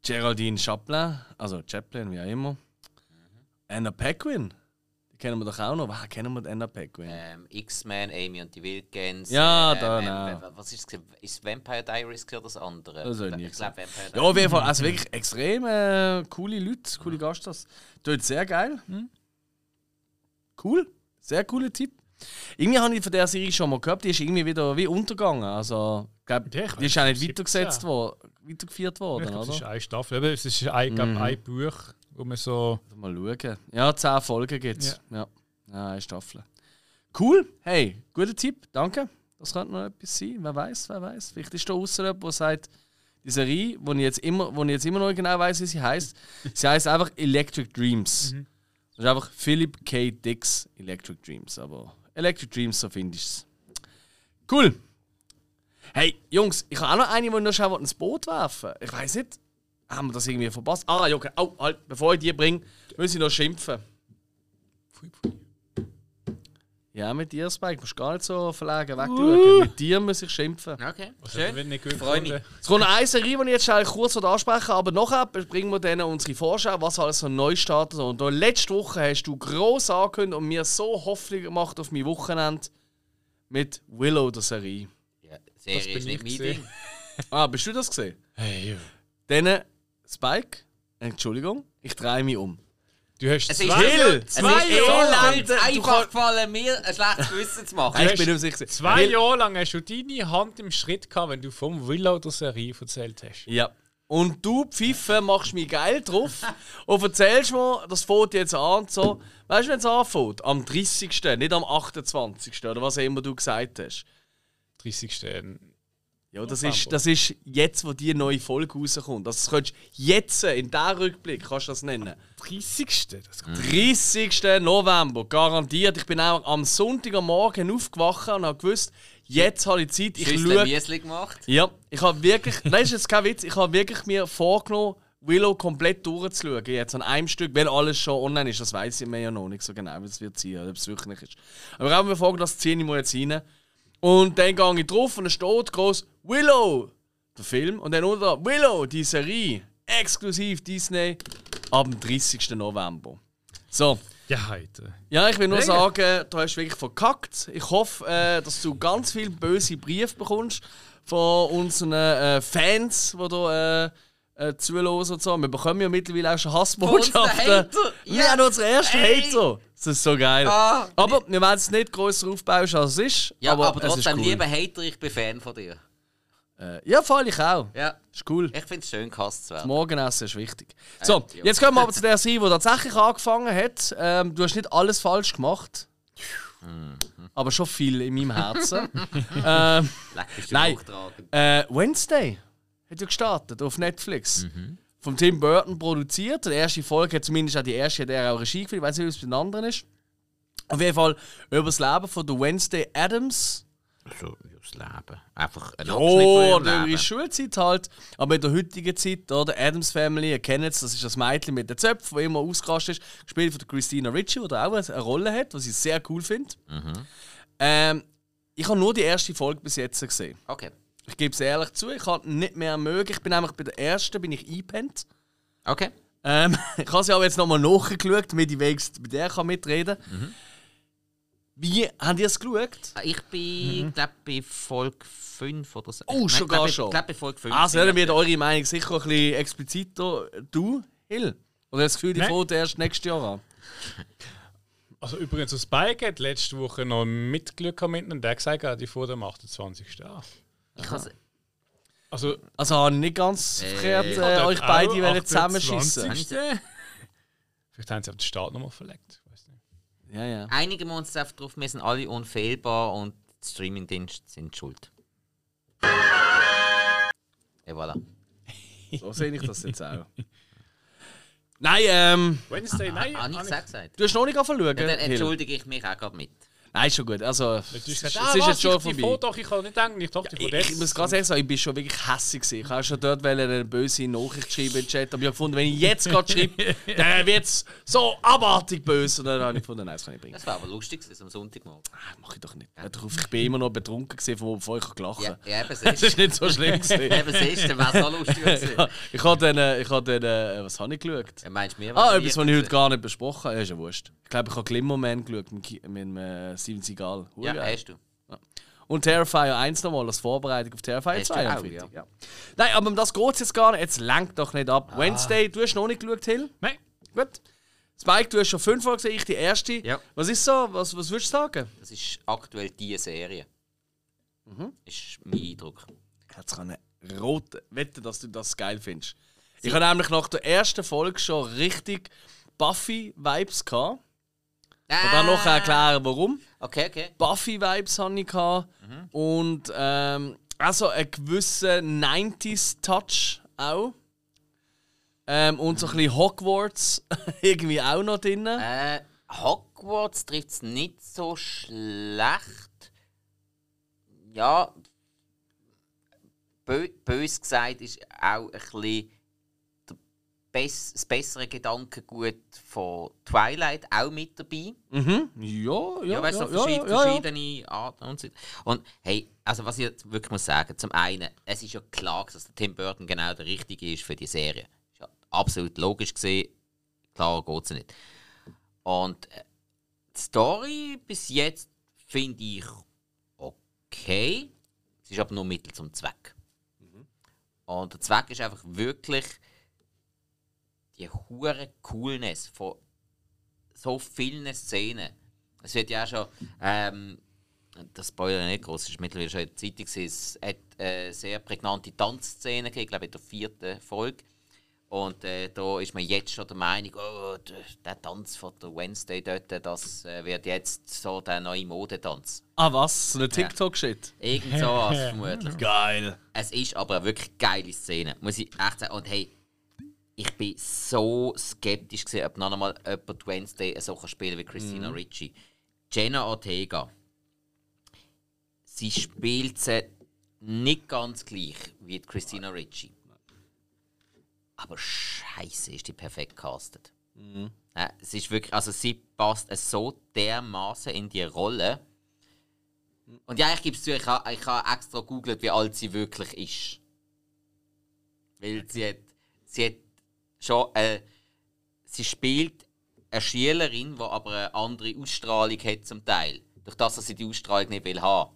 Geraldine Chaplin, also Chaplin, wie auch immer. Anna Paquin, die kennen wir doch auch noch. Woher kennen wir die Anna Paquin? Ähm, X-Men, Amy und die Wildgans. Ja, ähm, da, ähm, Was ist es? Ist Vampire Diaries oder das andere? Das habe ich glaube Vampire Ja, auf jeden Fall. Also wirklich extrem äh, coole Leute, coole Gaststars. Tut sehr geil. Cool. Sehr cooler Tipp. Irgendwie habe ich von der Serie schon mal gehabt, die ist irgendwie wieder wie untergegangen. Also, glaub, Ja, die ist auch nicht 17. weitergesetzt worden, weitergeführt worden, glaub, es ist oder? eine Staffel. Es ist ein, glaub, Mhm. ein Buch, wo man so. Mal schauen. Ja, 10 Folgen gibt es. Ja. ja. eine Staffel. Cool. Hey, guter Tipp. Danke. Das könnte noch etwas sein. Wer weiß, wer weiß. Vielleicht ist da außen jemand, der sagt, die Serie, wo ich jetzt immer, wo ich jetzt immer noch genau weiß, wie sie heißt, sie heißt einfach Electric Dreams. Das ist einfach Philip K. Dix Electric Dreams. Aber Electric Dreams, so finde ich es. Cool. Hey, Jungs, ich habe auch noch eine, die noch schnell ins Boot werfen Ich weiß nicht, haben wir das irgendwie verpasst? Ah, ja, okay. Oh, halt, bevor ich die bringe, muss ich noch schimpfen. Ja, mit dir, Spike, musst gar nicht so verlegen wegschauen. Mit dir muss ich schimpfen. Okay, Wird schön. nicht gut Freu mich. Es kommt noch eine Serie, die ich jetzt schnell kurz ansprechen aber nachher bringen wir dann unsere Vorschau, was alles so neu startet. Und letzte Woche hast du gross angekündigt und mir so Hoffnung gemacht auf mein Wochenende mit Willow, der Serie. Serie bin ist nicht ich mein gesehen. Ding. Ah, bist du das gesehen? Hey, ja. Dann, Spike, Entschuldigung, ich drehe mich um. Du hast Es ist zwei! Es Zwei ist Jahre lang- einfach gefallen, mir ein schlechtes Gewissen zu machen. ich bin sicher. zwei Hill- Jahre lang hast du deine Hand im Schritt gehabt, wenn du vom Willow der Serie erzählt hast. Ja. Und du, Pfiffe, machst mich geil drauf und erzählst mir, das fängt jetzt an und so. Weißt du, wenn es anfängt? Am 30., nicht am 28. oder was auch immer du gesagt hast. 30. Ja, das ist, das ist jetzt, wo die neue Folge rauskommt. Das könntest du jetzt, in diesem Rückblick, kannst du das nennen. 30. Das kommt 30. November, garantiert. Ich bin auch am Sonntag am Morgen aufgewacht und habe gewusst, jetzt habe ich Zeit. Ich schaue. Müsli gemacht. Ja, ich habe wirklich, das ist jetzt kein Witz, ich habe wirklich mir vorgenommen, Willow komplett durchzuschauen. Jetzt an einem Stück, weil alles schon online ist, das weiß ich mir ja noch nicht so genau, wie es wird sein, oder ob es wirklich ist. Aber ich habe mir vorgenommen, das ziehe ich mal jetzt rein. Und dann gehe ich drauf und dann steht groß Willow, der Film, und dann unter Willow, die Serie, exklusiv Disney, ab dem 30. November. So, Ja, heute. ja, ich will nur sagen, du hast wirklich verkackt. Ich hoffe, äh, dass du ganz viele böse Briefe bekommst von unseren äh, Fans, die da äh, äh, zuhören und so. Wir bekommen ja mittlerweile auch schon Hassbotschaften. Wir Ja. haben unseren ersten Ey. Hater. Das ist so geil. Ah. aber wir werden es nicht grösser aufbauen, als es ist. Ja, aber, aber, trotzdem, ist cool. lieber Hater, ich bin Fan von dir. Äh, ja, voll ich auch. Ja, Ist cool. ich finde es schön, gehasst zu werden. Morgenessen ist wichtig. So, ja. jetzt kommen wir aber zu der Serie, die tatsächlich angefangen hat. Ähm, du hast nicht alles falsch gemacht. Mhm. Aber schon viel in meinem Herzen. ähm, Leck, bist du Nein. äh, Wednesday hat ja gestartet auf Netflix. Mhm. Vom Tim Burton produziert. Die erste Folge hat zumindest auch die erste, hat er auch Regie geführt. Ich weiß nicht, wie es bei den anderen ist. Auf jeden Fall über das Leben von der Wednesday Adams. So, das Leben. Einfach ein Abschnitt von Ja, ihrem ihre. Schulzeit halt. Aber in der heutigen Zeit, oder? Adams Family, ihr kennt es, das ist das Mädchen mit den Zöpfen, das immer ausgerastet ist. Gespielt von der Christina Ricci, die auch eine Rolle hat, was ich sehr cool finde. Ähm, ich habe nur die erste Folge bis jetzt gesehen. Okay. Ich gebe es ehrlich zu, ich habe nicht mehr mögen. Ich bin nämlich bei der ersten bin ich eingepennt. Okay. Ähm, ich habe sie aber jetzt nochmal nachgeschaut, damit ich wenigstens bei der kann mitreden kann. Wie habt ihr es geschaut? Ich bin, glaube bei Folge 5 oder so. Oh, schon gar schon. Ich glaube bei Folge 5. Also, dann wird eure Meinung sicher ein bisschen expliziter. Du, Hill? Oder hast du das Gefühl, die fängt erst nächstes Jahr an? Also übrigens, Spike hat letzte Woche noch mitgelügt mit und der hat gesagt, hat die vor dem 28. an. Ich has, Also, Also, habe ich nicht ganz Äh, verkehrt ich äh, euch beide wollen 28. zusammenschießen. Vielleicht haben sie auf den Start nochmal verlegt. Ja, ja. einigen wir uns drauf, wir sind alle unfehlbar und die Streamingdienste sind schuld. Et voilà. So sehe ich das jetzt auch. Nein, ähm, Wednesday, nein, Habe ich habe gesagt? gesagt? du hast noch nicht anfangen Ja, dann entschuldige ich mich auch gerade mit. Nein, ist schon gut. Also, es ist gesagt, ah, jetzt was, schon ich, vorbei. Foto, ich kann nicht denken, ich dachte, Ich, von ich muss ganz ehrlich sagen, ich bin schon wirklich hässlich gewesen. Ich habe schon dort eine böse Nachricht schreiben im Chat, aber ich habe gefunden, wenn ich jetzt gerade schreibe, dann wird es so abartig böse. Und dann habe ich gefunden, nein, das kann ich bringen. Das war aber lustig, gewesen, am Sonntagmorgen. Ah, mach ich doch nicht. Ja. Ich bin immer noch betrunken gewesen, von bevor ich gelacht Ja, habe. ja eben Das ist nicht so schlimm gewesen. Eben siehst du, wäre lustiger gewesen. ich habe dann, äh, ich habe dann äh, was habe ich geschaut? Ja, Meinst du mir? Ah, etwas, was ich heute gar nicht besprochen habe. Ja, ist ja wurscht. Ich glaube, ich habe Glimmerman geschaut mit, mit dem, äh, Steven Seagal. Ja, Urgeil. hast du. Und Terrifier 1 nochmal als Vorbereitung auf Terrifier Hast du 2 am auch, Freitag. Ja. Nein, aber um das geht es jetzt gar nicht. Jetzt lenkt doch nicht ab. Wednesday, du hast noch nicht geschaut, Hill? Nein, Gut. Spike, du hast schon fünfmal gesehen, ich die erste. Ja. Was ist so? Was, was würdest du sagen? Das ist aktuell die Serie. Mhm. Ist mein Eindruck. Jetzt kann eine rote Wette, dass du das geil findest. Ich habe nämlich nach der ersten Folge schon richtig Buffy-Vibes gehabt. Und dann noch erklären, warum. Okay, okay. Buffy-Vibes hatte ich. Gehabt. Und ähm, also einen gewissen 90s-Touch auch. Ähm, und so ein bisschen Hogwarts irgendwie auch noch drin. Äh, Hogwarts trifft es nicht so schlecht. Ja, bö bös gesagt ist auch ein bisschen das bessere Gedankengut von Twilight auch mit dabei. Mhm. Ja, ja, Ja, weißt du, ja, so verschied ja, ja, ja. verschiedene Arten und so. Und hey, also was ich jetzt wirklich muss sagen, zum einen, es ist ja klar, dass der Tim Burton genau der Richtige ist für die Serie. Ist ja absolut logisch gesehen, klar geht es nicht. Und äh, die Story bis jetzt finde ich okay. Es ist aber nur Mittel zum Zweck. Und der Zweck ist einfach wirklich die hure Coolness von so vielen Szenen. Es wird ja auch schon, ähm, das Spoiler nicht groß, ist mittlerweile schon in der Zeitung, es hat äh, sehr prägnante Tanzszenen gegeben, ich glaube in der vierten Folge. Und äh, da ist man jetzt schon der Meinung, oh, d- der Tanz von der Wednesday dort, das äh, wird jetzt so der neue Modetanz. Ah, was? So eine TikTok-Shit? Irgend sowas vermutlich. Geil. Es ist aber eine wirklich geile Szene, muss ich echt sagen. Und hey, ich bin so skeptisch gesehen, ob noch einmal jemand Wednesday so kann spielen wie Christina Ricci. Jenna Ortega. Sie spielt sie nicht ganz gleich wie Christina Ricci. Aber scheiße, ist die perfekt castet. Ja, es ist wirklich, also sie passt so dermaßen in die Rolle. Und ja, ich gebe es zu, ich habe ich extra googelt, wie alt sie wirklich ist. Weil sie hat, sie hat schon, äh, sie spielt eine Schülerin, die aber eine andere Ausstrahlung hat zum Teil. Durch das, dass sie die Ausstrahlung nicht will haben.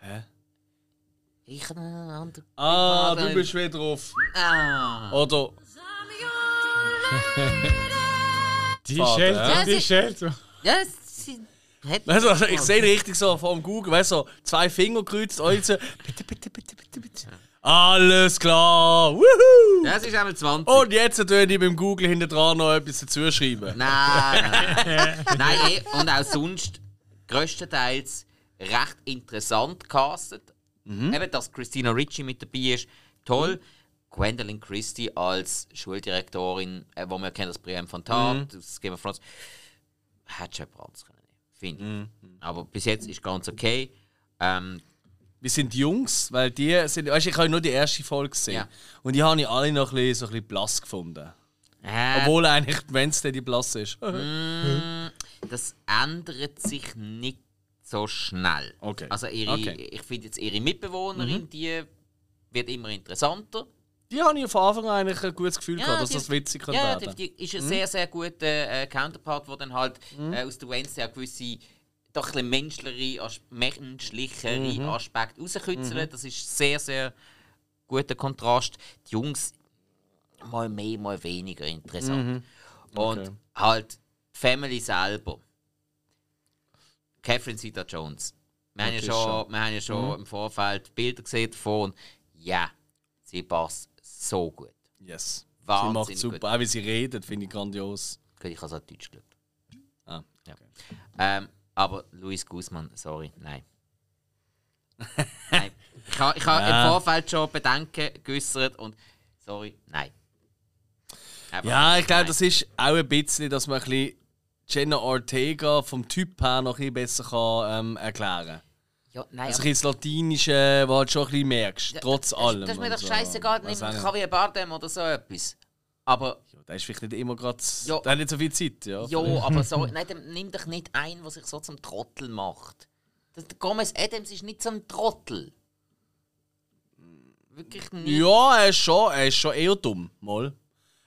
Hä? Ich habe einen anderen. Ah, du bist wieder drauf. Ah. Oder. Die Schelte, ja. die Schelte. Ja, sie hat. Weißt du, also ich sehe richtig so vor dem Google, weißt du, so zwei Finger gekreuzt, euch so. Bitte, bitte, bitte, bitte, bitte. Alles klar! Wuhu! Das ist einmal 20. Und jetzt tue ich beim Google hinter dran noch etwas dazu schreiben. Nein, nein. nein eh, und auch sonst größtenteils recht interessant castet. Eben, dass Christina Ricci mit dabei ist, toll. Gwendolyn Christie als Schuldirektorin, äh, wo wir kennen das Brienne von Tat, das Game of Thrones, hätte schon Brands können finde ich. Aber bis jetzt ist ganz okay. Ähm, Wir sind Jungs, weil die sind. Weißt du, ich habe nur die erste Folge gesehen. Ja. Und die habe ich alle noch ein bisschen, so ein bisschen blass gefunden. äh, Obwohl eigentlich Wednesday die blass ist. das ändert sich nicht so schnell. Okay. Also ihre, Okay. ich finde jetzt ihre Mitbewohnerin, die wird immer interessanter. Die habe ich von Anfang an eigentlich ein gutes Gefühl gehabt, dass die- das witzig Ja, werden. die, die ist ein sehr, sehr guter äh, Counterpart, der dann halt äh, aus der Wednesday auch gewisse doch ein menschlichere, menschlichere Aspekte rauskitzeln. Das ist sehr, sehr guter Kontrast. Die Jungs mal mehr, mal weniger interessant. Und halt die Family selber. Catherine Zeta-Jones. Wir, haben ja schon, wir haben ja schon im Vorfeld Bilder gesehen davon. Ja, sie passt so gut. Yes. Sie Wahnsinnig macht super. gut. Auch wie sie redet, finde ich grandios. Ich habe es auch Deutsch geschaut. Ah, Ja. Ähm, aber Luis Guzman, sorry, nein. nein. Ich habe ich ha Ja. im Vorfeld schon Bedenken geäußert und sorry, nein. Einfach Ja, ich glaube, das ist auch ein bisschen, dass man ein bisschen Jenna Ortega vom Typ her noch ein bisschen besser kann, ähm, erklären kann. Ja, nein, Also aber- ein bisschen das Latinische, wo du halt schon ein bisschen merkst, Ja, trotz das, allem. Das ist mir doch so. scheißegal, nimm einen nicht. Javier Bardem oder so etwas. Aber, Der ist vielleicht nicht immer gerade. Ja. Der hat nicht so viel Zeit, ja. jo, aber so, nein, nimm doch nicht ein, der sich so zum Trottel macht. Der Gomez Adams ist nicht so ein Trottel. Wirklich nicht. Ja, er ist schon, er ist schon eher dumm, mal.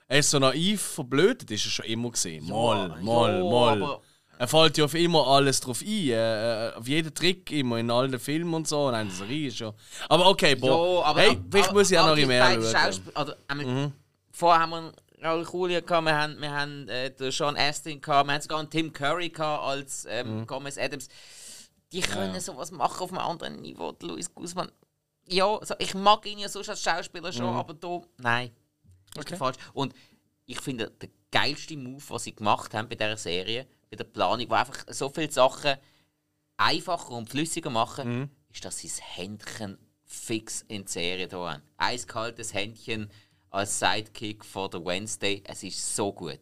Er ist so naiv, verblödet, ist er schon immer gesehen. Mal, mal, ja, mal. aber- Er fällt ja auf immer alles drauf ein, äh, äh, auf jeden Trick immer in allen Filmen und so. Nein, das ist schon. Aber okay, boah. Ja, aber, hey, vielleicht muss ich auch noch mehr schauen. Oder, einmal, Vorher haben wir Raul Julia gehabt, wir haben, wir haben äh, den Sean Astin gehabt, wir haben sogar einen Tim Curry gehabt als ähm, Gomez Adams. Die können sowas machen auf einem anderen Niveau. Luis Guzman. Ja, so, ich mag ihn ja sonst als Schauspieler schon, aber da, nein. Das ist Okay. falsch. Und ich finde, der geilste Move, was sie gemacht haben bei dieser Serie, bei der Planung, wo einfach so viele Sachen einfacher und flüssiger machen, ist, dass sie das Händchen fix in die Serie da haben. Eiskaltes Händchen als Sidekick von der Wednesday. Es ist so gut.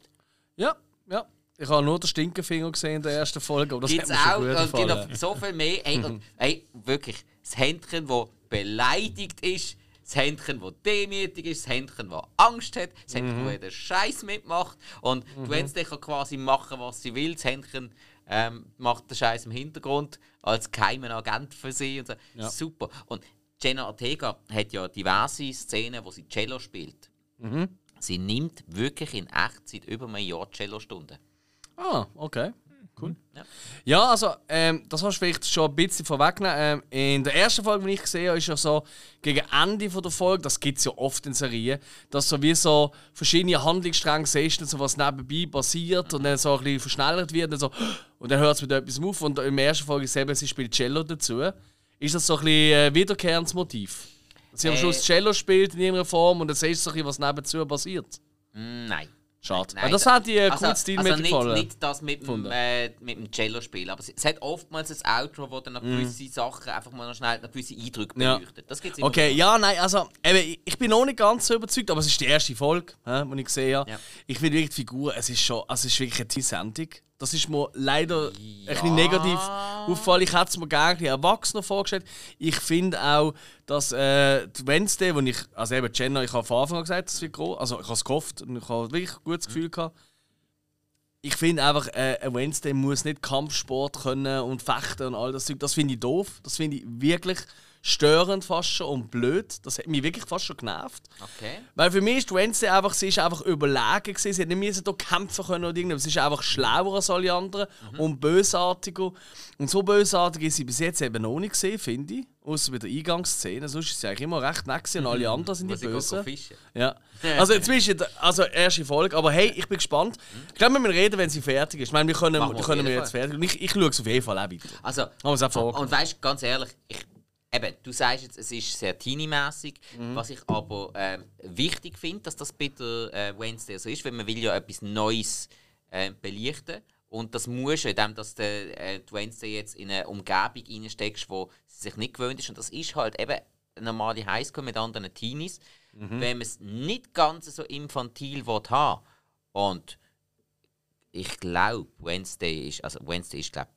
Ja, ja. Ich habe nur den Stinkefinger gesehen in der ersten Folge, aber das Gibt es hat auch schon und gut gibt gefallen. noch so viel mehr. Ey, und, ey, wirklich, das Händchen, das beleidigt ist, das Händchen, das demütig ist, das Händchen, das Angst hat, das Händchen, das jeden Scheiß mitmacht. Und die Wednesday kann quasi machen, was sie will. Das Händchen ähm, macht den Scheiß im Hintergrund als geheimen Agent für sie. Und so. Super. Und Jenna Ortega hat ja diverse Szenen, wo sie Cello spielt. Sie nimmt wirklich in Echtzeit über ein Jahr Cello-Stunden. Ah, okay. Cool. Ja. Ja, also, ähm, das hast du vielleicht schon ein bisschen vorweggenommen. Ähm, in der ersten Folge, die ich gesehen habe, ist ja so, gegen Ende von der Folge, das gibt es ja oft in Serien, dass so wie so verschiedene Handlungsstränge siehst, und so was nebenbei passiert und dann so ein bisschen verschnellert wird und, so, und dann hört es mit etwas auf. Und in der ersten Folge eben, sie spielt Cello dazu. Ist das so ein bisschen äh, wiederkehrendes Motiv? Sie am Äh. Schluss Cello spielt in irgendeiner Form und dann siehst du so ein bisschen, was nebenzu passiert. Mm, Nein. Schade. Nein, Weil das da- hat die äh, also, cool Stil also mit nicht, gefallen. nicht das mit dem, äh, mit dem Cello-Spiel, aber es, es hat oftmals ein Outro, wo dann noch gewisse Sachen einfach mal noch schnell noch gewisse Eindrücke Mhm. Ja. beleuchtet. Das gibt's immer Okay, wieder. ja, nein, also eben, ich- bin noch nicht ganz so überzeugt, aber es ist die erste Folge, hä, die ich gesehen habe. Ja. Ich finde wirklich die Figur, es ist schon, also es ist wirklich eine Teensendung. Das ist mir leider ein bisschen negativ aufgefallen. Ich hätte es mir gerne erwachsener vorgestellt. Ich finde auch, dass äh, Wednesday, wo ich, also eben Jenna, ich habe von Anfang an gesagt, das wird groß, also ich habe es gehofft und ich habe wirklich ein gutes Gefühl gehabt. Ich finde einfach, äh, ein Wednesday muss nicht Kampfsport können und fechten und all das. Das finde ich doof. Das finde ich wirklich störend fast schon und blöd. Das hat mich wirklich fast schon genervt. Okay. Weil für mich ist Wednesday einfach, sie ist einfach überlegen gewesen. Sie hat nicht müssen hier kämpfen können oder irgendwas. Sie ist einfach schlauer als alle anderen und bösartiger. Und so bösartig ist sie bis jetzt eben noch nicht gesehen, finde ich. Außer bei der Eingangsszene. Sonst ist sie eigentlich immer recht nett und alle anderen sind die Bösen. Ja. Also inzwischen, also erste Folge, aber hey, ich bin gespannt. Ich glaube, wir müssen reden, wenn sie fertig ist. Ich meine, wir können, wir können wir jetzt fertig. Und ich, ich schaue es auf jeden Fall auch weiter. Also, Haben wir es auch vorgenommen. und weißt du, ganz ehrlich, ich, eben, du sagst jetzt, es ist sehr teenie-mässig. Mhm. Was ich aber ähm, wichtig finde, dass das der äh, Wednesday so ist, weil man will ja etwas Neues äh, belichten und das muss indem dass der, äh, Wednesday jetzt in eine Umgebung reinsteckst, wo sie sich nicht gewöhnt ist. Und das ist halt eben eine normale Highschool mit anderen Teenies. Mhm. Wenn man es nicht ganz so infantil will haben und ich glaube, Wednesday ist, also Wednesday ist glaube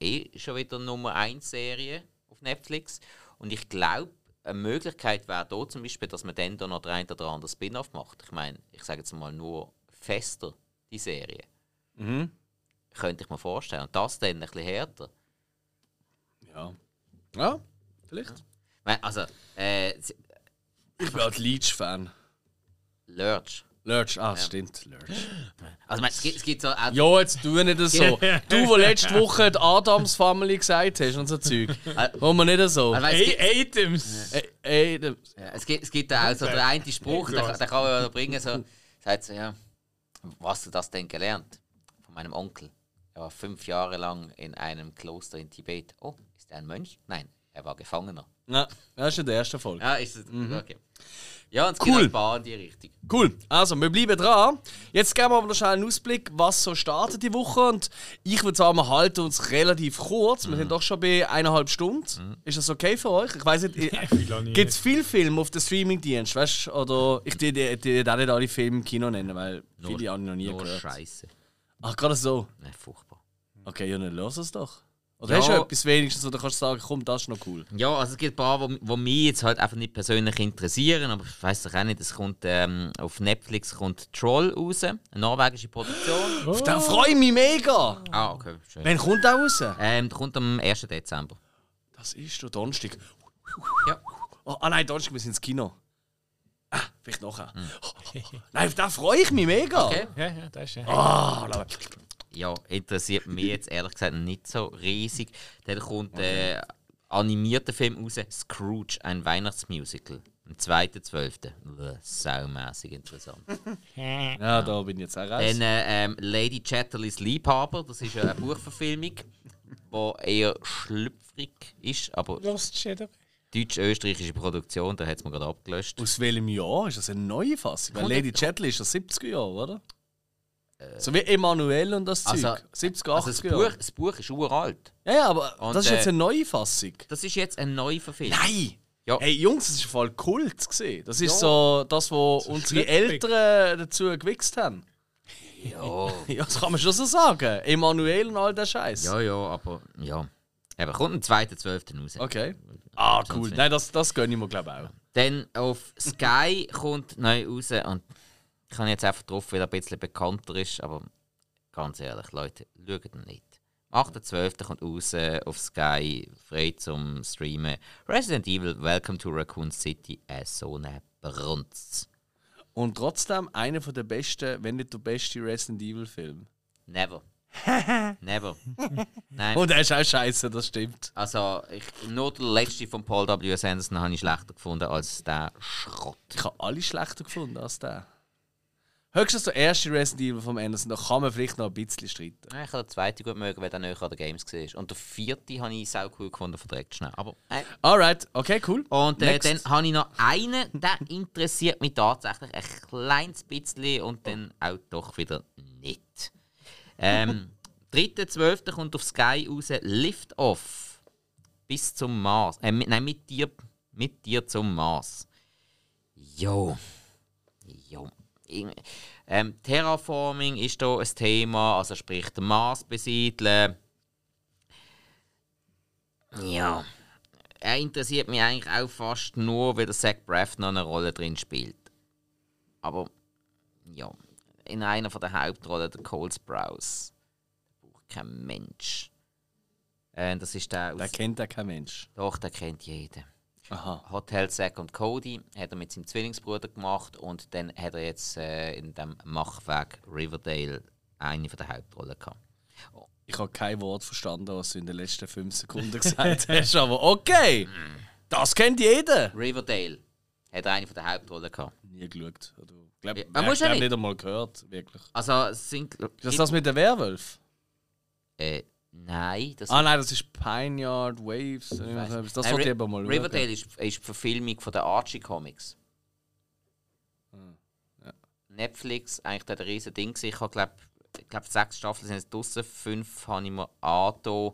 eh schon wieder Nummer 1 Serie auf Netflix und ich glaube, eine Möglichkeit wäre da zum Beispiel, dass man dann da noch der ein oder andere Spin-off macht. Ich meine, ich sage jetzt mal nur fester die Serie. Mhm. Könnte ich mir vorstellen. Und das dann ein bisschen härter. Ja. Ja, vielleicht. Ich meine, Also, äh, Ich bin halt Leech-Fan. Lurch. Lurch, ah, stimmt, Lurch. Also, es gibt, es gibt so auch Ja, jetzt tu nicht so. Du, wo letzte Woche die Adams Family gesagt hast und so Zeug. Wollen wir nicht so. Also, gibt, Hey, der- ja, es, gibt, es gibt auch so den einen Spruch, den, den kann man ja bringen, so, sagt so, ja, wo hast du das denn gelernt? Von meinem Onkel. Er war fünf Jahre lang in einem Kloster in Tibet. Oh, ist er ein Mönch? Nein, er war Gefangener. Na, das ist in der ersten Folge. Ja, ist es. Okay. Ja, und es Cool. gibt ein paar in die Richtung. Cool, also wir bleiben dran. Jetzt geben wir aber noch schnell einen Ausblick, was so startet die Woche. Und ich würde sagen, wir halten uns relativ kurz. Wir sind doch schon bei eineinhalb Stunden. Ist das okay für euch? Ich weiß nicht, gibt es viel Film auf dem Streamingdienst, weißt du? Oder ich die, die, die, die auch nicht alle Filme im Kino nennen, weil viele habe ich noch nie Nur gehört. Scheiße. Ach, gerade so. Nein, furchtbar. Okay, ja, dann lass es doch. Oder Ja. hast du etwas wenigstens, oder kannst du sagen, komm, das ist noch cool? Ja, also es gibt ein paar, wo, wo mich jetzt halt einfach nicht persönlich interessieren, aber ich weiß doch auch nicht, es kommt ähm, auf Netflix kommt Troll raus, eine norwegische Produktion. Auf den freue ich mich mega! Ah, okay, schön. Wann kommt der raus? Ähm, der kommt am 1. Dezember. Das ist der Donnerstag. Ja. Oh, ah nein, Donnerstag, wir sind ins Kino. Ah, vielleicht nachher. Hm. Nein, auf den freue ich mich mega. Okay. Ja, ja, das ist ja. Ah, la- Ja, interessiert mich jetzt ehrlich gesagt nicht so riesig. Dann kommt äh, animierter Film raus, Scrooge, ein Weihnachtsmusical. Am 2.12. Uah, Saumässig interessant. ja, da bin ich jetzt auch raus. Dann äh, ähm, Lady Chatterleys Liebhaber, das ist ja eine Buchverfilmung, die eher schlüpfrig ist, aber Lost Shadow. deutsch-österreichische Produktion, da hat es mir gerade abgelöscht. Aus welchem Jahr? Ist das eine neue Fassung? Weil Lady Chatterley ist das 70er Jahre, oder? So wie Emanuel und das Also- Zeug. 70er, Also das 80er Buch, Jahre. das Buch ist uralt. Ja, ja, aber Und, das ist jetzt äh, eine neue Fassung. Das ist jetzt eine neue Verfilmung. Nein! Ja. Hey Jungs, das ist voll Kult gesehen. Das ist Ja. so das, was unsere schlüpfrig. Eltern dazu gewichst haben. Ja. Ja, das kann man schon so sagen. Emanuel und all der Scheiß. ja, ja, aber ja. Eben, kommt am 2.12. raus. Okay. Ah, cool. Nein, das, das gönne ich mir, glaube ich, auch. Dann auf Sky kommt neu raus und ich habe jetzt einfach drauf, weil er ein bisschen bekannter ist, aber ganz ehrlich, Leute, schaut ihn nicht. Am 8.12. kommt raus auf Sky, frei zum Streamen. Resident Evil, Welcome to Raccoon City, äh, so eine Brunz. Und trotzdem einer der besten, wenn nicht der beste Resident Evil Film. Never. Never. Nein. Und er ist auch scheiße, das stimmt. Also, ich, nur der letzte von Paul W. S. Anderson habe ich schlechter gefunden als der Schrott. Ich habe alle schlechter gefunden als der. Höchstens der erste Resident Evil vom Anderson, da kann man vielleicht noch ein bisschen streiten. Ja, Ich habe den zweiten gut mögen, weil der näher an den Games war. Und der vierte habe ich sau cool gefunden, verdreckt schnell. Aber, äh. Alright, okay, cool. Und äh, dann habe ich noch einen, der interessiert mich tatsächlich ein kleines bisschen und dann auch doch wieder nicht. Ähm, 3.12. kommt auf Sky raus Lift Off. Bis zum Mars. Äh, mit, nein, mit dir, mit dir zum Mars. Jo. Ähm, Terraforming ist hier ein Thema, also sprich den Mars besiedeln. Ja. Er interessiert mich eigentlich auch fast nur, weil der Zach Braff noch eine Rolle drin spielt. Aber ja, in einer von der Hauptrollen, der Cole Sprouse, braucht kein Mensch. Äh, das ist der, aus, kennt ja kein Mensch. doch, der kennt jeden. Aha. Hotel Zack und Cody hat er mit seinem Zwillingsbruder gemacht und dann hat er jetzt äh, in dem Machwerk Riverdale eine von der Hauptrollen gehabt. Ich habe kein Wort verstanden, was du in den letzten fünf Sekunden gesagt hast, aber okay. Das kennt jeder. Riverdale hat er eine von der Hauptrollen gehabt. Nie geschaut. Oder, glaub, Ja, man ich muss ja nicht. nicht einmal gehört, wirklich. Also sind Ist das das mit dem Werwolf? äh, nein, das Ah nein, das ist Pine Yard Waves. Das Nein, wollte ich eben mal schauen. Riverdale ist, ist die Verfilmung von der Archie Comics. Netflix, eigentlich da ein riesen Ding. Ich habe glaube ich glaub, sechs Staffeln sind jetzt draussen, fünf habe ich mir angetan.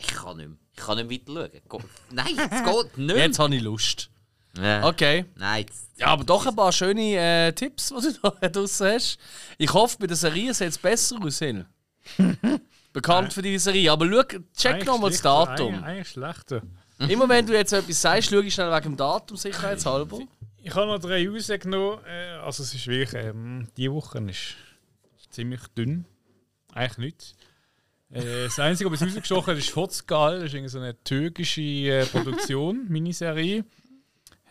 Ich kann nicht mehr. Ich kann nicht weiter schauen. Nein, es geht nicht. Jetzt habe ich Lust. Ja. Okay. Nein, Ja, aber doch ein paar schöne äh, Tipps, die du da draussen hast. Ich hoffe, bei der Serie sieht es besser aus. Bekannt für die Serie. Aber schau, check nochmal das Datum. Eigentlich, eigentlich schlechter. Immer wenn du jetzt etwas sagst, schau ich schnell wegen dem Datum sicherheitshalber. Ich habe noch drei rausgenommen. Äh, also es ist wirklich, ähm, die Woche ist ziemlich dünn. Eigentlich nichts. Äh, das Einzige, was ich rausgestochen habe, ist Hotzgal. Das ist so eine türkische äh, Produktion, Miniserie.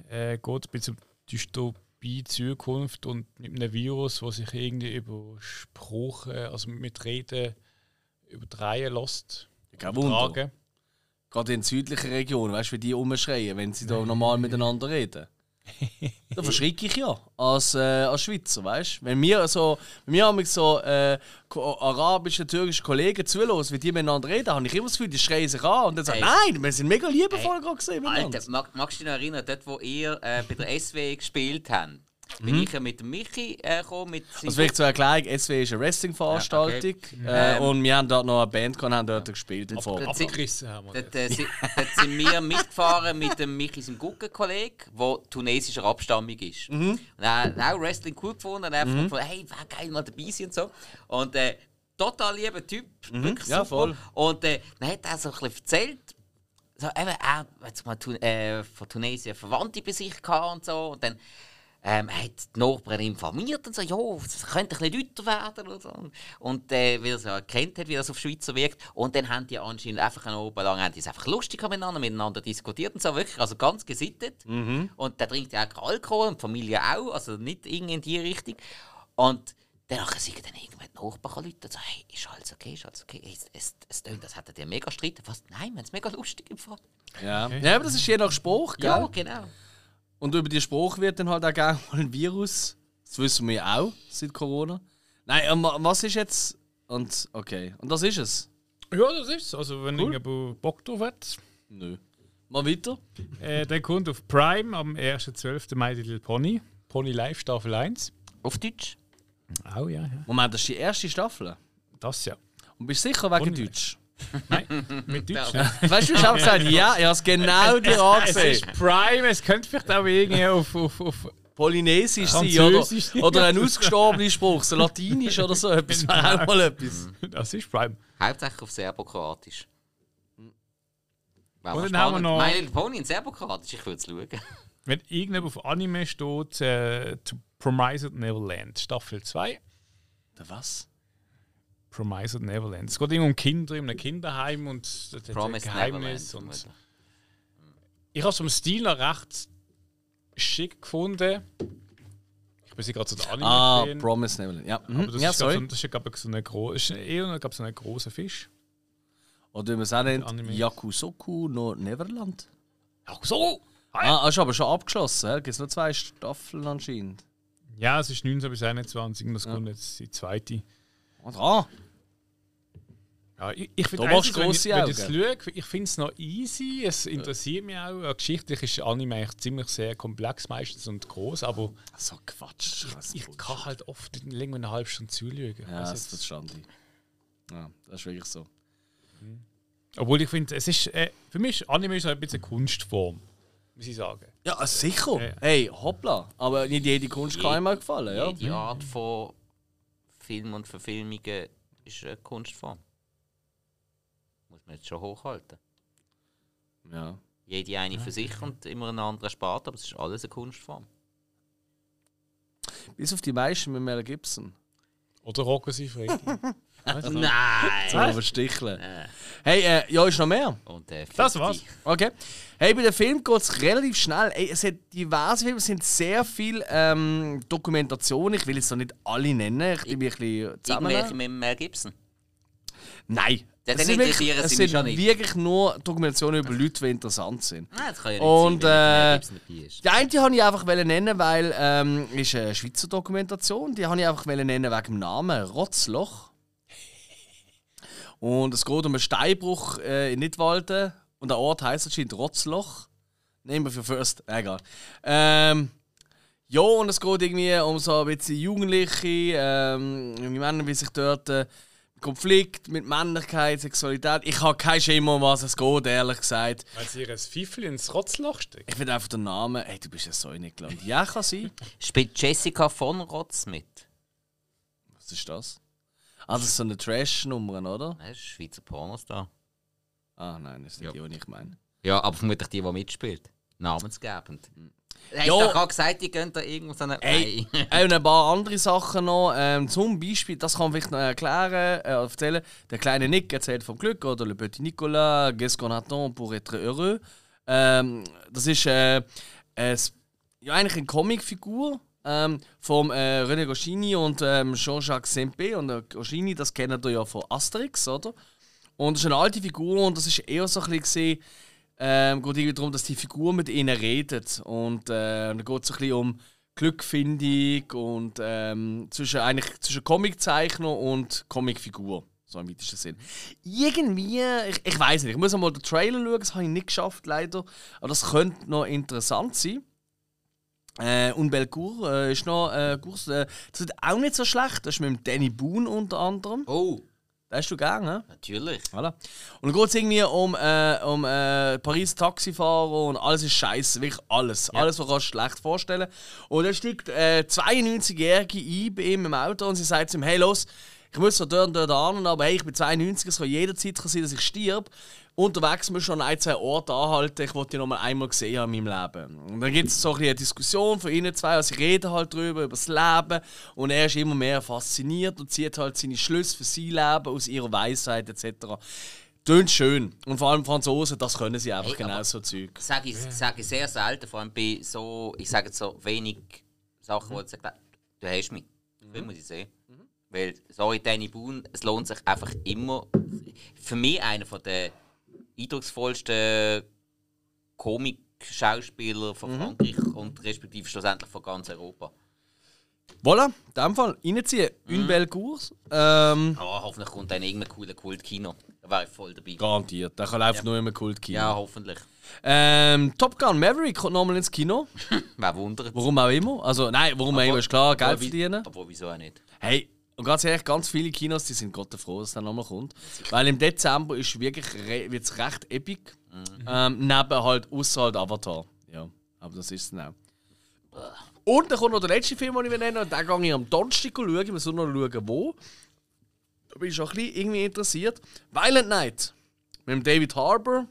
Äh, geht ein bisschen um Dystopie, Zukunft und mit einem Virus, das sich irgendwie über Sprache, also mit Reden übertragen lässt. Kein Wunder. Gerade in südlichen Regionen, weißt du, wie die umschreien, wenn sie da normal miteinander reden. Da verschrecke ich ja als, äh, als Schweizer, weißt du? Wenn wir so, wenn wir haben so äh, arabische, türkische Kollegen zulassen, wie die miteinander reden, habe ich immer das Gefühl, die schreien sich an und dann sagen, Hey. nein, wir sind mega liebevoll gerade gesehen miteinander. Alter, mag, magst du dich noch erinnern, dort wo ihr äh, bei der SW gespielt habt? Bin ich ja mit dem Michi äh, gekommen, mit seinem Also vielleicht zur Erklärung, SW ist eine Wrestling-Veranstaltung äh, Ähm. und wir haben dort noch eine Band gehabt und haben dort gespielt Vorbild. Dort sind- haben wir. Dort, äh, si- dort sind wir mitgefahren mit dem Michi, seinem Guggenkollegen, der tunesischer Abstammung ist. Mhm. Und er hat auch Wrestling cool gefunden und er hat gefunden, hey, wäre geil mal dabei sein und so. Und äh, total lieber Typ, wirklich Mhm. Ja, super. voll. Und äh, dann hat er so ein bisschen erzählt, so, eben, er hat mal Tun äh, von Tunesien Verwandte bei sich gehabt und so. Und dann ähm, er hat die Nachbarn informiert und so, ja, es könnte ein bisschen lauter werden oder so. Und äh, weil er so erkannt hat, wie das auf Schweizer wirkt. Und dann haben die anscheinend einfach einen Abend lang haben die es einfach lustig miteinander, miteinander diskutiert und so, wirklich, also ganz gesittet. Und der trinkt ja auch Alkohol und die Familie auch, also nicht irgendwie in die Richtung. Und danach sind dann irgendwann die Nachbarn anrufen und sagen, hey, ist alles okay, ist alles okay. Es, es, es tönt, als hätten die mega Streit. Was? Nein, wir haben es mega lustig im Fall. Ja. ja, aber das ist je nach Spruch, gell? Ja, genau. Und über die Spruch wird dann halt auch gerne mal ein Virus. Das wissen wir ja auch seit Corona. Nein, ähm, was ist jetzt. Und okay. Und das ist es. Ja, das ist es. Also, wenn Cool. irgendjemand Bock drauf hat, Nö. Mal weiter. Äh, der kommt auf Prime am 1.12. My Little Pony. Pony Live Staffel 1. Auf Deutsch? Oh ja, ja. Moment, das ist die erste Staffel. Das ja. Und bist du sicher wegen Pony. Deutsch? Nein, mit Deutsch. Weißt du, ich habe gesagt, ja, ich habe es genau dir Es angesehen. ist Prime, es könnte vielleicht auch irgendwie auf. auf, auf Polynesisch sein oder, oder ein ausgestorbener Spruch, so Latinisch oder so etwas. Wäre auch mal etwas. das ist Prime. Hauptsächlich auf Serbokroatisch. Wäre Und dann haben wir spannend. noch- My Little Pony in Serbokroatisch, ich würde es schauen. Wenn irgendjemand auf Anime steht, äh, to Promised Neverland, Staffel 2. Der was? Promised Neverland. Es geht irgendwie um Kinder in einem Kinderheim und das Promised Geheimnis. Neverland. Und ich habe es vom Stil noch recht schick gefunden. Ich bin sie gerade so der Anime Ah, fan Promise Neverland. Ja, mhm. Aber das ja ist, sorry. so, das ist, glaub ich, so ein gro ist eher glaub, so ein großer Fisch. Oder wie man es auch nennt. Yakusoku no Neverland. Ach so! Ah, hast du aber schon abgeschlossen? Gibt es noch zwei Staffeln anscheinend? Ja, es ist 19 bis 21 und das kommt jetzt die zweite. Und ah, Ja, ich, ich finde wenn ich, grosse wenn ich Augen. schaue, ich finde es noch easy, es interessiert mich auch. Geschichtlich ist Anime eigentlich ziemlich sehr komplex meistens und groß, aber so Quatsch. Was ich kann halt oft länger eine halbe Stunde zuschauen. Ja, Also das jetzt- verstand ich. Ja, das ist wirklich so. obwohl ich finde, es ist, äh, für mich ist Anime ist halt ein bisschen eine Kunstform, muss ich sagen. Ja, sicher. Ja. Hey, hoppla. Aber nicht jede Kunst kann einem auch gefallen, ja? Jede Art von Film und Verfilmungen ist eine Kunstform. Muss man jetzt schon hochhalten. Ja. Jede eine für sich und immer eine andere Sparte, aber es ist alles eine Kunstform. Bis auf die meisten mit Mel Gibson. Oder Rocco Siffredi. Nein! Zum Versticheln. Hey, äh, ja, ist noch mehr. Und der Das 50. war's. Okay. Hey, bei dem Film geht es relativ schnell. Ey, es hat diverse Filme, es sind sehr viele ähm, Dokumentationen. Ich will jetzt noch nicht alle nennen. Ich will mich ein bisschen Irgendwelche zusammennehmen. mit Mel Gibson. Nein. Ja, Es dann sind wirklich, interessieren es sie sind schon nicht. wirklich nur Dokumentationen über Leute, die interessant sind. Nein, das kann ja nicht Und, sein, wenn Mel äh, Gibson dabei ist. Die eine die wollte ich einfach nennen, weil ähm, ist eine Schweizer Dokumentation. Die wollte ich einfach nennen wegen dem Namen Rotzloch. Und es geht um einen Steinbruch äh, in Nidwalden. Und der Ort heisst anscheinend Rotzloch. Nehmen wir für First. Egal. Ähm, ja, und es geht irgendwie um so ein bisschen Jugendliche, ähm, Männer, wie sich dort äh, Konflikt mit Männlichkeit, Sexualität. Ich habe keinen Schimmer, um was es geht, ehrlich gesagt. Weil sie ihr Pfeifel ins Rotzloch steckt. Ich finde einfach den Namen. Hey, du bist ja so nicht gelandet. Ja, kann sein. Spielt Jessica von Rotz mit? Was ist das? Ah, das ist so eine Trash-Nummer, oder? Das ist Schweizer Pornostar. Ah, nein, das ist nicht Ja. die, die ich meine. Ja, aber vermutlich die, die mitspielt. Namensgebend. Hast Ja. du doch gerade gesagt, die gehen da irgendwo so eine. Ey, Nein. äh, und ein paar andere Sachen noch. Ähm, zum Beispiel, das kann man vielleicht noch erklären, äh, erzählen. Der kleine Nick erzählt vom Glück, oder Le Petit Nicolas, Qu'est-ce qu'on attend pour être heureux. Ähm, das ist äh, es, ja, eigentlich eine Comicfigur ähm, vom äh, René Goscinny und ähm, Jean-Jacques Sempé. Und äh, Goscinny, das kennt ihr ja von Asterix, oder? Und das ist eine alte Figur und das ist eher so ein bisschen ähm, geht irgendwie darum, dass die Figur mit ihnen redet. Und äh, dann geht es ein bisschen um Glückfindung und ähm, zwischen, eigentlich, zwischen Comiczeichner und Comicfigur. So im weitesten Sinn. Irgendwie, ich, ich weiß nicht, ich muss mal den Trailer schauen, das habe ich nicht geschafft, leider. Aber das könnte noch interessant sein. Äh, und Belcourt äh, ist noch äh, Kurs, äh, das ist auch nicht so schlecht. Das ist mit dem Danny Boone unter anderem. Oh, hast du gern, ne? natürlich. Voilà. Und dann geht es irgendwie um, äh, um äh, Paris Taxifahrer und alles ist scheiße, wirklich alles. Alles, was du schlecht vorstellen Und dann steigt äh, 92-Jährige ein bei ihm im Auto und sie sagt zu ihm: Hey, los, ich muss so dort und dort an, aber hey, ich bin 92, es kann jederzeit sein, dass ich stirb. Unterwegs muss schon ein, zwei Orte anhalten, ich wollte die noch mal einmal gesehen haben in meinem Leben. Und dann gibt es so ein bisschen eine Diskussion von ihnen zwei, also sie reden halt drüber, über das Leben. Und er ist immer mehr fasziniert und zieht halt seine Schlüsse für sein Leben aus ihrer Weisheit etc. Tönt schön. Und vor allem Franzosen, das können sie einfach Hey, genau so Zeug. Sage ich, sag ich sehr selten, vor allem bei so, ich sage jetzt so wenig Sachen, wo ich sage, du hast mich. Film muss ich sehen. Weil, sorry, Danny Boone, es lohnt sich einfach immer. Für mich einer der eindrucksvollsten Komik-Schauspieler von Frankreich und respektive schlussendlich von ganz Europa. Voilà, in dem Fall reinziehen. Une belle course. Ähm, Aber hoffentlich kommt dann irgendein cooler Kult-Kino. Da wäre ich voll dabei. garantiert. Der kann einfach nur immer Kult Kino. Ja, hoffentlich. Ähm, Top Gun Maverick kommt nochmal ins Kino. Wer wundert. Warum auch immer. Also, nein, warum auch immer ist klar, Geld verdienen. Aber wieso auch nicht? Hey, und ganz ehrlich, ganz viele Kinos die sind Gott froh, dass dann nochmal kommt. Weil im Dezember ist wirklich re wird's recht epic. Ähm, neben halt, außer halt Avatar. Ja, aber das ist es dann auch. Und dann kommt noch der letzte Film, den ich nenne, und den gehe ich am Donnerstag schauen. Ich muss nur noch schauen, wo. Da bin ich schon ein bisschen irgendwie interessiert. Violent Night. Mit dem David Harbour.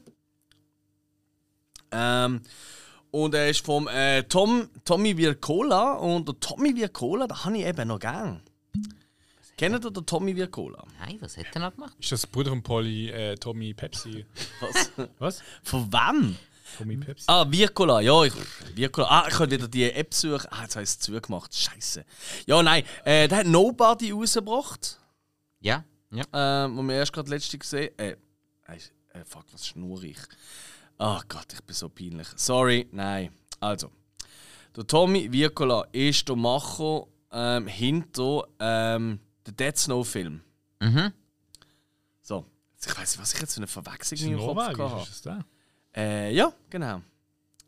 Ähm, und er ist vom äh, Tom, Tommy Vircola. Und der Tommy Vircola, da habe ich eben noch gern. Kennt ihr den Tommy Vircola? Nein, was hat er noch gemacht? Ist das der Bruder von Polly, äh, Tommy Pepsi? Was? Was? Von wem? Tommy Pepsi? Ah, Vircola, ja, ich, Vircola. Ah, ich könnte wieder die App suchen. Ah, jetzt habe ich es zugemacht. Scheiße. Ja, nein, äh, der hat Nobody rausgebracht. Ja, ja. Ähm, wo wir erst gerade letzte gesehen äh, äh, äh, fuck, was schnurre ich? Ach Gott, ich bin so peinlich. Sorry, nein. Also, der Tommy Vircola ist der Macher ähm, hinter ähm, dem Dead Snow Film. Mhm. So, ich weiß nicht, was ich jetzt für eine Verwechslung in meinem Kopf hatte. ist das der? Äh, ja, genau.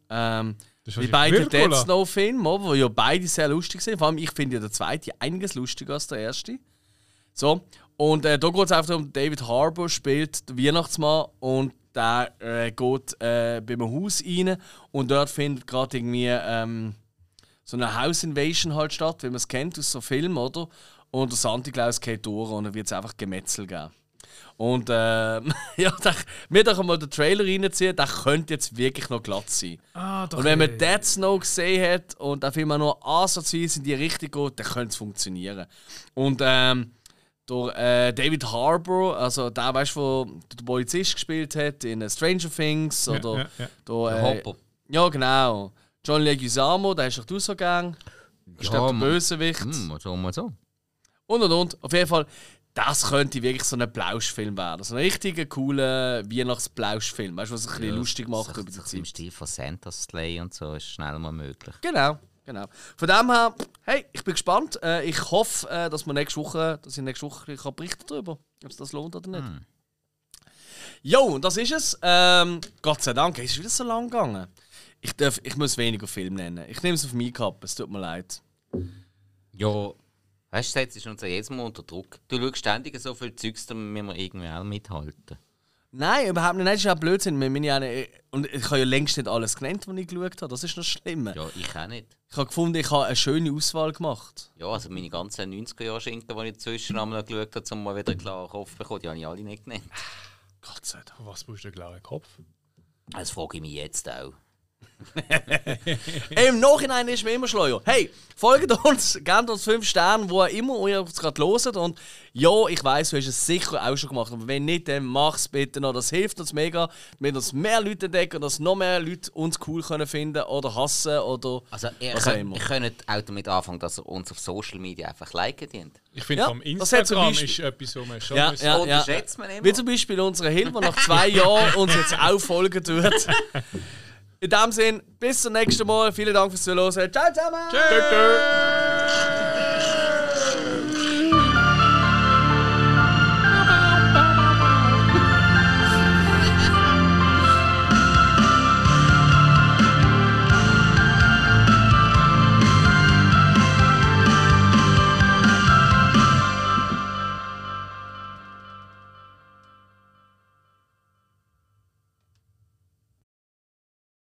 Ähm, Das ist wie wahrscheinlich beide Dead Virgola. Snow Filme, die ja beide sehr lustig sind. Vor allem, ich finde ja der zweite einiges lustiger als der erste. So, und äh, da geht es einfach darum, David Harbour spielt den Weihnachtsmann und der äh, geht äh, bei einem Haus rein und dort findet gerade irgendwie ähm, so eine House Invasion halt statt, wie man es kennt aus so Filmen, oder? Und der Santa Claus geht durch und dann wird es einfach Gemetzel geben. Und ähm, ja, da, mir doch mal den Trailer reinziehen, der könnte jetzt wirklich noch glatt sein. Ah, doch. Und wenn man Dead Snow gesehen hat und der Film auch nur ansatzweise in die Richtung geht, dann könnte es funktionieren. Und ähm, Der äh, David Harbour, also der, weißt du, wo der Polizist gespielt hat in äh, Stranger Things oder ja, ja. Der, äh, Hopper. ja genau. John Leguizamo, der ist doch so gern. Das ist Ja, der Bösewicht. Hm, mal so, mal so. Und und und. Auf jeden Fall, das könnte wirklich so ein Plauschfilm werden. So ein richtiger cooler Weihnachtsplauschfilm. Weißt du, was ein bisschen lustig macht über die so Zeit. Im Stil von Santa's Sleigh und so ist schnell mal möglich. Genau, genau. Von dem her, hey, ich bin gespannt. Äh, ich hoffe, äh, dass wir nächste Woche, dass ich nächste Woche bisschen berichten darüber, ob es das lohnt oder nicht. Jo, und das ist es. Ähm, Gott sei Dank, es ist wieder so lang gegangen. Ich, darf, ich muss weniger Film nennen. Ich nehme es auf mich ab, es tut mir leid. Ja, weißt du, jetzt ist uns ja jedes Mal unter Druck. Du schaust ständig so viel Zeugs, da müssen wir irgendwie auch mithalten. Nein, überhaupt nicht. Nein, Das ist ja Blödsinn. Wir, meine, ja nicht- und ich habe ja längst nicht alles genannt, was ich geschaut habe. Das ist noch schlimm. Ja, ich auch nicht. Ich habe gefunden, ich habe eine schöne Auswahl gemacht. Ja, also meine ganzen 90er-Jahre-Schinken, die ich dazwischen einmal geschaut habe, um mal wieder einen klaren Kopf zu bekommen, die habe ich alle nicht genannt. Gott sei Dank. Was brauchst du einen klaren Kopf? Das frage ich mich jetzt auch. Im Nachhinein ist mir immer schleuer. Hey, folgt uns, gebt uns 5 Sterne, wo immer ihr es gerade hört. Und ja, ich weiß, du hast es sicher auch schon gemacht. Aber wenn nicht, dann mach's bitte noch. Das hilft uns mega, damit uns mehr Leute entdecken, dass noch mehr Leute uns cool können finden oder hassen oder Also, ihr was auch könnt, immer. ihr könnt auch damit anfangen, dass ihr uns auf Social Media einfach liken dient. Ich finde, Ja, vom das hat zum Instagram Beispiel- ist etwas, wo man schon Ja, ja. Unterschätzt man immer. Wie zum Beispiel unsere Hilfe, die nach zwei Jahren uns jetzt auch folgen tut. In dem Sinne, bis zum nächsten Mal. Vielen Dank fürs Zuhören. Ciao zusammen! Tschö, tschö.